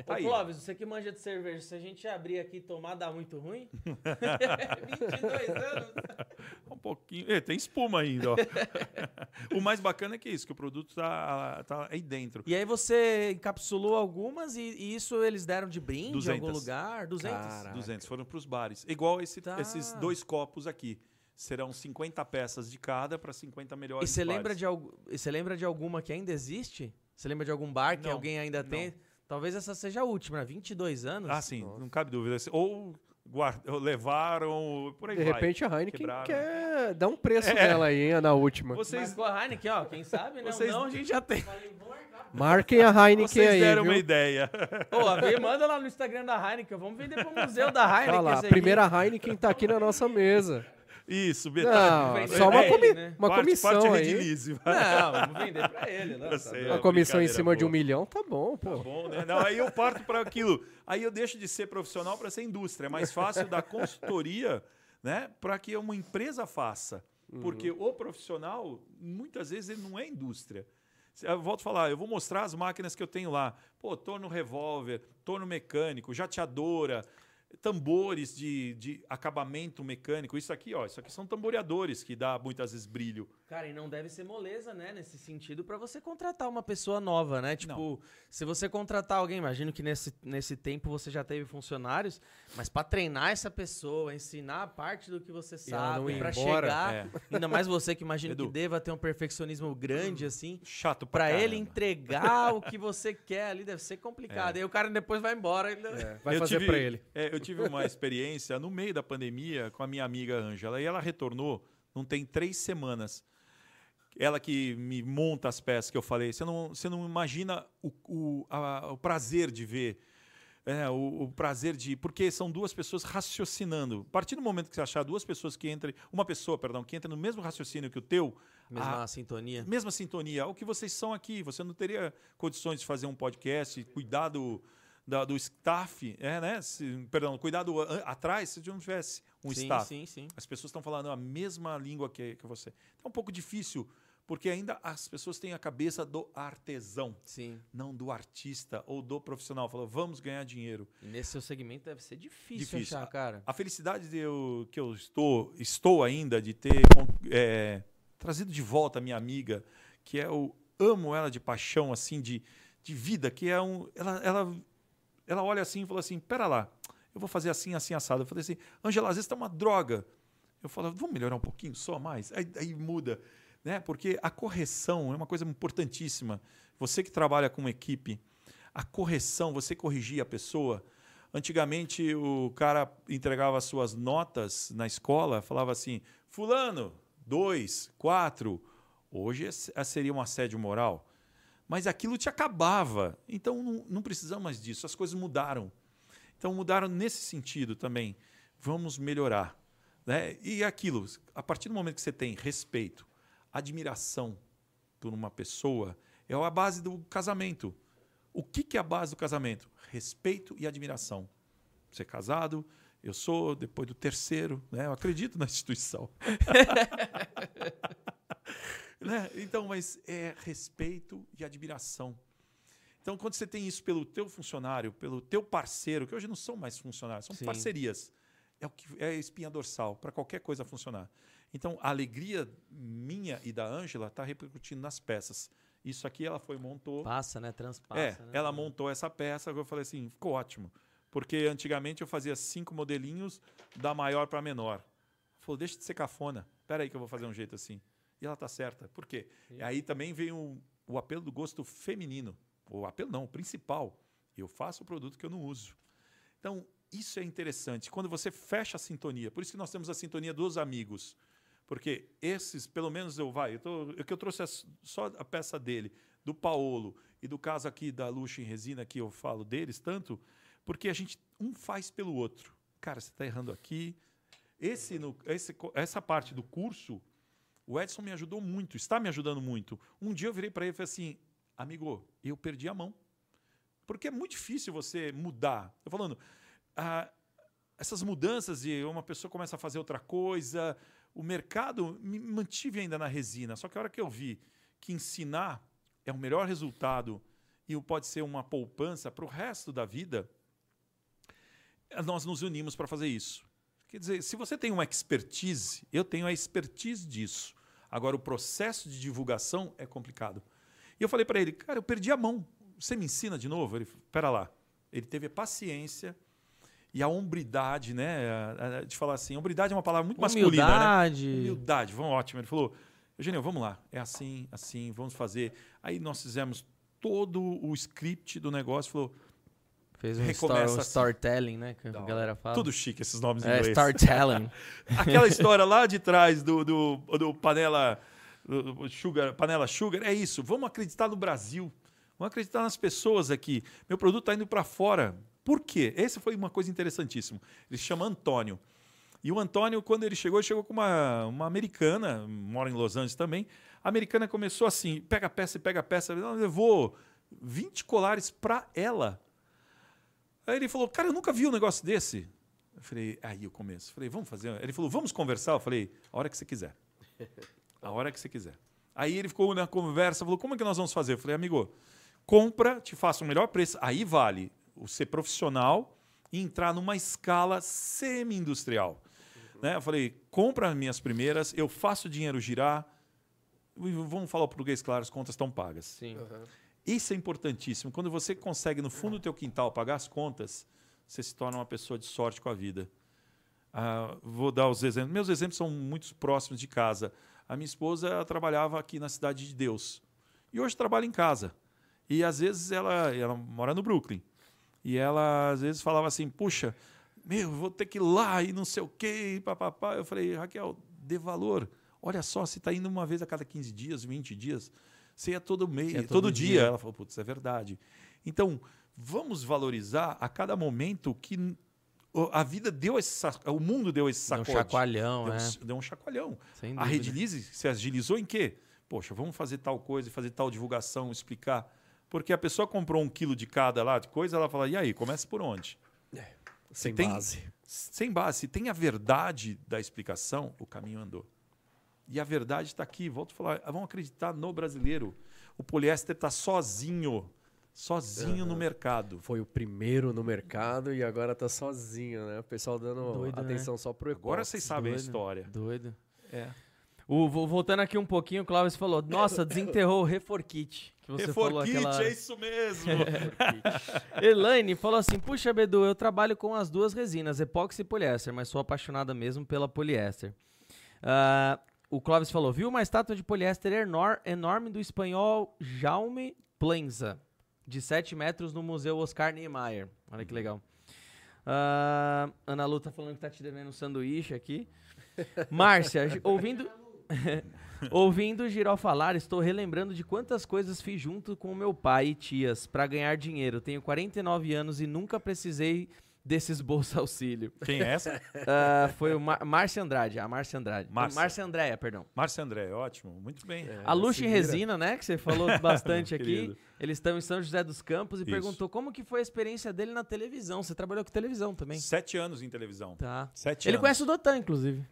A: Ô,
C: Aí,
A: Clóvis, você que manja de cerveja, se a gente abrir aqui e tomar, dá muito ruim? 22 anos.
C: um pouquinho. É, tem espuma ainda, ó. o mais bacana é que é isso, que o produto tá, tá aí dentro.
A: E aí você encapsulou algumas e, e isso eles deram de brinde em
C: 200.
A: algum lugar? 200?
B: Caraca.
C: 200 foram para os bares. Igual esse-
A: Tá.
C: esses dois copos aqui. Serão 50 peças de cada para 50
A: E
C: melhores
A: você
C: bares.
A: lembra, de, e você lembra de alguma que ainda existe? Você lembra de algum bar que
C: Não,
A: alguém ainda
C: não.
A: tem? Talvez essa seja a última, né? 22 anos.
C: Ah, sim, não cabe dúvida. Ou guard... ou levaram, por aí
B: De
C: vai.
B: repente a Heineken
C: Quebraram.
B: quer dar um preço
C: É.
B: nela aí, hein, na última.
C: Vocês,
A: Mas com a Heineken, ó, quem sabe, né?
C: Vocês-
A: Não, a gente já tem.
B: Marquem a Heineken
C: vocês
B: aí,
C: deram
B: viu?
C: uma ideia.
A: Ô, a Vê, manda lá no Instagram da Heineken. Vamos vender pro museu da Heineken.
B: Olha lá, a primeira Heineken tá aqui na nossa mesa.
C: Isso,
B: Não,
C: metade.
A: vender
B: só uma,
A: ele,
B: comi-
A: né?
B: uma
C: parte,
B: comissão
C: parte
B: aí.
C: Redilize, vai.
A: Não, vamos vender pra ele. Não, tá
C: sei,
A: doido.
B: Uma
C: é
B: comissão em cima de um
C: boa.
B: milhão, tá bom, pô.
C: Bom, né? Não, aí eu parto para aquilo. Aí eu deixo de ser profissional para ser indústria. É mais fácil dar consultoria né, para que uma empresa faça. Porque o profissional, muitas vezes, ele não é indústria. Eu volto a falar, eu vou mostrar as máquinas que eu tenho lá. Pô, torno revólver, torno mecânico, jateadora, tambores de, de acabamento mecânico. Isso aqui, ó, isso aqui são tamboreadores que dá muitas vezes brilho.
A: Cara, e não deve ser moleza, né? Nesse sentido, pra você contratar uma pessoa nova, né? Tipo, se você contratar alguém, imagino que nesse, nesse tempo você já teve funcionários, mas pra treinar essa pessoa, ensinar a parte do que você
B: não
A: sabe,
B: embora,
A: chegar,
C: é.
A: ainda mais você que imagina
C: Edu.
A: que deva ter um perfeccionismo grande, assim,
C: Chato pra,
A: pra ele entregar o que você quer ali, deve ser complicado. E aí o cara depois vai embora. Ele...
B: É, vai
C: Eu
B: fazer
C: tive-
B: pra ele.
C: é, eu tive uma experiência no meio da pandemia com a minha amiga Ângela. E ela retornou, não tem três semanas. Ela que me monta as peças que eu falei. Você não, você não imagina o, o, a- o prazer de ver. é, o, o prazer de. Porque são duas pessoas raciocinando. A partir do momento que você achar duas pessoas que entrem. Uma pessoa, perdão, que entra no mesmo raciocínio que o teu,
A: Mesma
C: a-
A: sintonia.
C: mesma sintonia. O que vocês são aqui. Você não teria condições de fazer um podcast, cuidar do, da- do staff, é, né? Se- perdão, cuidar do a- atrás se não tivesse um
A: sim,
C: staff.
A: sim, sim.
C: As pessoas estão falando a mesma língua que, que você. É um pouco difícil, porque ainda as pessoas têm a cabeça do artesão,
A: Sim.
C: não do artista ou do profissional. Falou, vamos ganhar dinheiro.
A: E nesse seu segmento deve ser difícil,
C: Difícil.
A: achar, cara.
C: A felicidade de eu, que eu estou, estou ainda de ter é, trazido de volta a minha amiga, que é eu amo ela de paixão, assim, de, de vida, que é um. Ela, ela, ela olha assim e falou assim: pera lá, eu vou fazer assim, assim, assado. Eu falei assim, Angela, às vezes tá uma droga. Eu falo, vamos melhorar um pouquinho só mais? Aí, aí muda. Né? Porque a correção é uma coisa importantíssima. Você que trabalha com equipe, a correção, você corrigir a pessoa. Antigamente o cara entregava as suas notas na escola, falava assim: Fulano, dois, quatro. Hoje seria um assédio moral. Mas aquilo te acabava. Então não, não precisamos mais disso. As coisas mudaram. Então mudaram nesse sentido também. Vamos melhorar. Né? E aquilo, a partir do momento que você tem respeito, admiração por uma pessoa, é a base do casamento. O que, que é a base do casamento? Respeito e admiração. Você é casado, eu sou, depois do terceiro, né? eu acredito na instituição. né? Então, mas é respeito e admiração. Então, quando você tem isso pelo teu funcionário, pelo teu parceiro, que hoje não são mais funcionários, são
A: Sim.
C: parcerias, é o que é a espinha dorsal para qualquer coisa funcionar. Então, a alegria minha e da Ângela está repercutindo nas peças. Isso aqui ela foi montou.
A: Passa, né? Transpassa.
C: É,
A: né?
C: ela montou essa peça, eu falei assim, ficou ótimo. Porque antigamente eu fazia cinco modelinhos da maior para menor. Falou, deixa de ser cafona. Espera aí que eu vou fazer um jeito assim. E ela tá certa. Por quê? E aí também vem o, o apelo do gosto feminino. O apelo não, o principal. Eu faço o produto que eu não uso. Então, isso é interessante. Quando você fecha a sintonia, por isso que nós temos a sintonia dos amigos. Porque esses, pelo menos eu vai, eu tô, eu que eu trouxe as- só a peça dele, do Paolo e do caso aqui da Luxa em Resina, que eu falo deles tanto, porque a gente um faz pelo outro. Cara, você está errando aqui. Esse, no, esse, essa parte do curso, o Edson me ajudou muito, está me ajudando muito. Um dia eu virei para ele e falei assim, amigo, eu perdi a mão. Porque é muito difícil você mudar. Estou falando, ah, essas mudanças de uma pessoa começa a fazer outra coisa, o mercado me mantive ainda na resina. Só que a hora que eu vi que ensinar é o melhor resultado e pode ser uma poupança para o resto da vida, nós nos unimos para fazer isso. Quer dizer, se você tem uma expertise, eu tenho a expertise disso. Agora, o processo de divulgação é complicado. E eu falei para ele, cara, eu perdi a mão. Você me ensina de novo? Ele, pera lá. Ele teve a paciência e a hombridade, né? a- a- De falar assim, hombridade é uma palavra muito masculina, né?
A: Humildade.
C: Humildade, vamos, ótimo. Ele falou, Eugênio, vamos lá, é assim, assim, vamos fazer. Aí nós fizemos todo o script do negócio, falou,
A: Fez um,
C: Recomeça
A: story- um
C: assim.
A: storytelling, né? Que a
B: Da hora.
A: galera fala.
C: tudo chique esses nomes em
A: É,
C: inglês.
A: storytelling.
C: Aquela história lá de trás do, do, do panela sugar, panela sugar, é isso. Vamos acreditar no Brasil. Vamos acreditar nas pessoas aqui. Meu produto está indo para fora. Por quê? Essa foi uma coisa interessantíssima. Ele se chama Antônio. E o Antônio, quando ele chegou, ele chegou com uma, uma americana, mora em Los Angeles também. A americana começou assim: pega a peça e pega a peça. Ela levou 20 colares para ela. Aí ele falou: Cara, eu nunca vi um negócio desse. Eu falei: Aí o começo. Falei: Vamos fazer. Ele falou: Vamos conversar. Eu falei: A hora que você quiser. A hora que você quiser. Aí ele ficou na conversa, falou: Como é que nós vamos fazer? Eu falei: Amigo, compra, te faço o melhor preço. Aí vale o ser profissional e entrar numa escala semi-industrial. Né? Eu falei: Compra as minhas primeiras, eu faço o dinheiro girar. Vamos falar o português claro, as contas estão pagas.
A: Sim.
B: Aham.
C: Isso é importantíssimo. Quando você consegue, no fundo do teu quintal, pagar as contas, você se torna uma pessoa de sorte com a vida. Ah, vou dar os exemplos. Meus exemplos são muito próximos de casa. A minha esposa ela trabalhava aqui na Cidade de Deus. E hoje trabalha em casa. E às vezes ela, ela mora no Brooklyn. E ela às vezes falava assim, puxa, meu, vou ter que ir lá e não sei o quê, e papapá. Eu falei, Raquel, dê valor. Olha só, se está indo uma vez a cada 15 dias, 20 dias, você ia todo mês,
A: Você ia
C: todo,
A: todo
C: dia.
A: dia.
C: Ela falou, putz, é verdade. Então, vamos valorizar a cada momento que a vida deu esse, o mundo deu esse
A: Deu um
C: sacode.
A: chacoalhão,
C: deu,
A: né?
C: deu um chacoalhão. A Lise se agilizou em quê? Poxa, vamos fazer tal coisa, fazer tal divulgação, explicar. Porque a pessoa comprou um quilo de cada lá de coisa, ela fala, e aí, começa por onde?
B: Sem
C: tem-
B: base.
C: Sem base. Se tem a verdade da explicação, o caminho andou. E a verdade está aqui. Volto a falar, vamos acreditar no brasileiro. O poliéster está sozinho. Sozinho no mercado.
B: Foi o primeiro no mercado e agora tá sozinho, né? O pessoal dando
A: Doido, né?
B: atenção só pro
C: Agora
B: epóxi.
C: vocês sabem a
A: doido.
C: história.
A: Doido.
C: É.
A: O, vo- voltando aqui um pouquinho, o Cláudio falou: Nossa, desenterrou o Reforkit. Que você falou
C: Reforkit,
A: aquela...
C: é isso mesmo.
A: Elaine falou assim: Puxa, Bedu, eu trabalho com as duas resinas, epóxi e poliéster, mas sou apaixonada mesmo pela poliéster. Ah, o Clóvis falou: Viu uma estátua de poliéster enor- enorme do espanhol Jaume Plenza, de 7 metros no Museu Oscar Niemeyer. Olha que legal. Ah, Ana Lu tá falando que tá te devendo um sanduíche aqui. Márcia, ouvindo. Ouvindo o Girol falar, estou relembrando de quantas coisas fiz junto com o meu pai e tias para ganhar dinheiro. Tenho 49 anos e nunca precisei desses bolsa auxílio.
C: Quem é essa?
A: Ah, foi o Mar Márcia Andrade, a Márcia Andrade.
C: Márcia.
A: Márcia Andréia, perdão.
C: Márcio André, ótimo. Muito bem.
B: É,
A: A Luxo
B: se
A: em. Resina, né, que você falou bastante aqui. Eles estão em São José dos Campos e
C: Isso.
A: perguntou como que foi a experiência dele na televisão. Você trabalhou com televisão também?
C: Sete anos em televisão.
A: Tá.
C: Sete
A: Ele
C: anos.
A: conhece o Dotan, inclusive.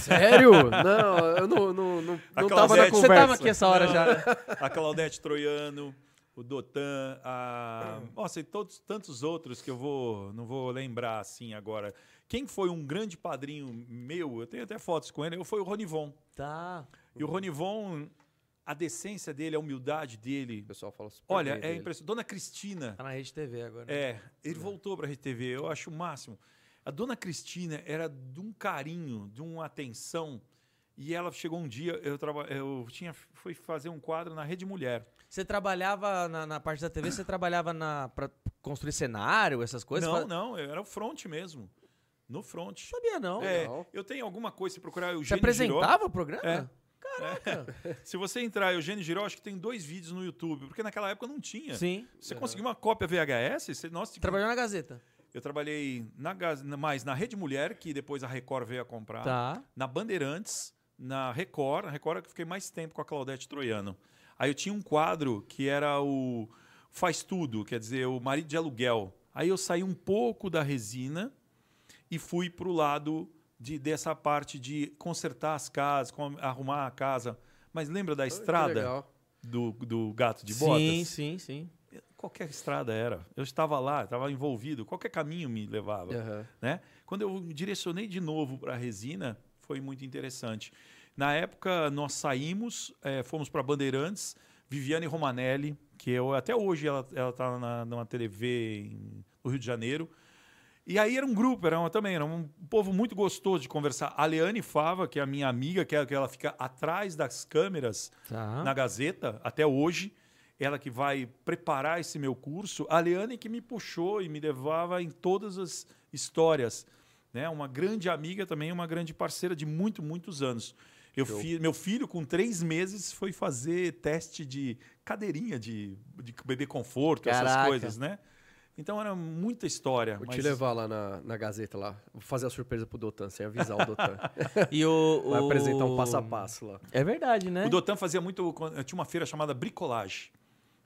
B: Sério? Não, eu não, não, não, não tava na
A: Você
B: conversa.
A: tava aqui essa hora já. né?
C: A Claudete Troiano, o Dotan, a... Nossa, e todos, tantos outros que eu vou, não vou lembrar assim agora. Quem foi um grande padrinho meu, eu tenho até fotos com ele, foi o Ronivon.
A: Tá.
C: E o Ronivon, a decência dele, a humildade dele.
B: O pessoal fala super
C: Olha,
B: bem
C: é impressionante. Dona Cristina,
A: Tá na Rede TV agora.
C: é, ele voltou para a RTV, eu acho o máximo. A Dona Cristina era de um carinho, de uma atenção. E ela chegou um dia, eu, traba, eu tinha, fui fazer um quadro na Rede Mulher.
A: Você trabalhava na, na parte da TV, você trabalhava na, pra construir cenário, essas coisas?
C: não,
A: Fa-
C: não, eu era o front mesmo. No front.
A: Sabia não.
C: É,
B: Legal.
C: eu tenho alguma coisa, se procurar
A: Você
C: Eugênio
A: apresentava o programa?
C: É. Giró. Se você entrar Eugênio Giró, acho que tem dois vídeos no YouTube, porque naquela época não tinha.
A: Sim.
C: Você conseguiu uma cópia VHS? Você, nossa,
A: Trabalhou na Gazeta.
C: Eu trabalhei na, mais na Rede Mulher, que depois a Record veio a comprar.
A: Tá.
C: Na Bandeirantes, na Record. Na Record eu fiquei mais tempo com a Claudete Troiano. Aí eu tinha um quadro que era o Faz Tudo, quer dizer, o marido de aluguel. Aí eu saí um pouco da resina e fui para o lado de, dessa parte de consertar as casas, com- arrumar a casa. Mas lembra da
B: que
C: estrada?
B: legal.
C: do, do gato de botas?
A: Sim, sim, sim.
C: Qualquer estrada era. Eu estava lá, estava envolvido, qualquer caminho me levava.
B: Aham.
C: né? Quando eu direcionei de novo para a resina, foi muito interessante. Na época, nós saímos, eh, fomos para Bandeirantes, Viviane Romanelli, que eu, até hoje ela está na, numa TV em- no Rio de Janeiro. E aí era um grupo, era uma, também, era um povo muito gostoso de conversar. A Leane Fava, que é a minha amiga, que, é, que ela fica atrás das câmeras,
A: Tá.
C: na Gazeta até hoje. Ela que vai preparar esse meu curso. A Leane que me puxou e me levava em todas as histórias. Né? Uma grande amiga também, uma grande parceira de muito, muitos anos. Eu fi- meu filho, com três meses, foi fazer teste de cadeirinha de, de bebê conforto,
A: Caraca.
C: essas coisas, né? Então era muita história.
B: Vou
C: mas-
B: te levar lá na, na Gazeta lá. Vou fazer a surpresa pro Dotan, sem avisar o Dotan.
A: E o,
B: Vai
A: o-
B: apresentar um passo a passo lá.
A: É verdade, né?
C: O Dotan fazia muito. Tinha uma feira chamada Bricolage,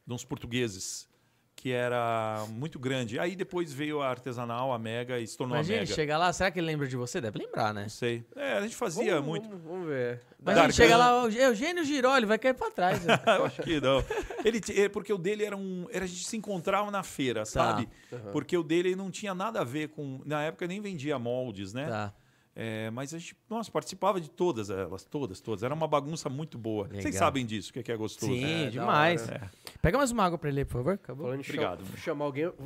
C: de uns portugueses, que era muito grande. Aí depois veio a artesanal, a Mega, e se tornou
A: Imagina,
C: a Mega.
A: chega lá, será que ele lembra de você? Deve lembrar, né?
C: Não sei. É, a gente fazia
B: Vamos,
C: muito.
B: Vamos, vamos ver.
A: Imagina,
C: Dargan.
A: chega lá, o Eugênio Giró, ele vai cair pra trás. né?
C: Eu acho que não. Ele, é, porque o dele era um. Era, a gente se encontrava na feira, sabe?
B: Aham.
C: Porque o dele não tinha nada a ver com. Na época nem vendia moldes, né?
A: tá.
C: É, mas a gente, nossa, participava de todas elas, todas, todas. Era uma bagunça muito boa.
A: Legal.
C: Vocês sabem disso, o que é, que é gostoso.
A: Sim,
C: né?
B: da
A: demais.
B: hora.
A: Pega mais uma água pra ele, por favor. Acabou.
B: Falando
C: Obrigado.
B: cham- chamar alguém. eu-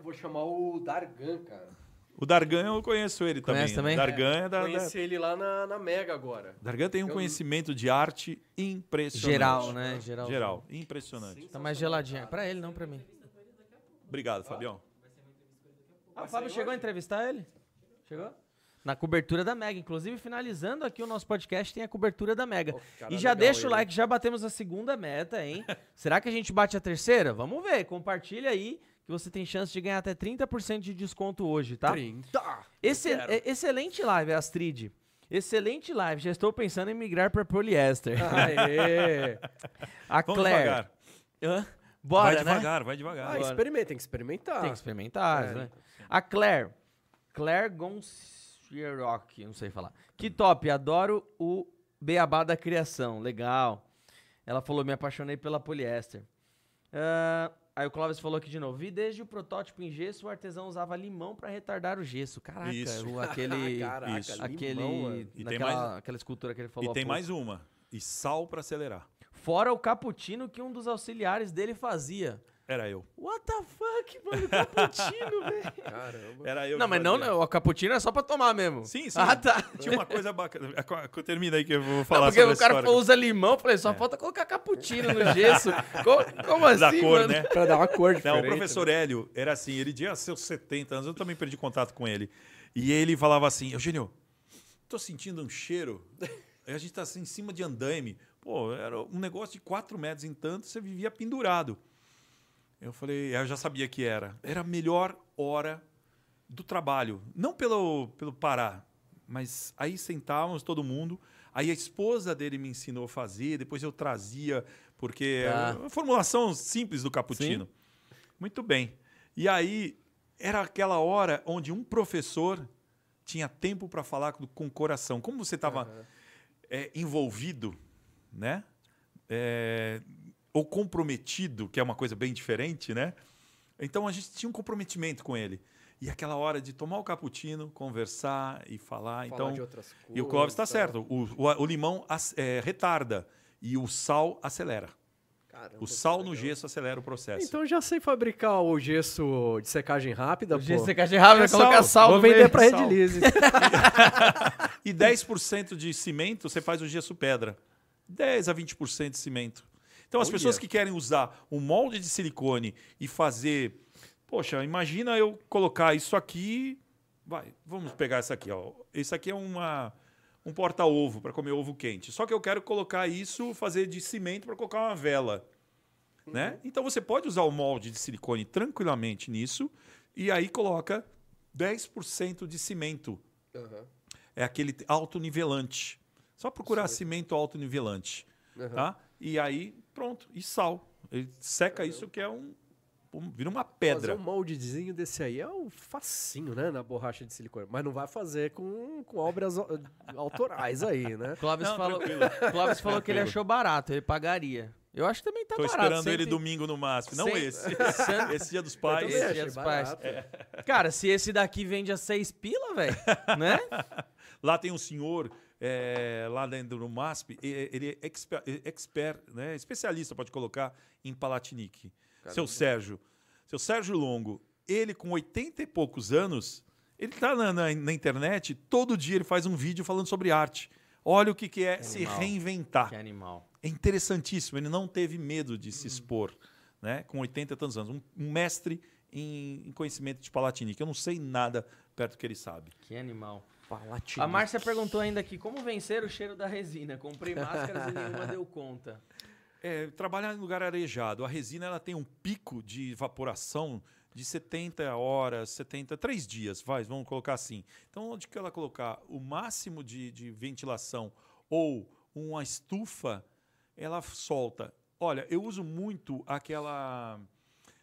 B: vou chamar o Dargan, cara.
C: O Dargan eu conheço ele
A: Conhece
C: também.
A: também?
C: Dargan é da, da-
B: Conheci ele lá na, na Mega agora.
C: Dargan tem um
B: Eu-
C: conhecimento de arte impressionante.
A: Geral, né? Geral.
C: Geral, impressionante.
A: Tá mais geladinha. Pra ele, não pra mim.
C: Obrigado, Fabião.
A: Ah, o Fábio chegou a entrevistar ele? Chegou? Na cobertura da Mega. Inclusive, finalizando aqui o nosso podcast, tem a cobertura da Mega.
B: Cara
A: e já
B: legal
A: deixa o
B: ele.
A: like, já batemos a segunda meta, hein? Será que a gente bate a terceira? Vamos ver. Compartilha aí que você tem chance de ganhar até 30% de desconto hoje, tá?
B: 30.
A: Esse, é- excelente live, Astrid. Excelente live. Já estou pensando em migrar para poliéster.
B: Aê!
A: A
C: Vamos
A: Claire.
C: devagar.
A: Hã? Bora,
C: vai
A: né?
C: devagar, vai devagar.
B: Ah, experimenta, tem que experimentar.
A: Tem que experimentar,
B: É.
A: né? A Claire. Claire Gonchiroc, não sei falar. Que top, adoro o beabá da criação. Legal. Ela falou, me apaixonei pela poliéster. Ah, aí o Clóvis falou aqui de novo. Vi desde o protótipo em gesso, o artesão usava limão para retardar o gesso. Caraca,
C: Isso.
A: o- aquele...
B: Caraca,
C: Isso.
A: aquele
B: limão,
A: naquela,
C: mais-
A: aquela escultura que ele falou
C: E tem mais uma. E sal para acelerar.
A: Fora o cappuccino que um dos auxiliares dele fazia.
C: Era eu.
A: What the fuck, mano? Cappuccino, velho.
B: Caramba.
C: Era eu
A: Não, mas não, não, o cappuccino é só pra tomar mesmo.
C: Sim, sim.
A: Ah, tá.
C: Tinha uma coisa bacana. É, Termina aí que eu vou
A: Não,
C: falar
A: porque
C: sobre
A: o cara
C: história.
A: usa limão, eu falei, só falta colocar cappuccino no gesso. como, como assim,
C: da cor,
A: mano?
C: né?
B: Pra dar uma cor
C: Não,
B: diferente.
C: o professor Hélio era assim, ele tinha seus 70 anos, eu também perdi contato com ele. E ele falava assim, Eugênio, tô sentindo um cheiro. A gente tá assim, em cima de andaime. Pô, era um negócio de 4 metros, em tanto você vivia pendurado. Eu falei, eu já sabia que era. Era a melhor hora do trabalho. Não pelo, pelo parar, mas aí sentávamos todo mundo. Aí a esposa dele me ensinou a fazer, depois eu trazia, porque é uma formulação simples do cappuccino. Muito bem. E aí era aquela hora onde um professor tinha tempo para falar com, com o coração. Como você estava é, envolvido, né? É, ou comprometido, que é uma coisa bem diferente, né? Então a gente tinha um comprometimento com ele. E aquela hora de tomar o cappuccino, conversar e falar.
B: Falar
C: então,
B: de outras
C: e o Clóvis está
B: coisas,
C: certo. O, o, o limão é, retarda e o sal acelera.
B: Caramba,
C: O sal no gesso acelera o processo.
B: Então já sei fabricar o gesso de secagem rápida,
A: O
B: pô.
A: gesso secagem rápido,
C: É
A: colocar
C: sal.
A: sal
B: Vou vender pra
C: sal.
B: Redilize.
C: E 10% de cimento, você faz o gesso pedra. 10 a 20% de cimento. Então, as
B: Olha.
C: pessoas que querem usar um molde de silicone e fazer. Poxa, imagina eu colocar isso aqui. Vai, vamos pegar essa aqui. Ó. Esse aqui é uma, um porta-ovo para comer ovo quente. Só que eu quero colocar isso, fazer de cimento para colocar uma vela. Né? Então você pode usar o molde de silicone tranquilamente nisso e aí coloca 10% de cimento
B: Aham,
C: é aquele autonivelante. Só procurar cimento autonivelante,
B: aham.
C: tá? E aí, pronto, e sal. Ele seca isso que é um pô, vira uma
B: Fazer
C: pedra.
B: um moldezinho desse aí é um facinho, né? Na borracha de silicone. Mas não vai fazer com, com obras au- autorais aí, né?
A: Clóvis
C: Não,
A: falou. Clóvis falou que ele achou barato, ele pagaria. Eu acho que também tá
C: Tô
A: barato.
C: esperando ele
A: sempre-
C: domingo no MASP. Não
A: Sem-
C: esse. Esse dia dos pais.
A: esse dia dos pais.
B: barato.
A: Cara, se esse daqui vende a seis pila, velho, né?
C: Lá tem um senhor, é, lá dentro do MASP, ele é exper, é expert, né, especialista, pode colocar, em Palatinique. Seu Sérgio. Seu Sérgio Longo. Ele, com 80 e poucos anos, ele está na, na- na internet, todo dia ele faz um vídeo falando sobre arte. Olha o que, que é se
A: animal.
C: reinventar.
A: Que animal.
C: É interessantíssimo. Ele não teve medo de se expor, né? Com 80 e tantos anos. Um, um mestre em, em conhecimento de Palatinique. Eu não sei nada perto do que ele sabe.
A: Que animal.
B: Palatinique.
A: A Márcia perguntou ainda aqui, como vencer o cheiro da resina? Comprei máscaras e nenhuma deu conta.
C: É, trabalhar em lugar arejado. A resina ela tem um pico de evaporação de 70 horas, 70, 3 dias, vai, vamos colocar assim. Então, onde que ela colocar o máximo de, de ventilação ou uma estufa, ela solta. Olha, eu uso muito aquela.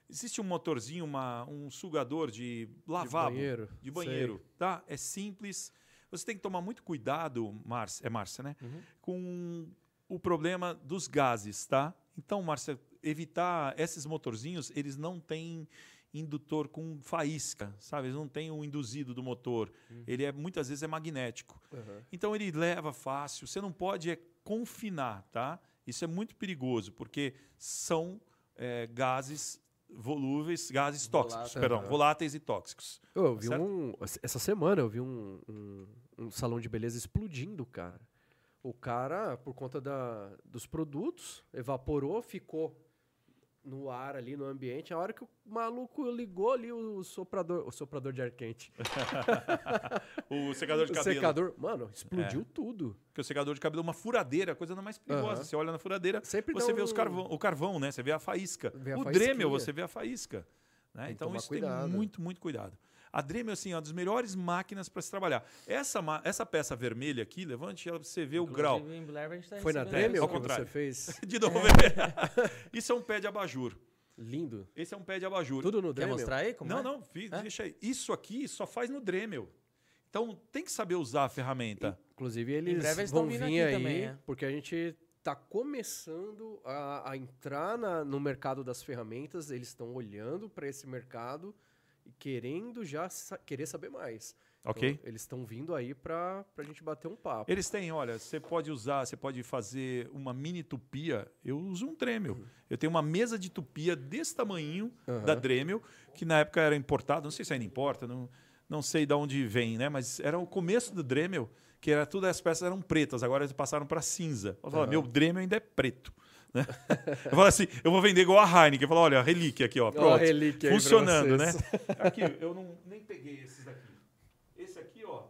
C: Existe um motorzinho, uma, um sugador de lavabo.
B: banheiro,
C: De banheiro. Tá? É simples. Você tem que tomar muito cuidado, Márcia, é Márcia, né?
A: Uhum.
C: Com o problema dos gases, tá? Então, Márcia, evitar esses motorzinhos, eles não têm indutor com faísca, sabe? Eles não têm o induzido do motor. Ele é muitas vezes é magnético.
B: Uhum.
C: Então ele leva fácil. Você não pode é, confinar, tá? Isso é muito perigoso porque são é, gases volúveis, gases tóxicos, perdão, voláteis e tóxicos.
B: Eu, eu vi
C: Certo?
B: um. Essa semana eu vi um, um, um salão de beleza explodindo, cara. O cara, por conta da, dos produtos, evaporou, ficou no ar ali, no ambiente. A hora que o maluco ligou ali o soprador, o soprador de ar quente.
C: O secador de
B: o
C: cabelo.
B: secador, mano, explodiu
C: É.
B: tudo.
C: Porque o secador de cabelo é uma furadeira, a coisa mais perigosa.
B: Aham.
C: Você olha na furadeira,
B: Sempre
C: você vê os
B: um-
C: carvão, o carvão, né? Você vê a faísca.
B: Vê a
C: o
B: faísquinha.
C: Dremel, você vê a faísca. né? Então isso
B: cuidado.
C: tem muito, muito cuidado. A Dremel, assim, é uma das melhores máquinas para se trabalhar. Essa, essa peça vermelha aqui, levante ela pra você ver o grau.
A: Blair, a gente tá
B: Foi na Dremel
C: Ao
B: que você fez?
C: De novo. Isso é um pé de abajur.
B: Lindo.
C: Esse é um pé de abajur.
B: Tudo no
A: Quer
B: Dremel?
A: mostrar aí como
C: não,
A: é?
C: não, fi-
A: É?
C: deixa aí. Isso aqui só faz no Dremel. Então tem que saber usar a ferramenta.
B: Inclusive, eles
A: breve eles
B: vão vir
A: aqui
B: aí,
A: também, é.
B: porque a gente tá começando a, a entrar na- no mercado das ferramentas, eles estão olhando para esse mercado querendo já sa- querer saber mais.
C: Ok?
B: Então, eles estão vindo aí para a gente bater um papo.
C: Eles têm, olha, você pode usar, você pode fazer uma mini tupia. Eu uso um Dremel. Eu tenho uma mesa de tupia desse tamanho
B: Aham.
C: da Dremel, que na época era importado, não sei se ainda importa, não, não sei de onde vem, né? Mas era o começo do Dremel, que era todas as peças eram pretas, agora eles passaram para cinza. Eu
B: Aham.
C: meu Dremel ainda é preto. Né? eu falo assim, eu vou vender igual a Heineken. Eu falo, olha, a relíquia aqui, ó, pronto.
B: pra
C: funcionando, né? Aqui, eu não, nem peguei esses daqui. Esse aqui, ó,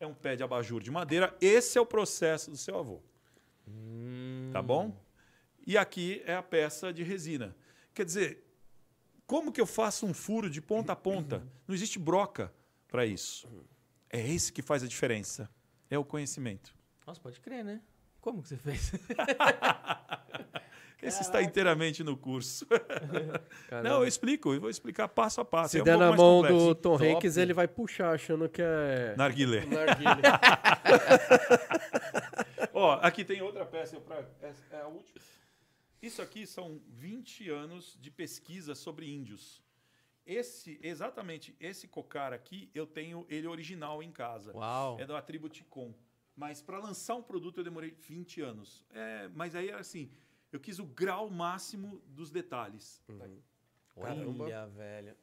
C: é um pé de abajur de madeira. Esse é o processo do seu avô. Tá bom? E aqui é a peça de resina. Quer dizer, como que eu faço um furo de ponta a ponta? Não existe broca para isso. É esse que faz a diferença. É o conhecimento.
A: Nossa, pode crer, né? Como que você fez?
C: Esse está inteiramente no curso.
B: Caramba.
C: Não, eu explico, eu vou explicar passo a passo.
B: Se
C: é um
B: der na mão
C: complexo.
B: do Tom. Hanks, ele vai puxar achando que é
C: Narguilé.
B: narguilé.
C: Ó, aqui tem outra peça. Pra, é, é a última. Isso aqui são 20 anos de pesquisa sobre índios. Esse, exatamente esse cocar aqui, eu tenho ele original em casa.
A: Uau.
C: É da tribo Ticon. Mas para lançar um produto eu demorei 20 anos. É, mas aí assim, eu quis o grau máximo dos detalhes. Aqui.
B: Caramba.
A: Olha, velho.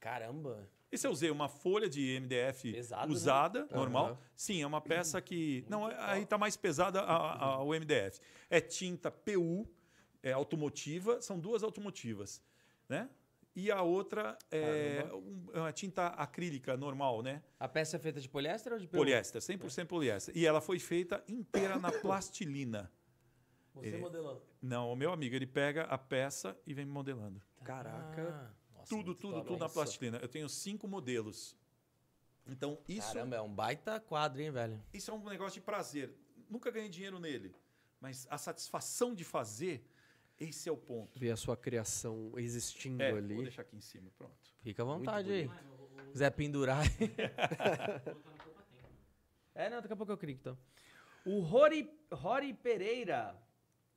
A: Caramba.
C: Esse eu usei uma folha de MDF
A: Pesado, né?
C: usada, normal.
B: Aham.
C: Sim, é uma peça que. Não, aí tá mais pesada a- a- o MDF. É tinta PU, é automotiva, são duas automotivas, né? E a outra é é uma tinta acrílica normal, né?
A: A peça é feita de poliéster ou de PU?
C: Poliéster, 100% poliéster. E ela foi feita inteira na plastilina.
A: Você
C: Ele-
A: modelou.
C: Não, o meu amigo, ele pega a peça e vem me modelando.
B: Caraca.
A: Ah, nossa,
C: tudo, tudo, tudo na plastilina. Eu tenho cinco modelos. Então, isso
A: Caramba, é um baita quadro, hein, velho?
C: Isso é um negócio de prazer. Nunca ganhei dinheiro nele. Mas a satisfação de fazer Esse é o ponto.
B: Ver a sua criação existindo
C: É,
B: ali.
C: vou deixar aqui em cima, pronto.
A: Fica à vontade aí. Quiser pendurar. É, não, daqui a pouco eu clico então. O Rory, Rory Pereira.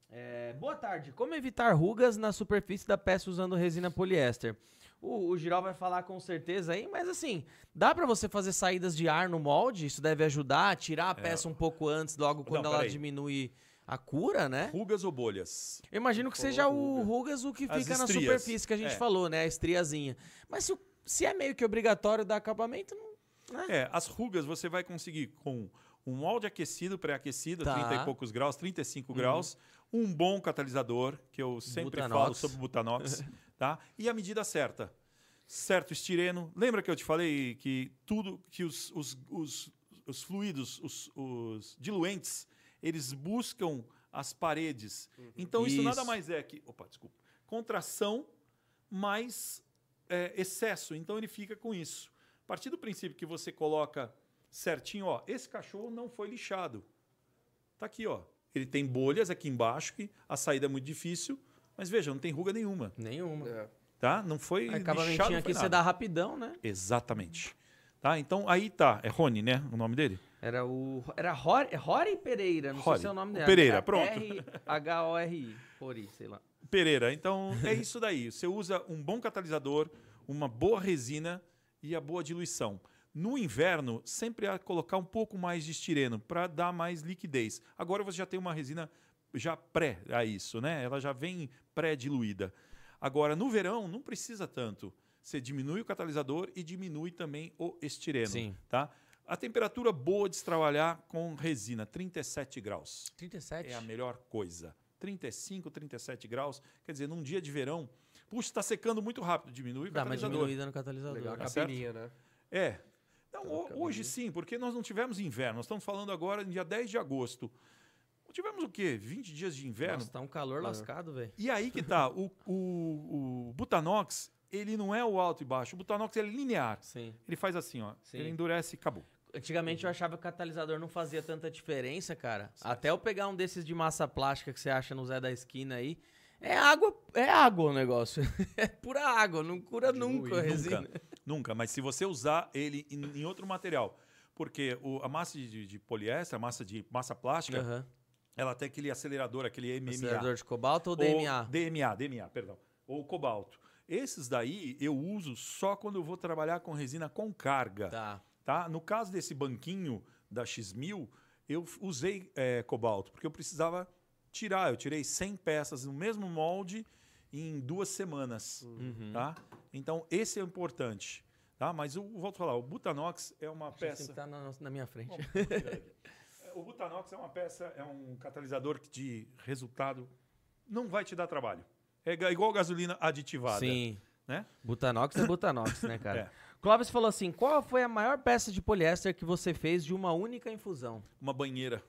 A: é, boa tarde. Como evitar rugas na superfície da peça usando resina poliéster? O, o Giral vai falar com certeza aí, mas assim, dá pra você fazer saídas de ar no molde? Isso deve ajudar, tirar a peça um pouco antes, logo quando
C: Não,
A: ela diminui a cura, né?
C: Rugas ou bolhas?
A: Eu imagino que
B: Falou
A: seja o
B: ruga.
A: rugas o que
C: As
A: fica na superfície que a gente
C: É.
A: falou, né? A estriazinha. Mas se, se é meio que obrigatório dar acabamento, não.
C: É, as rugas você vai conseguir com um molde aquecido, pré-aquecido,
A: Tá.
C: 30 e poucos graus, 35 graus, um bom catalisador, que eu sempre
A: Butanox.
C: falo sobre o Butanox, tá? E a medida certa. Certo estireno. Lembra que eu te falei que tudo, que os, os, os, os fluidos, os, os diluentes, eles buscam as paredes. Então isso, nada
A: Isso.
C: mais é que, opa, desculpa, contração mais é, excesso. Então ele fica com isso. A partir do princípio que você coloca certinho, ó, esse cachorro não foi lixado. Tá aqui, ó. Ele tem bolhas aqui embaixo, que a saída é muito difícil, mas veja, não tem ruga nenhuma,
A: Nenhuma.
B: É.
C: tá? Não foi lixado,
A: Acabamentinho aqui você
C: nada.
A: dá rapidão, né?
C: Exatamente. Tá? Então aí tá, é Rony, né, o nome dele?
A: Era o. Era Rory, é Rory Pereira, não
C: Rory.
A: sei se é o nome
C: O
A: dele.
C: Pereira, pronto.
A: H-O-R-I. Rory, sei lá.
C: Pereira. Então é isso daí. Você usa um bom catalisador, uma boa resina e a boa diluição. No inverno, sempre a colocar um pouco mais de estireno para dar mais liquidez. Agora você já tem uma resina já pré a isso, né? Ela já vem pré-diluída. Agora no verão não precisa tanto. Você diminui o catalisador e diminui também o estireno,
A: Sim.
C: tá? A temperatura boa de se trabalhar com resina, 37 graus.
A: 37.
C: É a melhor coisa. 35, 37 graus. Quer dizer, num dia de verão, puxa, está secando muito rápido, diminui o
A: Dá uma
C: catalisador.
A: diminuída no catalisador.
B: Legal, a
C: Tá certo?
B: capininha, né?
C: É. Não,
B: bacana,
C: hoje sim, porque nós não tivemos inverno. Nós estamos falando agora no dia 10 de agosto. Tivemos o quê? 20 dias de inverno?
A: Nossa, tá um calor lascado, velho.
C: E aí que tá. O, o, o Butanox, ele não é o alto e baixo. O Butanox é linear.
A: Sim.
C: Ele faz assim, ó.
A: Sim.
C: Ele endurece e acabou.
A: Antigamente eu achava que o catalisador não fazia tanta diferença, cara. Até eu pegar um desses de massa plástica que você acha no Zé da Esquina aí. É água, é água o negócio. É pura água, não cura nunca a resina.
C: Nunca, nunca. Mas se você usar ele em, em outro material, porque o- a massa de, de poliéster, a massa de massa plástica,
A: Aham.
C: ela tem aquele acelerador, aquele MMA.
A: Acelerador de cobalto ou
C: Ou
A: DMA?
C: DMA, DMA, perdão. Ou cobalto. Esses daí eu uso só quando eu vou trabalhar com resina com carga.
A: Tá.
C: Tá? No caso desse banquinho da X1000, eu usei eh, cobalto, porque eu precisava tirar. Eu tirei 100 peças no mesmo molde em duas semanas.
A: Uhum.
C: Tá? Então, esse é importante. Tá? Mas eu volto a falar, o Butanox é uma
A: Acho
C: peça...
A: Tem que tá na, na minha frente.
C: Bom. É, o Butanox é uma peça, é um catalisador de resultado não vai te dar trabalho. É igual gasolina aditivada.
A: Sim.
C: Né?
A: Butanox é Butanox, né, cara?
C: É.
A: Clóvis falou assim: qual foi a maior peça de poliéster que você fez de uma única infusão?
C: Uma banheira.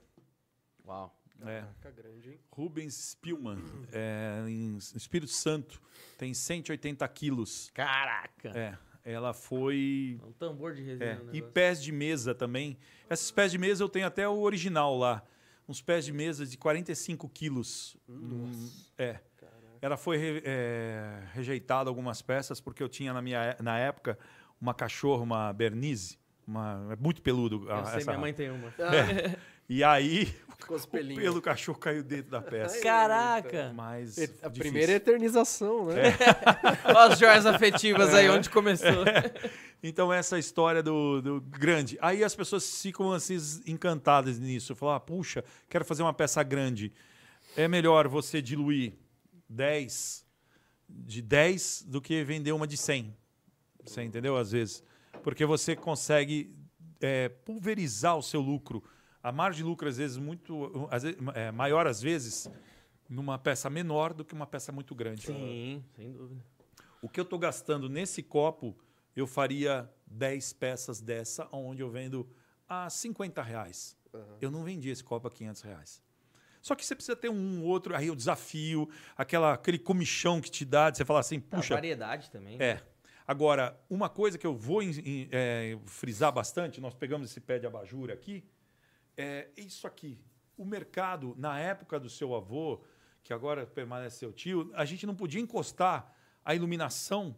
A: Uau.
C: É.
B: Caraca, grande, hein?
C: Rubens Spielmann, é, em Espírito Santo, tem 180 quilos.
A: Caraca!
C: É, ela foi.
A: É um tambor de resina.
C: É,
A: o
C: e pés de mesa também. Esses pés de mesa eu tenho até o original lá. Uns pés de mesa de 45 quilos. Hum, é. Ela foi re- é, rejeitada algumas peças porque eu tinha na minha na época uma cachorra, uma Bernise, uma é muito peludo.
A: Eu
C: a-
A: sei,
C: essa
A: minha mãe tem uma.
C: É. E aí
B: os
C: o pelo do cachorro caiu dentro da peça.
A: Caraca!
C: Mas
B: E- A
C: difícil.
B: primeira eternização, né?
A: Olha as joias afetivas aí, onde começou.
C: Então, essa história do, do grande. Aí as pessoas ficam assim, encantadas nisso. Falam, ah, puxa, quero fazer uma peça grande. É melhor você diluir 10 de 10 do que vender uma de 100. Você entendeu? Às vezes. Porque você consegue é, pulverizar o seu lucro. A margem de lucro, às vezes, muito às vezes, é, maior, às vezes, numa peça menor do que uma peça muito grande.
A: Sim, sem dúvida.
C: O que eu estou gastando nesse copo, eu faria 10 peças dessa, onde eu vendo a 50 reais. Eu não vendi esse copo a 500 reais. Só que você precisa ter um outro, aí o desafio, aquela, aquele comichão que te dá, de você falar assim,
A: A
C: puxa,
A: variedade também. né?
C: é. Agora, uma coisa que eu vou em- em, é, frisar bastante, nós pegamos esse pé de abajur aqui, é isso aqui. O mercado, na época do seu avô, que agora permanece seu tio, a gente não podia encostar a iluminação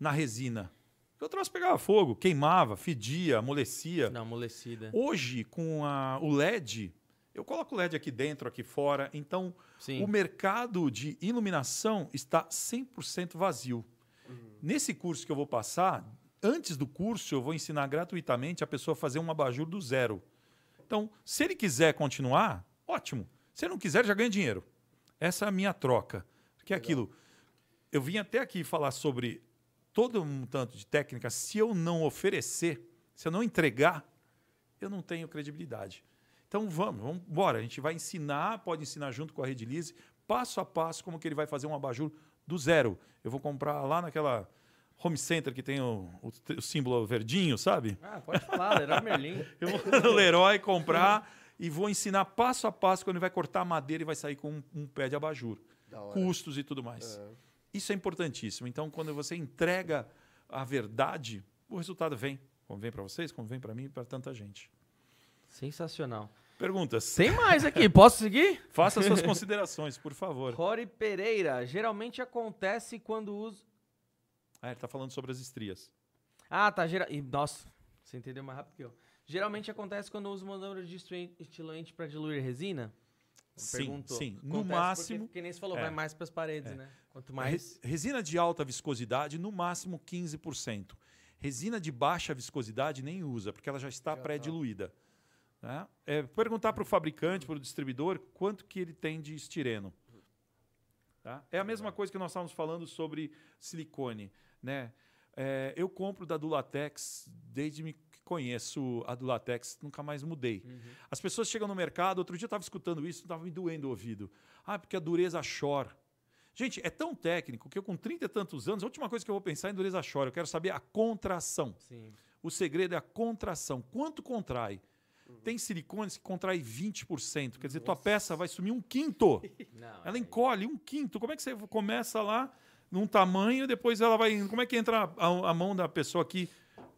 C: na resina. Porque o troço pegava fogo, queimava, fedia, amolecia.
A: Não, amolecida.
C: Hoje, com a- o LED, eu coloco o LED aqui dentro, aqui fora, então
A: Sim.
C: o mercado de iluminação está 100% vazio. Nesse curso que eu vou passar, antes do curso, eu vou ensinar gratuitamente a pessoa a fazer um abajur do zero. Então, se ele quiser continuar, ótimo. Se ele não quiser, já ganha dinheiro. Essa é a minha troca. Que é aquilo. Eu vim até aqui falar sobre todo um tanto de técnica. Se eu não oferecer, se eu não entregar, eu não tenho credibilidade. Então vamos, vamos embora. A gente vai ensinar, pode ensinar junto com a Redilize, passo a passo, como que ele vai fazer um abajur do zero. Eu vou comprar lá naquela home center que tem o, o, o símbolo verdinho, sabe?
A: Ah, pode falar, Leroy Merlin.
C: Eu vou no Leroy comprar e vou ensinar passo a passo quando ele vai cortar a madeira e vai sair com um, um pé de abajur. Custos e tudo mais. Isso é importantíssimo. Então, quando você entrega a verdade, o resultado vem. Como vem para vocês, como vem para mim e para tanta gente.
A: Sensacional.
C: Perguntas.
A: Tem mais aqui, posso seguir?
C: Faça suas considerações, por favor.
A: Rory Pereira, geralmente acontece quando uso.
C: Ah, ele está falando sobre as estrias.
A: Ah, tá. Gera... e, nossa, você entendeu mais rápido que eu. Geralmente acontece quando uso manobra de estiluente para diluir resina?
C: Sim,
A: Perguntou.
C: sim. No
A: Acontece
C: máximo,
A: Porque, que nem você falou,
C: é.
A: vai mais para as paredes, né? Quanto mais.
C: Resina de alta viscosidade, no máximo 15%. Resina de baixa viscosidade nem usa, porque ela já está
B: tá.
C: Né? É, perguntar para o fabricante, para o distribuidor, quanto que ele tem de estireno. Tá? É a mesma coisa que nós estávamos falando sobre silicone. Né? É, eu compro da Dulatex desde me que conheço a Dulatex, nunca mais mudei. As pessoas chegam no mercado, outro dia eu estava escutando isso, estava me doendo o ouvido. Ah, porque a dureza chora. Gente, é tão técnico que eu, com 30 e tantos anos, a última coisa que eu vou pensar é em dureza chora. Eu quero saber a contração.
A: Sim.
C: O segredo é a contração. Quanto contrai? Tem silicones que contrai 20%. Quer dizer, tua peça vai sumir um quinto.
A: Não,
C: Ela
A: é-
C: encolhe um quinto. Como é que você começa lá num tamanho, depois ela vai. Como é que entra a, a mão da pessoa aqui?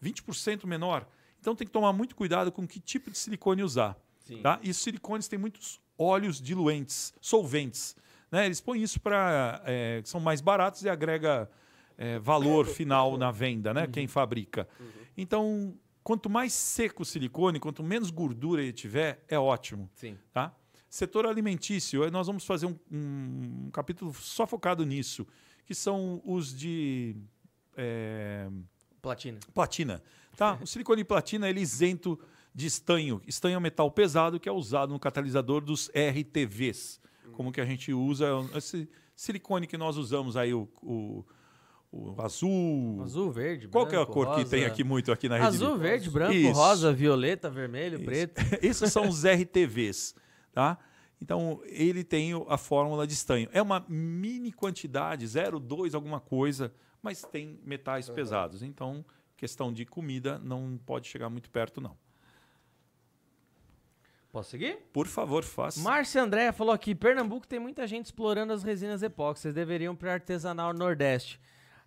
C: 20% menor. Então tem que tomar muito cuidado com que tipo de silicone usar.
A: Sim.
C: Tá? E os silicones têm muitos óleos diluentes, solventes. Né? Eles põem isso para. são mais baratos e agrega é, valor final na venda, né? Quem fabrica. Então, quanto mais seco o silicone, quanto menos gordura ele tiver, é ótimo.
A: Sim.
C: Tá? Setor alimentício, nós vamos fazer um, um capítulo só focado nisso, que são os de é,
A: Platina.
C: platina. Tá? O silicone platina ele é isento de estanho. Estanho é um metal pesado que é usado no catalisador dos RTVs, como que a gente usa esse silicone que nós usamos aí o, o, o azul.
A: Azul, verde,
C: Qual que é a
A: branco,
C: cor que
A: rosa.
C: tem aqui muito aqui na rede?
A: Azul, verde, branco,
C: Isso.
A: rosa, violeta, vermelho,
C: Isso.
A: preto.
C: Esses são os RTVs, tá? Então, ele tem a fórmula de estanho. É uma mini quantidade, 0,2 alguma coisa, mas tem metais pesados. Então, questão de comida, não pode chegar muito perto, não.
A: Posso seguir?
C: Por favor, faça.
A: Márcia Andréia falou aqui: Pernambuco tem muita gente explorando as resinas epóxi. Vocês deveriam para artesanal Nordeste.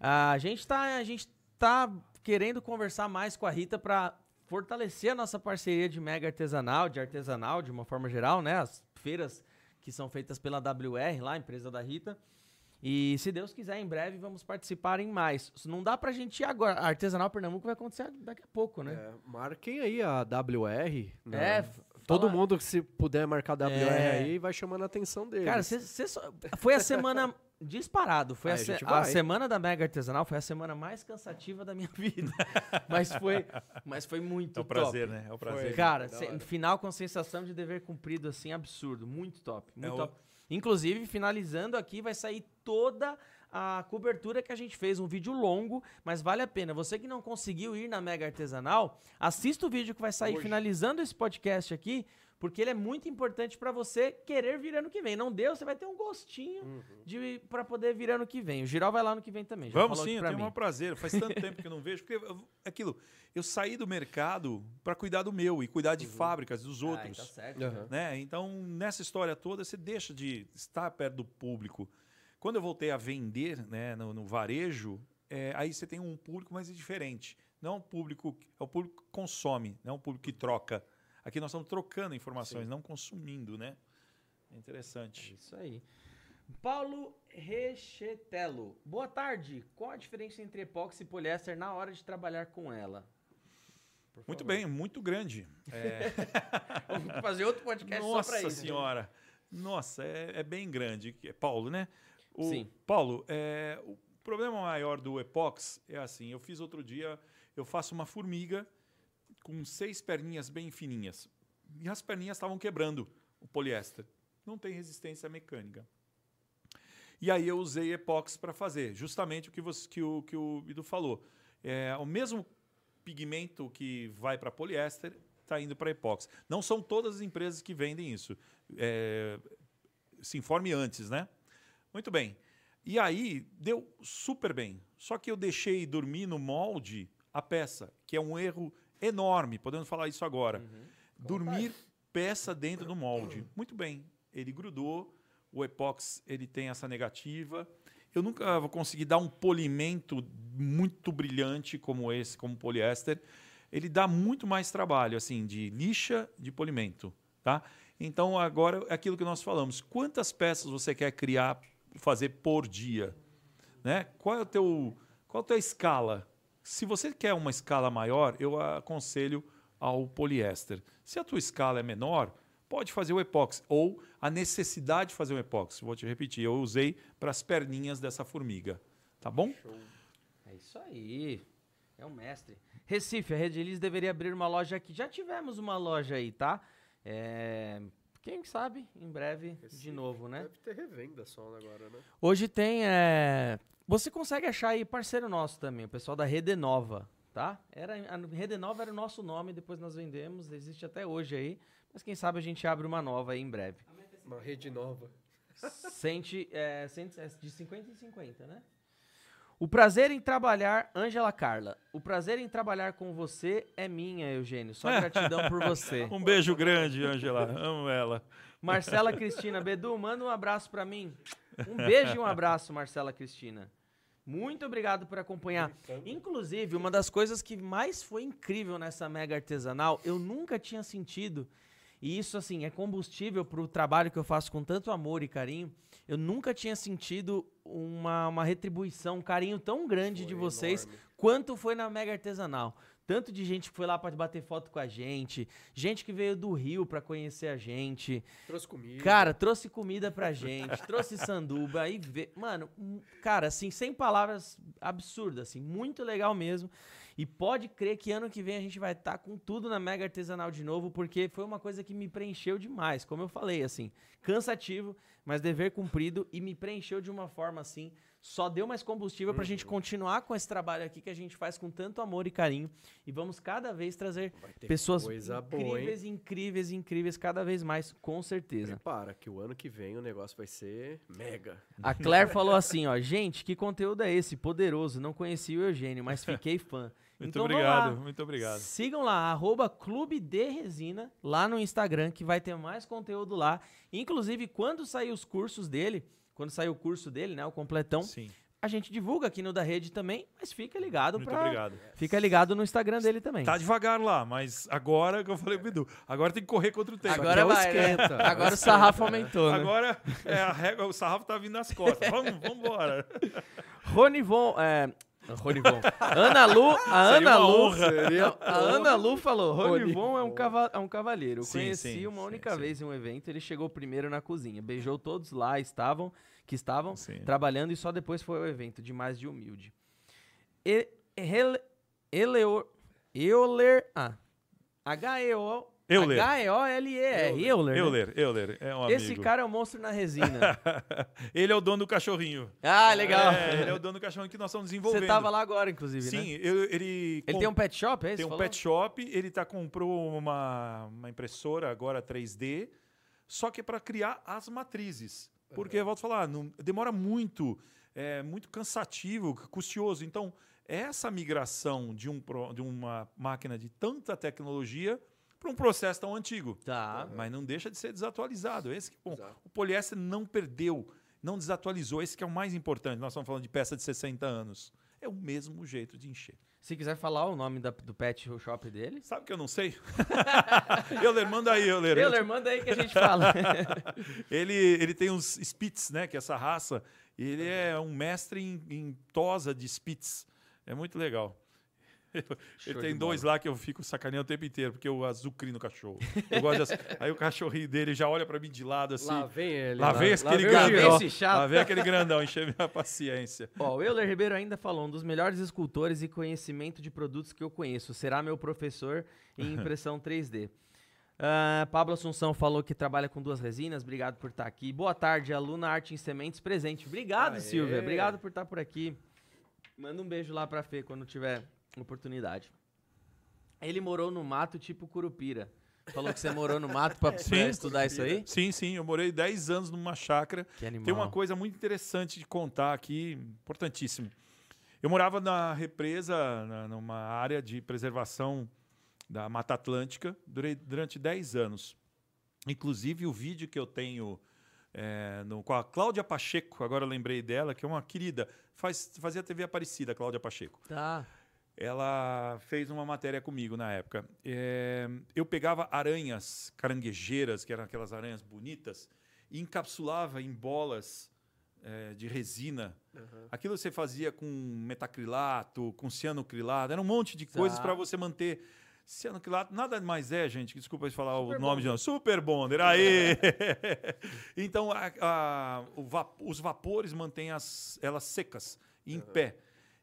A: A gente tá, a gente tá querendo conversar mais com a Rita para fortalecer a nossa parceria de mega artesanal, de artesanal de uma forma geral, né? As feiras que são feitas pela WR, lá, a empresa da Rita. E se Deus quiser, em breve vamos participar em mais. Não dá pra gente ir agora. A Artesanal Pernambuco vai acontecer daqui a pouco, né?
B: É, marquem aí a WR. né?
A: É,
B: Todo
A: fala-
B: mundo que se puder marcar WR
A: É.
B: aí vai chamando a atenção deles.
A: Cara, cê, cê só- foi a semana disparado. Foi a,
B: Aí a
A: se- a semana da Mega Artesanal foi a semana mais cansativa da minha vida. mas foi, mas foi muito
C: É o
A: top.
C: prazer, né? É o prazer.
A: Cara, se-
B: hora.
A: final com sensação de dever cumprido assim absurdo, muito top, muito
C: É o-
A: top. Inclusive, finalizando aqui, vai sair toda a cobertura que a gente fez, um vídeo longo, mas vale a pena. Você que não conseguiu ir na Mega Artesanal, assista o vídeo que vai sair
B: Hoje.
A: finalizando esse podcast aqui, porque ele é muito importante pra você querer vir ano que vem. Não deu, você vai ter um gostinho
B: Uhum.
A: de para poder vir ano que vem. O Giral vai lá ano que vem também. já
C: Vamos
A: falou
C: sim, eu tenho o
A: mim.
C: maior prazer. Faz tanto tempo que eu não vejo, porque eu- aquilo, eu saí do mercado para cuidar do meu e cuidar de fábricas dos
A: Ai,
C: outros.
A: tá certo.
B: Aham.
C: né? Então, nessa história toda, você deixa de estar perto do público. Quando eu voltei a vender né, no, no varejo, é, aí você tem um público mais diferente. Não é um público, é o público que consome, não é um público que troca. Aqui nós estamos trocando informações, não consumindo, né? É interessante.
A: Isso aí. Paulo Rechetello. Boa tarde. Qual a diferença entre epóxi e poliéster na hora de trabalhar com ela?
C: Muito bem, muito grande. É,
A: Vamos fazer outro podcast só
C: Nossa
A: pra isso.
C: senhora. Nossa, é, é bem grande. É Paulo, né? O-
A: Sim.
C: Paulo, é, o problema maior do epox é assim, eu fiz outro dia, eu faço uma formiga com seis perninhas bem fininhas. E as perninhas estavam quebrando o poliéster. Não tem resistência mecânica. E aí eu usei epox para fazer, justamente o que, você, que, o, que o Bidu falou. É, o mesmo pigmento que vai para poliéster está indo para epox. Não são todas as empresas que vendem isso. É, se informe antes, né? Muito bem. E aí deu super bem. Só que eu deixei dormir no molde a peça, que é um erro enorme. Podemos falar isso agora. Dormir peça dentro do molde. Muito bem. Ele grudou. O epox ele tem essa negativa. Eu nunca vou conseguir dar um polimento muito brilhante como esse, como poliéster. Ele dá muito mais trabalho, assim, de lixa de polimento, tá? Então agora é aquilo que nós falamos. Quantas peças você quer criar, fazer por dia, né? Qual é o teu, qual é a tua escala? Se você quer uma escala maior, eu aconselho ao poliéster. Se a tua escala é menor, pode fazer o epóxi ou a necessidade de fazer o epóxi. Vou te repetir, eu usei para as perninhas dessa formiga, tá bom?
A: É isso aí. É um mestre. Recife, a Rediliz deveria abrir uma loja aqui. Já tivemos uma loja aí, tá? É, Quem sabe, em breve, de
B: Recife.
A: novo, né?
B: Deve ter revenda só agora, né?
A: Hoje tem. é, Você consegue achar aí parceiro nosso também, o pessoal da Redenova, tá? Era... A Redenova era o nosso nome, depois nós vendemos, existe até hoje aí. Mas quem sabe a gente abre uma nova aí em breve.
B: Uma rede nova.
A: Sente, é, é, de 50 em 50, né? O prazer em trabalhar, Ângela Carla. O prazer em trabalhar com você é minha, Eugênio. Só gratidão por você.
C: Um beijo grande, Angela. Amo ela.
A: Marcela Cristina Bedu, manda um abraço pra mim. Um beijo e um abraço, Marcela Cristina. Muito obrigado por acompanhar. Inclusive, uma das coisas que mais foi incrível nessa mega artesanal, eu nunca tinha sentido, e isso assim é combustível para o trabalho que eu faço com tanto amor e carinho. Eu nunca tinha sentido uma, uma retribuição, um carinho tão grande de
B: Foi
A: vocês
B: enorme.
A: quanto foi na Mega Artesanal. Tanto de gente que foi lá para bater foto com a gente, gente que veio do Rio para conhecer a gente.
B: Trouxe comida.
A: Cara, trouxe comida pra gente, trouxe sanduba e. Mano, hum, cara, assim, sem palavras absurdas, assim, muito legal mesmo. E pode crer que ano que vem a gente vai estar com tudo na Mega Artesanal de novo, porque foi uma coisa que me preencheu demais. Como eu falei, assim, cansativo, mas dever cumprido e me preencheu de uma forma assim. Só deu mais combustível pra gente continuar com esse trabalho aqui que a gente faz com tanto amor e carinho. E vamos cada vez trazer pessoas
B: coisa boa,
A: incríveis, incríveis, incríveis, cada vez mais, com certeza.
B: Prepara, que o ano que vem o negócio vai ser mega.
A: A Claire falou assim, ó, gente, que conteúdo é esse? Poderoso, não conheci o Eugênio, mas fiquei fã.
C: Muito
A: Então
C: obrigado, muito obrigado.
A: Sigam lá, arroba Clube de Resina, lá no Instagram, que vai ter mais conteúdo lá. Inclusive, quando sair os cursos dele, quando sair o curso dele, né, o completão,
C: Sim,
A: a gente divulga aqui no da rede também, mas fica ligado
C: muito
A: pra...
C: obrigado.
A: Fica ligado no Instagram dele também.
C: Tá devagar lá, mas agora que eu falei pro Bidu, agora tem que correr contra o tempo.
A: Agora
B: é o
A: vai, né?
B: esquenta, é o
A: Agora o sarrafo aumentou, né?
C: Agora é, a régua, o sarrafo tá vindo nas costas. Vamos, vamos embora.
A: Ronivon, é... Ronivon. Ana Lu, a Ana Lu, a Ana Lu falou,
B: Rony
A: Ronivon é um, cava é um cavalheiro. Eu
C: Sim,
A: conheci
C: sim,
A: uma
C: sim,
A: única
C: sim.
A: vez em um evento, ele chegou primeiro na cozinha, beijou todos lá, estavam, que estavam
C: Sim.
A: trabalhando e só depois foi ao evento, demais de humilde. E, Ele- Eleor, Euler, ah, H-E-O,
C: Euler.
A: H-E-O-L-E-R, Euler, né?
C: Euler, Euler, é um
A: Esse
C: amigo.
A: cara é um monstro na resina.
C: ele é o dono do cachorrinho.
A: ah, legal.
C: É, ele é o dono do cachorrinho que nós estamos desenvolvendo.
A: Você tava lá agora, inclusive,
C: Sim,
A: né?
C: eu- ele,
A: Ele tem um pet shop, é isso?
C: tem um
A: Falou?
C: pet shop, ele tá, comprou uma, uma impressora agora 3D, só que é para criar as matrizes. Porque, eu volto a falar, não- demora muito, é muito cansativo, custoso. Então, essa migração de, um, de uma máquina de tanta tecnologia para um processo tão antigo.
A: Tá.
C: Mas não deixa de ser desatualizado. Esse que, bom,
B: Exato.
C: o poliéster não perdeu, não desatualizou. Esse que é o mais importante. Nós estamos falando de peça de 60 anos. É o mesmo jeito de encher.
A: Se quiser falar o nome da- do pet shop dele.
C: Sabe que eu não sei? Euler, manda aí, Euler.
A: Euler, manda aí que a gente fala.
C: Ele, ele tem uns Spitz, né? Que é essa raça. Ele é um mestre em, em tosa de Spitz. É muito legal. Ele tem dois lá que eu fico sacaneando o tempo inteiro, porque eu azucrino o cachorro. Eu gosto de, aí o cachorrinho dele já olha pra mim de lado assim.
B: Lá vem ele.
C: Lá vem aquele
B: vem o
A: Lá
C: grandão.
A: vem esse chato.
C: Lá vem aquele grandão, encher minha paciência.
A: Ó, o Euler Ribeiro ainda falou, um dos melhores escultores e conhecimento de produtos que eu conheço. Será meu professor em impressão 3D. Ah, Pablo Assunção falou que trabalha com duas resinas. Obrigado por estar aqui. Boa tarde, aluna Arte em Sementes presente. Obrigado,
B: Aê.
A: Silvia. Obrigado por estar por aqui. Manda um beijo lá pra Fê quando tiver oportunidade. Ele morou no mato tipo Curupira. Falou que você morou no mato pra, pra
C: Sim.
A: estudar isso aí?
C: Sim, sim, eu morei 10 anos numa chácara.
A: Que animal.
C: Tem uma coisa muito interessante de contar aqui, importantíssimo. Eu morava na represa, na- numa área de preservação da Mata Atlântica, durei, durante 10 anos. Inclusive, o vídeo que eu tenho é, no- com a Cláudia Pacheco, agora lembrei dela, que é uma querida, faz, fazia TV Aparecida, Cláudia Pacheco
A: Tá.
C: Ela fez uma matéria comigo na época. É, eu pegava aranhas caranguejeiras, que eram aquelas aranhas bonitas, e encapsulava em bolas é, de resina. Aquilo você fazia com metacrilato, com cianocrilato, era um monte de coisas para você manter. Cianocrilato nada mais é, gente, desculpa eu falar
B: Super
C: o nome
B: Bonder.
C: de. Super Bonder, aí! então, a- a- va- os vapores mantêm as, elas secas, em pé.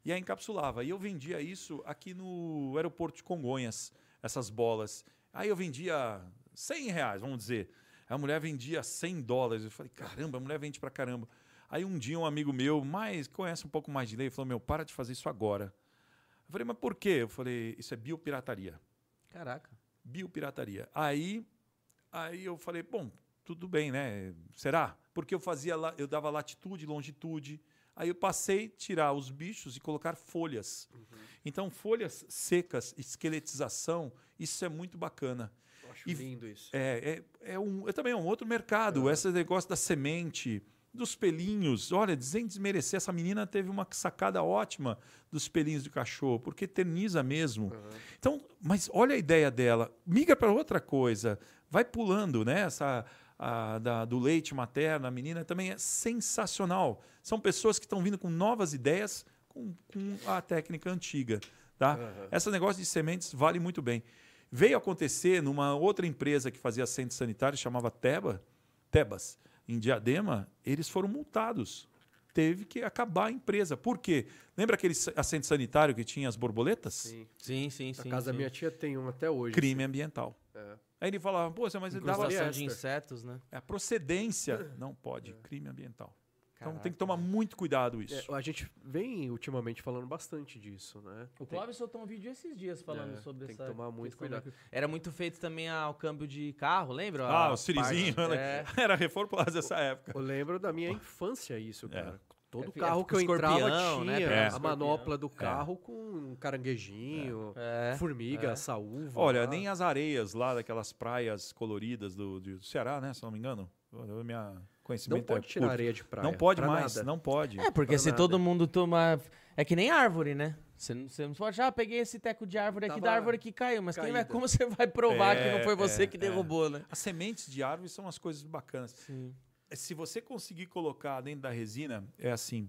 C: E aí encapsulava. E eu vendia isso aqui no aeroporto de Congonhas, essas bolas. Aí eu vendia 100 reais, vamos dizer. A mulher vendia 100 dólares. Eu falei, caramba, a mulher vende pra caramba. Aí um dia um amigo meu, mais conhece um pouco mais de lei, falou, meu, para de fazer isso agora. Eu falei, mas por quê? Eu falei, isso é biopirataria
A: Caraca.
C: biopirataria. Aí, aí eu falei, bom, tudo bem, né? Será? Porque eu fazia eu dava latitude, longitude. Aí eu passei a tirar os bichos e colocar folhas. Então, folhas secas, esqueletização, isso é muito bacana.
B: Eu acho
C: E-
B: lindo isso.
C: É, é, é, um, é também um outro mercado.
B: Uhum.
C: Esse negócio da semente, dos pelinhos. Olha, sem desmerecer, essa menina teve uma sacada ótima dos pelinhos do cachorro, porque eterniza mesmo.
B: Uhum.
C: Então, mas olha a ideia dela. Migra para outra coisa. Vai pulando, né? Essa a, da- do leite materno, a menina também é sensacional. São pessoas que estão vindo com novas ideias com, com a técnica antiga. Tá?
B: Uhum.
C: Esse negócio de sementes vale muito bem. Veio acontecer numa outra empresa que fazia centro sanitário, chamava Teba, Tebas, em Diadema, eles foram multados. Teve que acabar a empresa. Por quê? Lembra aquele assento sanitário que tinha as borboletas?
B: Sim.
A: Sim, sim, sim.
B: Na casa da
A: sim.
B: minha tia tem um até hoje.
C: Crime ambiental.
B: É.
C: Aí ele falava, pô, mas ele dava
A: de insetos, né?
C: a procedência. Não pode, crime ambiental. Então tem
A: Caraca.
C: que tomar muito cuidado isso.
B: É, a gente vem ultimamente falando bastante disso, né?
A: O
B: Tem-
A: Clóvis soltou um vídeo esses dias falando
B: É,
A: sobre
B: tem que
A: essa
B: tomar muito cuidado.
A: da- Era muito feito também ao câmbio de carro, lembra?
C: Ah,
A: A
C: o Sirizinho.
A: parte-
C: né?
A: É.
C: Era Refor Plaza essa época.
B: Eu lembro da minha infância isso,
C: É.
B: cara. Todo
A: É,
B: carro
A: é,
B: que eu entrava
A: né?
B: tinha
C: É.
B: a manopla do carro com um caranguejinho,
A: É.
B: formiga,
A: é.
B: saúva.
C: Olha,
B: lá.
C: nem as areias lá daquelas praias coloridas do, do Ceará, né? Se não me engano. O minha
B: Não
C: conhecimento
B: pode
C: é
B: tirar
C: curto.
B: areia de praia.
C: Não pode
B: pra
C: mais,
B: nada.
C: não pode.
A: É, porque
B: Pra
A: se
B: nada.
A: todo mundo toma. É que nem árvore, né? Você não, você não pode, ah, peguei esse teco de árvore aqui
B: Tava
A: da árvore que caiu. Mas quem vai, como você vai provar que não foi
C: É,
A: você
C: é,
A: que
C: é.
A: derrubou, né?
C: As sementes de árvore são as coisas bacanas.
A: Sim.
C: Se você conseguir colocar dentro da resina, é assim.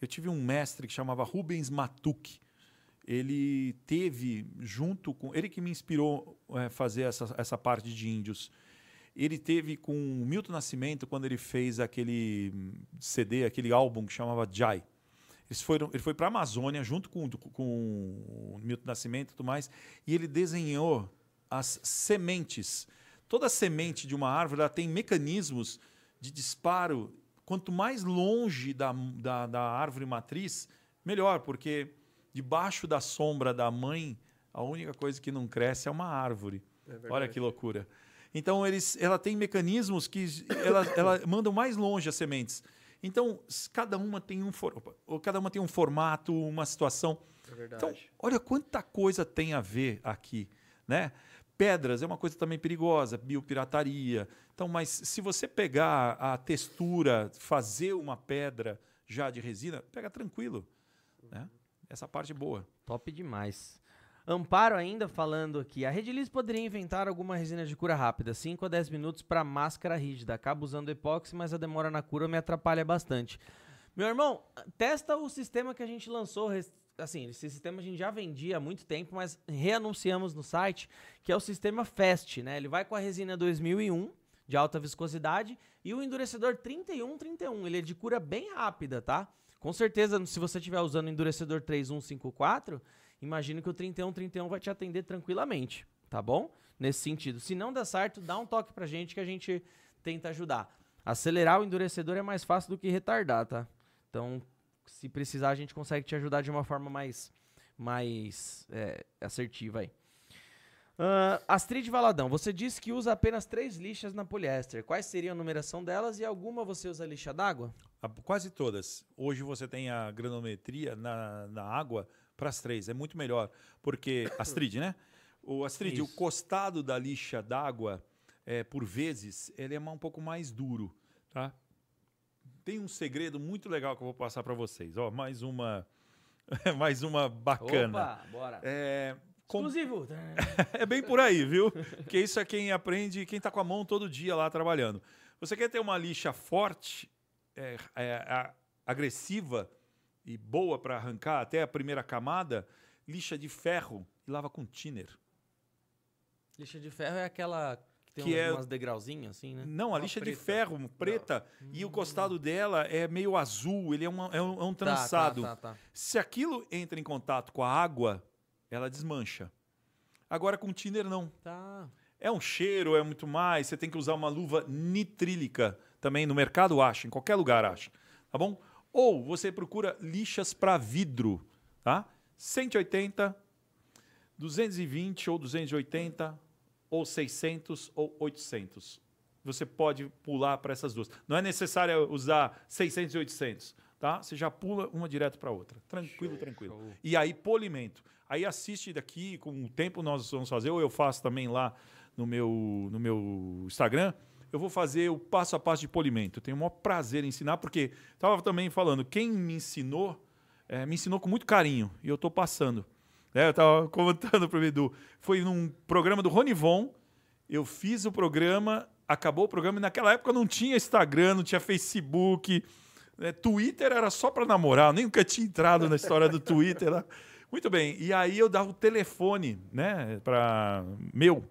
C: Eu tive um mestre que chamava Rubens Matuk. Ele teve junto com. Ele que me inspirou a fazer essa, essa parte de índios. Ele teve com o Milton Nascimento quando ele fez aquele CD, aquele álbum que chamava Jai. Eles foram, ele foi para a Amazônia junto com, com o Milton Nascimento e tudo mais, e ele desenhou as sementes. Toda semente de uma árvore ela tem mecanismos de disparo. Quanto mais longe da, da, da árvore matriz, melhor, porque debaixo da sombra da mãe, a única coisa que não cresce é uma árvore.
B: É
C: Olha que loucura. Então, eles, ela tem mecanismos que ela, ela mandam mais longe as sementes. Então, cada uma tem um for, cada uma tem um formato, uma situação.
B: É verdade.
C: Então, olha quanta coisa tem a ver aqui, né? Pedras é uma coisa também perigosa, biopirataria. Então, mas se você pegar a textura, fazer uma pedra já de resina, pega tranquilo, né? essa parte boa.
A: Top demais. Amparo ainda falando aqui, a Rediliz poderia inventar alguma resina de cura rápida, 5 a 10 minutos para máscara rígida. Acabo usando epóxi, mas a demora na cura me atrapalha bastante. Meu irmão, testa o sistema que a gente lançou, assim, esse sistema a gente já vendia há muito tempo, mas reanunciamos no site, que é o sistema FAST, né? Ele vai com a resina 2001 de alta viscosidade e o endurecedor 3131, ele é de cura bem rápida, tá? Com certeza, se você estiver usando o endurecedor 3154, imagino que o 3131 vai te atender tranquilamente, tá bom? Nesse sentido. Se não der certo, dá um toque pra gente que a gente tenta ajudar. Acelerar o endurecedor é mais fácil do que retardar, tá? Então, se precisar, a gente consegue te ajudar de uma forma mais, mais é, assertiva aí. Ah, Astrid Valadão, você disse que usa apenas três lixas na poliéster. Quais seriam a numeração delas e alguma você usa lixa d'água?
C: Quase todas. Hoje você tem a granometria na, na água para as três. É muito melhor. Porque, Astrid, né? O Astrid, o
A: Isso.
C: costado da lixa d'água, é, por vezes, ele é um pouco mais duro. Tá? Tem um segredo muito legal que eu vou passar para vocês. Ó, mais uma, mais uma bacana.
A: Opa, bora.
C: É, com-
A: Exclusivo.
C: é bem por aí, viu? Porque isso é quem aprende, quem está com a mão todo dia lá trabalhando. Você quer ter uma lixa forte, é, é, a- agressiva e boa para arrancar até a primeira camada, lixa de ferro e lava com thinner.
A: Lixa de ferro é aquela que tem
C: Que
A: uns-
C: é-
A: umas degrauzinhos assim, né?
C: Não, a
B: Uma
C: lixa de
B: preta.
C: ferro preta e o costado dela é meio azul, ele é, uma- é um, é um
A: Tá,
C: trançado.
A: Tá, tá, tá.
C: Se aquilo entra em contato com a água, ela desmancha. Agora com thinner não.
A: Tá.
C: É um cheiro, é muito mais. Você tem que usar uma luva nitrílica também no mercado acha, em qualquer lugar acha, tá bom? Ou você procura lixas para vidro, tá? 180, 220 ou 280 ou 600 ou 800. Você pode pular para essas duas. Não é necessário usar 600 e 800, tá? Você já pula uma direto para outra. Tranquilo, tranquilo.
A: show.
C: E aí polimento. Aí assiste daqui, com o tempo nós vamos fazer, ou eu faço também lá no meu, no meu Instagram, eu vou fazer o passo a passo de polimento. Eu tenho o maior prazer em ensinar, porque estava também falando, quem me ensinou, eh, me ensinou com muito carinho, e eu estou passando. Né? eu estava contando para o Edu, foi num programa do Ronivon, eu fiz o programa, acabou o programa, e naquela época não tinha Instagram, não tinha Facebook, né? Twitter era só para namorar, eu nunca tinha entrado na história do Twitter lá. Muito bem, e aí eu dava o telefone, né, para meu.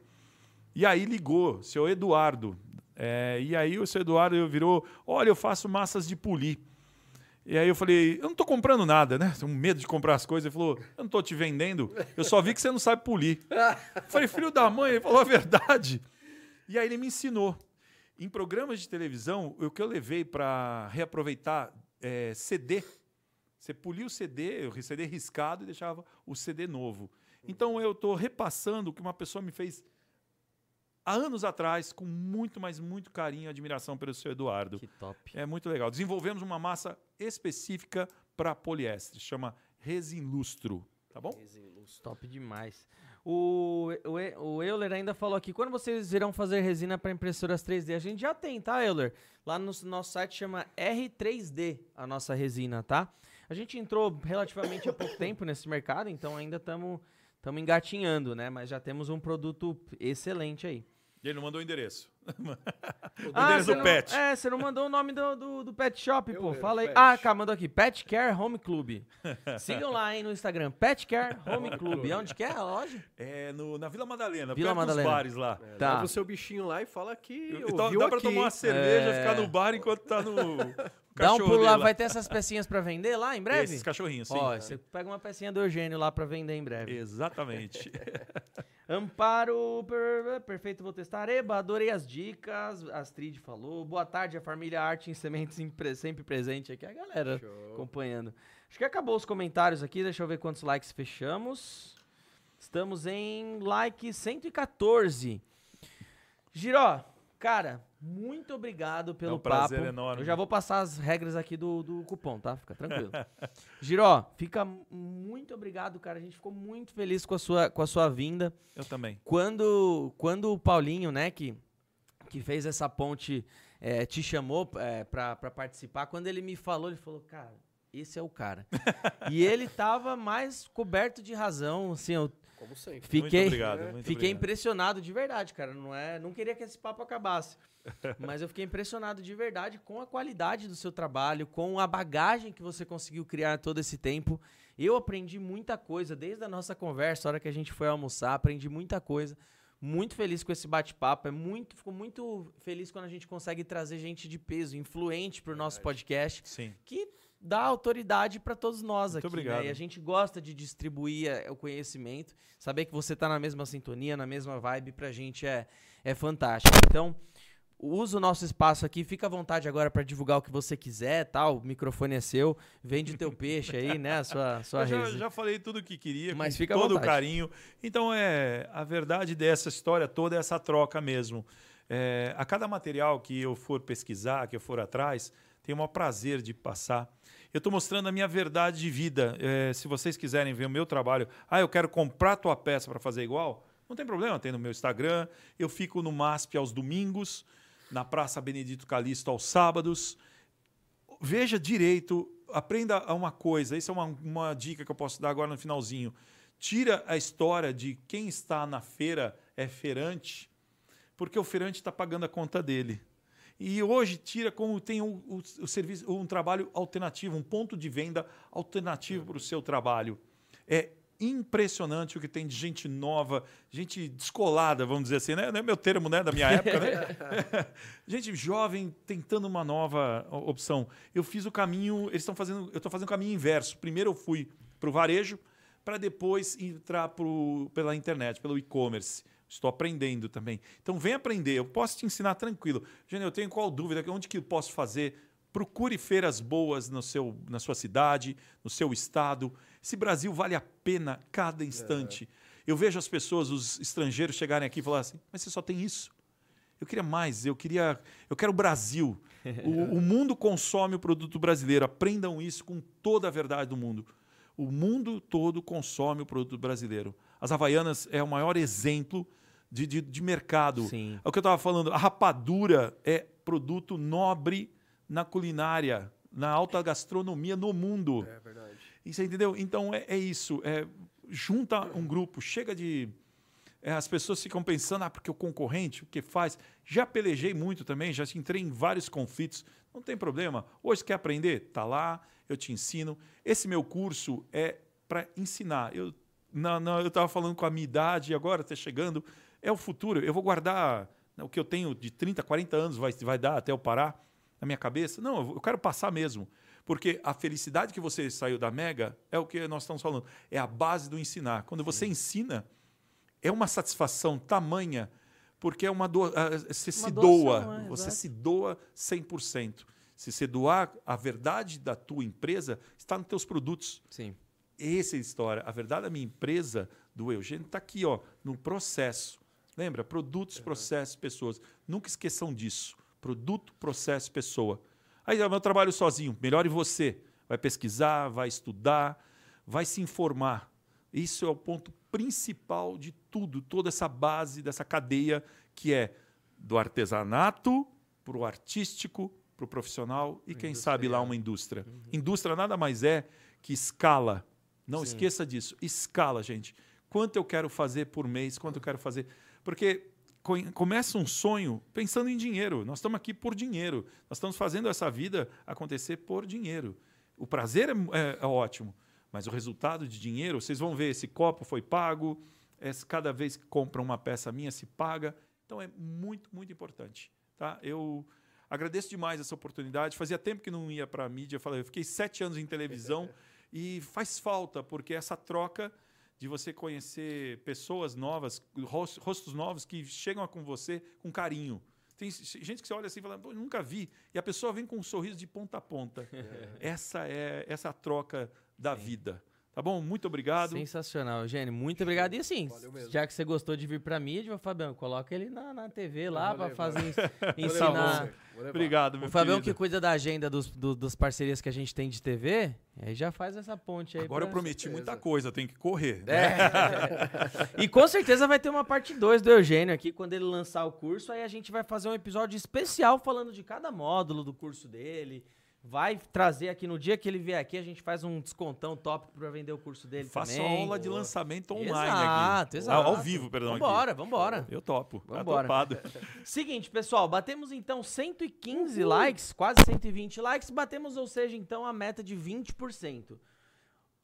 C: E aí ligou, seu Eduardo. É, e aí o seu Eduardo virou, olha, eu faço massas de polir. E aí eu falei, eu não tô comprando nada, né? Tenho medo de comprar as coisas. Ele falou, eu não tô te vendendo, eu só vi que você não sabe polir. Eu falei, filho da mãe, ele falou a verdade. E aí ele me ensinou. Em programas de televisão, o que eu levei para reaproveitar é, CD. Você polia o CD, o CD riscado e deixava o CD novo. Então eu estou repassando o que uma pessoa me fez há anos atrás, com muito, mas muito carinho e admiração pelo seu Eduardo.
A: Que top.
C: É muito legal. Desenvolvemos uma massa específica para poliéster, chama Resinlustro, tá bom?
A: Top demais. O, o, o Euler ainda falou aqui, quando vocês irão fazer resina para impressoras 3D? A gente já tem, tá, Euler? Lá no nosso site chama R3D a nossa resina, tá? A gente entrou relativamente há pouco tempo nesse mercado, então ainda estamos engatinhando, né? Mas já temos um produto excelente aí.
C: E ele não mandou o endereço. O
A: Ah, você
C: do
A: não-
C: pet.
A: É, você não mandou o nome do, do, do pet shop,
B: Eu
A: pô. Fala aí.
B: Pet.
A: Ah, cá, mandou aqui. Pet Care Home Club. Sigam lá, hein, no Instagram. Pet Care Home Club. Onde que é a loja?
C: É no, na Vila Madalena,
A: Vila
C: perto
A: Madalena.
C: dos bares lá.
B: É,
A: Tá.
B: Leva o seu bichinho lá e fala que
C: Então, dá pra
B: aqui.
C: tomar uma cerveja,
A: É.
C: ficar no bar enquanto tá no.
A: Dá um pulo lá, vai ter essas pecinhas pra vender lá em breve?
C: Esses cachorrinhos, sim.
A: Ó, você pega uma pecinha do Eugênio lá pra vender em breve.
C: Exatamente.
A: Amparo, per- perfeito, vou testar. Eba, adorei as dicas. Astrid falou. Boa tarde, a família Arte em Sementes em pre- sempre presente aqui. A galera
B: Show.
A: acompanhando. Acho que acabou os comentários aqui. Deixa eu ver quantos likes fechamos. Estamos em like 114. Giró, cara, muito obrigado pelo
C: É um prazer
A: papo.
C: enorme.
A: Eu já vou passar as regras aqui do, do cupom, tá? Fica tranquilo. Giró, fica muito obrigado, cara. A gente ficou muito feliz com a sua, com a sua vinda.
C: Eu também.
A: Quando, quando o Paulinho, né, que, que fez essa ponte, eh, te chamou eh, pra, pra participar, quando ele me falou, ele falou, cara, esse é o cara. e ele tava mais coberto de razão, assim, eu
B: Como sempre.
A: fiquei,
C: muito obrigado. Muito
A: fiquei
C: obrigado.
A: impressionado de verdade, cara. Não é, não queria que esse papo acabasse, mas eu fiquei impressionado de verdade com a qualidade do seu trabalho, com a bagagem que você conseguiu criar todo esse tempo. Eu aprendi muita coisa desde a nossa conversa, a hora que a gente foi almoçar, aprendi muita coisa. Muito feliz com esse bate-papo. É muito, fico muito feliz quando a gente consegue trazer gente de peso, influente pro nosso podcast
C: Sim.
A: que dá autoridade para todos nós
C: Muito
A: aqui.
C: obrigado.
A: Né? E a gente gosta de distribuir eh, o conhecimento. Saber que você tá na mesma sintonia, na mesma vibe, pra gente é, é fantástico. Então, usa o nosso espaço aqui, fica à vontade agora para divulgar o que você quiser, tal. O microfone é seu. Vende o teu peixe aí, né? A sua, sua
C: Eu já, já falei tudo o que queria,
A: Mas
C: com todo o carinho. Então, é a verdade dessa história toda é essa troca mesmo. É, a cada material que eu for pesquisar, que eu for atrás, tenho o maior prazer de passar. Eu estou mostrando a minha verdade de vida. É, se vocês quiserem ver o meu trabalho, ah, eu quero comprar tua peça para fazer igual, não tem problema, tem no meu Instagram. Eu fico no MASP aos domingos, na Praça Benedito Calixto aos sábados veja direito, aprenda uma coisa. Isso é uma, uma dica que eu posso dar agora no finalzinho. Tira a história de quem está na feira é feirante, porque o feirante está pagando a conta dele. E hoje tira como tem o, o- o serviço, um trabalho alternativo, um ponto de venda alternativo para o seu trabalho. É impressionante o que tem de gente nova, gente descolada, vamos dizer assim, né? Não é meu termo, né, da minha época, né? gente jovem tentando uma nova opção. Eu fiz o caminho, eles estão fazendo, eu estou fazendo o caminho inverso. Primeiro eu fui para o varejo, para depois entrar pro, pela internet, pelo e-commerce. Estou aprendendo também. Então vem aprender, eu posso te ensinar tranquilo. Jânio, eu tenho qual dúvida, onde que eu posso fazer? Procure feiras boas no seu, na sua cidade, no seu estado. Esse Brasil vale a pena cada instante. Eu vejo as pessoas, os estrangeiros chegarem aqui e falar assim, mas você só tem isso? Eu queria mais, eu queria. Eu quero o Brasil. O, o mundo consome o produto brasileiro. Aprendam isso com toda a verdade do mundo. O mundo todo consome o produto brasileiro. As Havaianas é o maior exemplo de, de, de mercado.
A: Sim.
C: É o que eu estava falando. A rapadura é produto nobre na culinária, na alta gastronomia no mundo.
B: É verdade.
C: E Você entendeu? Então é, é isso. É, junta um grupo, chega de. é, as pessoas ficam pensando, ah, porque o concorrente, o que faz? Já pelejei muito também, já entrei em vários conflitos. Não tem problema. Hoje quer aprender? Tá lá, eu te ensino. Esse meu curso é para ensinar. Eu não, não, eu estava falando com a minha idade, agora está chegando. É o futuro. Eu vou guardar né, o que eu tenho de 30, 40 anos, vai, vai dar até eu parar na minha cabeça. Não, eu quero passar mesmo. Porque a felicidade que você saiu da Mega é o que nós estamos falando. É a base do ensinar. Quando você ensina, é uma satisfação tamanha, porque é uma do... ah, você se
A: doação,
C: doa.
A: é,
C: você
A: exato.
C: se doa 100%. Se você doar, a verdade da tua empresa está nos teus produtos.
A: Sim.
C: Essa é a história. A verdade da minha empresa, do Eugênio, está aqui, ó, no processo. Lembra? Produtos, processos, pessoas. Nunca esqueçam disso. Produto, processo, pessoa. Aí o meu trabalho sozinho. Melhore você. Vai pesquisar, vai estudar, vai se informar. Isso é o ponto principal de tudo, toda essa base dessa cadeia que é do artesanato para o artístico, para o profissional e, quem sabe, lá uma indústria. Indústria nada mais é que escala. Não
A: Sim.
C: esqueça disso. Escala, gente. Quanto eu quero fazer por mês, quanto eu quero fazer. Porque co- começa um sonho pensando em dinheiro. Nós estamos aqui por dinheiro. Nós estamos fazendo essa vida acontecer por dinheiro. O prazer é, é- é ótimo, mas o resultado de dinheiro, vocês vão ver, esse copo foi pago, esse- cada vez que compram uma peça minha se paga. Então é muito, muito importante. Tá? Eu agradeço demais essa oportunidade. Fazia tempo que não ia para a mídia. Eu fiquei sete anos em televisão e faz falta, porque essa troca de você conhecer pessoas novas, ros- rostos novos que chegam com você com carinho. Tem gente que você olha assim e fala, "Pô, nunca vi. E a pessoa vem com um sorriso de ponta a ponta. Essa é essa é a troca da vida. Tá bom? Muito obrigado.
A: Sensacional, Eugênio. Muito obrigado. E assim, já que você gostou de vir pra mídia, Fabião, coloca ele na, na TV lá
B: levar.
A: fazer ensinar.
C: Obrigado, meu
A: O Fabião que cuida da agenda dos, do- das parcerias que a gente tem de TV, aí já faz essa ponte aí.
C: Agora eu prometi
B: certeza.
C: muita coisa, tenho que correr.
A: É. e com certeza vai ter uma parte 2 do Eugênio aqui, quando ele lançar o curso, aí a gente vai fazer um episódio especial falando de cada módulo do curso dele, vai trazer aqui no dia que ele vier aqui, a gente faz um descontão top pra vender o curso dele
C: Faço
A: também.
C: aula de lançamento online
A: Exato,
C: aqui.
A: exato.
C: Ao vivo, perdão. aqui.
A: Vambora, vambora.
C: Eu topo. Tá
A: Vambora.
C: topado.
A: Seguinte, pessoal, batemos então 115 likes, quase 120 likes, batemos, ou seja, então a meta de 20%.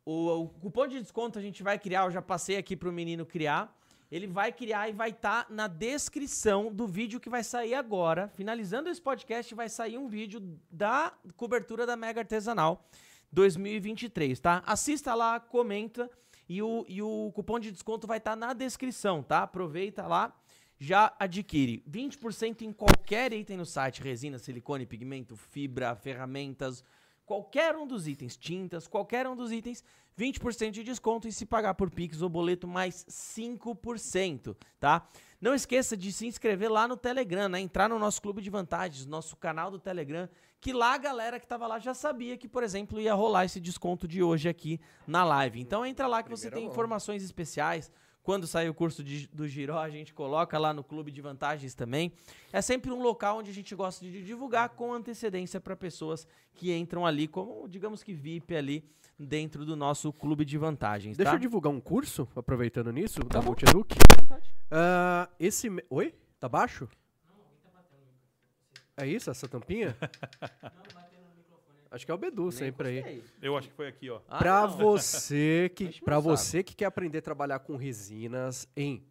A: O, o cupom de desconto a gente vai criar, eu já passei aqui pro menino criar. Ele vai criar e vai estar na descrição do vídeo que vai sair agora. Finalizando esse podcast, vai sair um vídeo da cobertura da Mega Artesanal 2023, tá? Assista lá, comenta e o, e o cupom de desconto vai estar na descrição, tá? Aproveita lá já adquire 20% em qualquer item no site, resina, silicone, pigmento, fibra, ferramentas, qualquer um dos itens, tintas, qualquer um dos itens, 20% de desconto e se pagar por Pix ou boleto mais 5%, tá? Não esqueça de se inscrever lá no Telegram, né? Entrar no nosso clube de vantagens, nosso canal do Telegram, que lá a galera que tava lá já sabia que, por exemplo, ia rolar esse desconto de hoje aqui na live. Então entra lá que você tem
B: mão.
A: informações especiais, quando sair o curso de- do Giró, a gente coloca lá no clube de vantagens também. É sempre um local onde a gente gosta de divulgar com antecedência para pessoas que entram ali como, digamos que VIP ali dentro do nosso clube de vantagens,
B: Deixa
A: tá?
B: eu divulgar um curso, aproveitando nisso, da
A: bom.
B: Multieduc. Ah, esse. me- Oi? Tá baixo? É isso, essa tampinha? Acho que é o Bedu sempre aí.
C: Eu acho que foi aqui, ó.
A: Ah,
B: Pra
A: não.
B: você que para você que quer aprender a trabalhar com resinas em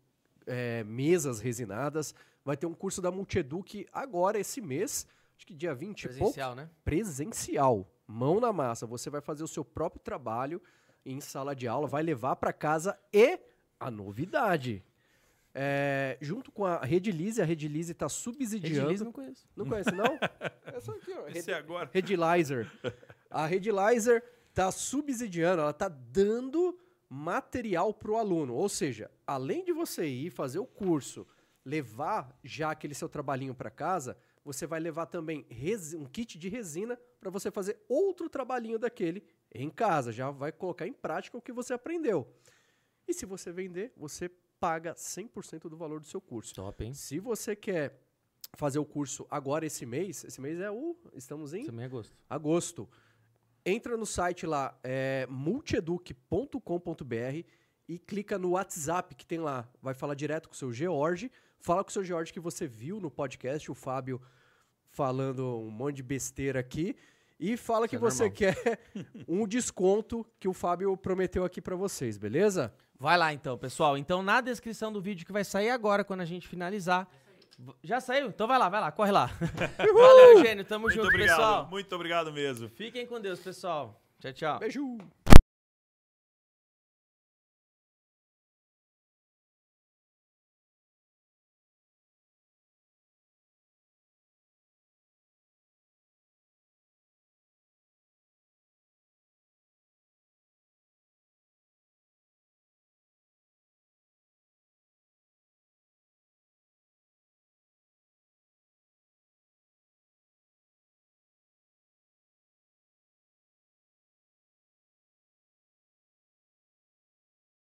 B: é, mesas resinadas, vai ter um curso da Multieduc agora esse mês, acho que dia 20 e pouco,
A: Presencial, né?
B: presencial, mão na massa. Você vai fazer o seu próprio trabalho em sala de aula, vai levar para casa e a novidade. É, junto com a Redilize, a Redilize está subsidiando.
A: Redilize não conheço.
B: Não conhece, não? É só aqui, ó.
C: Esse é agora.
B: Redilizer. A Redilizer tá subsidiando, ela tá dando material pro aluno. Ou seja, além de você ir fazer o curso, levar já aquele seu trabalhinho para casa, você vai levar também um kit de resina para você fazer outro trabalhinho daquele em casa. Já vai colocar em prática o que você aprendeu. E se você vender, você paga 100% do valor do seu curso.
A: Top, hein?
B: Se você quer fazer o curso agora esse mês, esse mês é o. Estamos em
A: Também é gosto.
B: agosto. Entra no site lá, é multieduc.com.br e clica no WhatsApp que tem lá. Vai falar direto com o seu George. Fala com o seu George que você viu no podcast, o Fábio falando um monte de besteira aqui. E fala que
A: Isso é
B: você
A: normal.
B: quer um desconto que o Fábio prometeu aqui pra vocês, beleza?
A: Vai lá então, pessoal. Então, na descrição do vídeo que vai sair agora, quando a gente finalizar. Já saiu? Então vai lá, vai lá, corre lá. Valeu, Eugênio. Tamo
C: Muito
A: junto,
C: obrigado.
A: pessoal.
C: Muito obrigado mesmo.
A: Fiquem com Deus, pessoal. Tchau, tchau.
B: Beijo!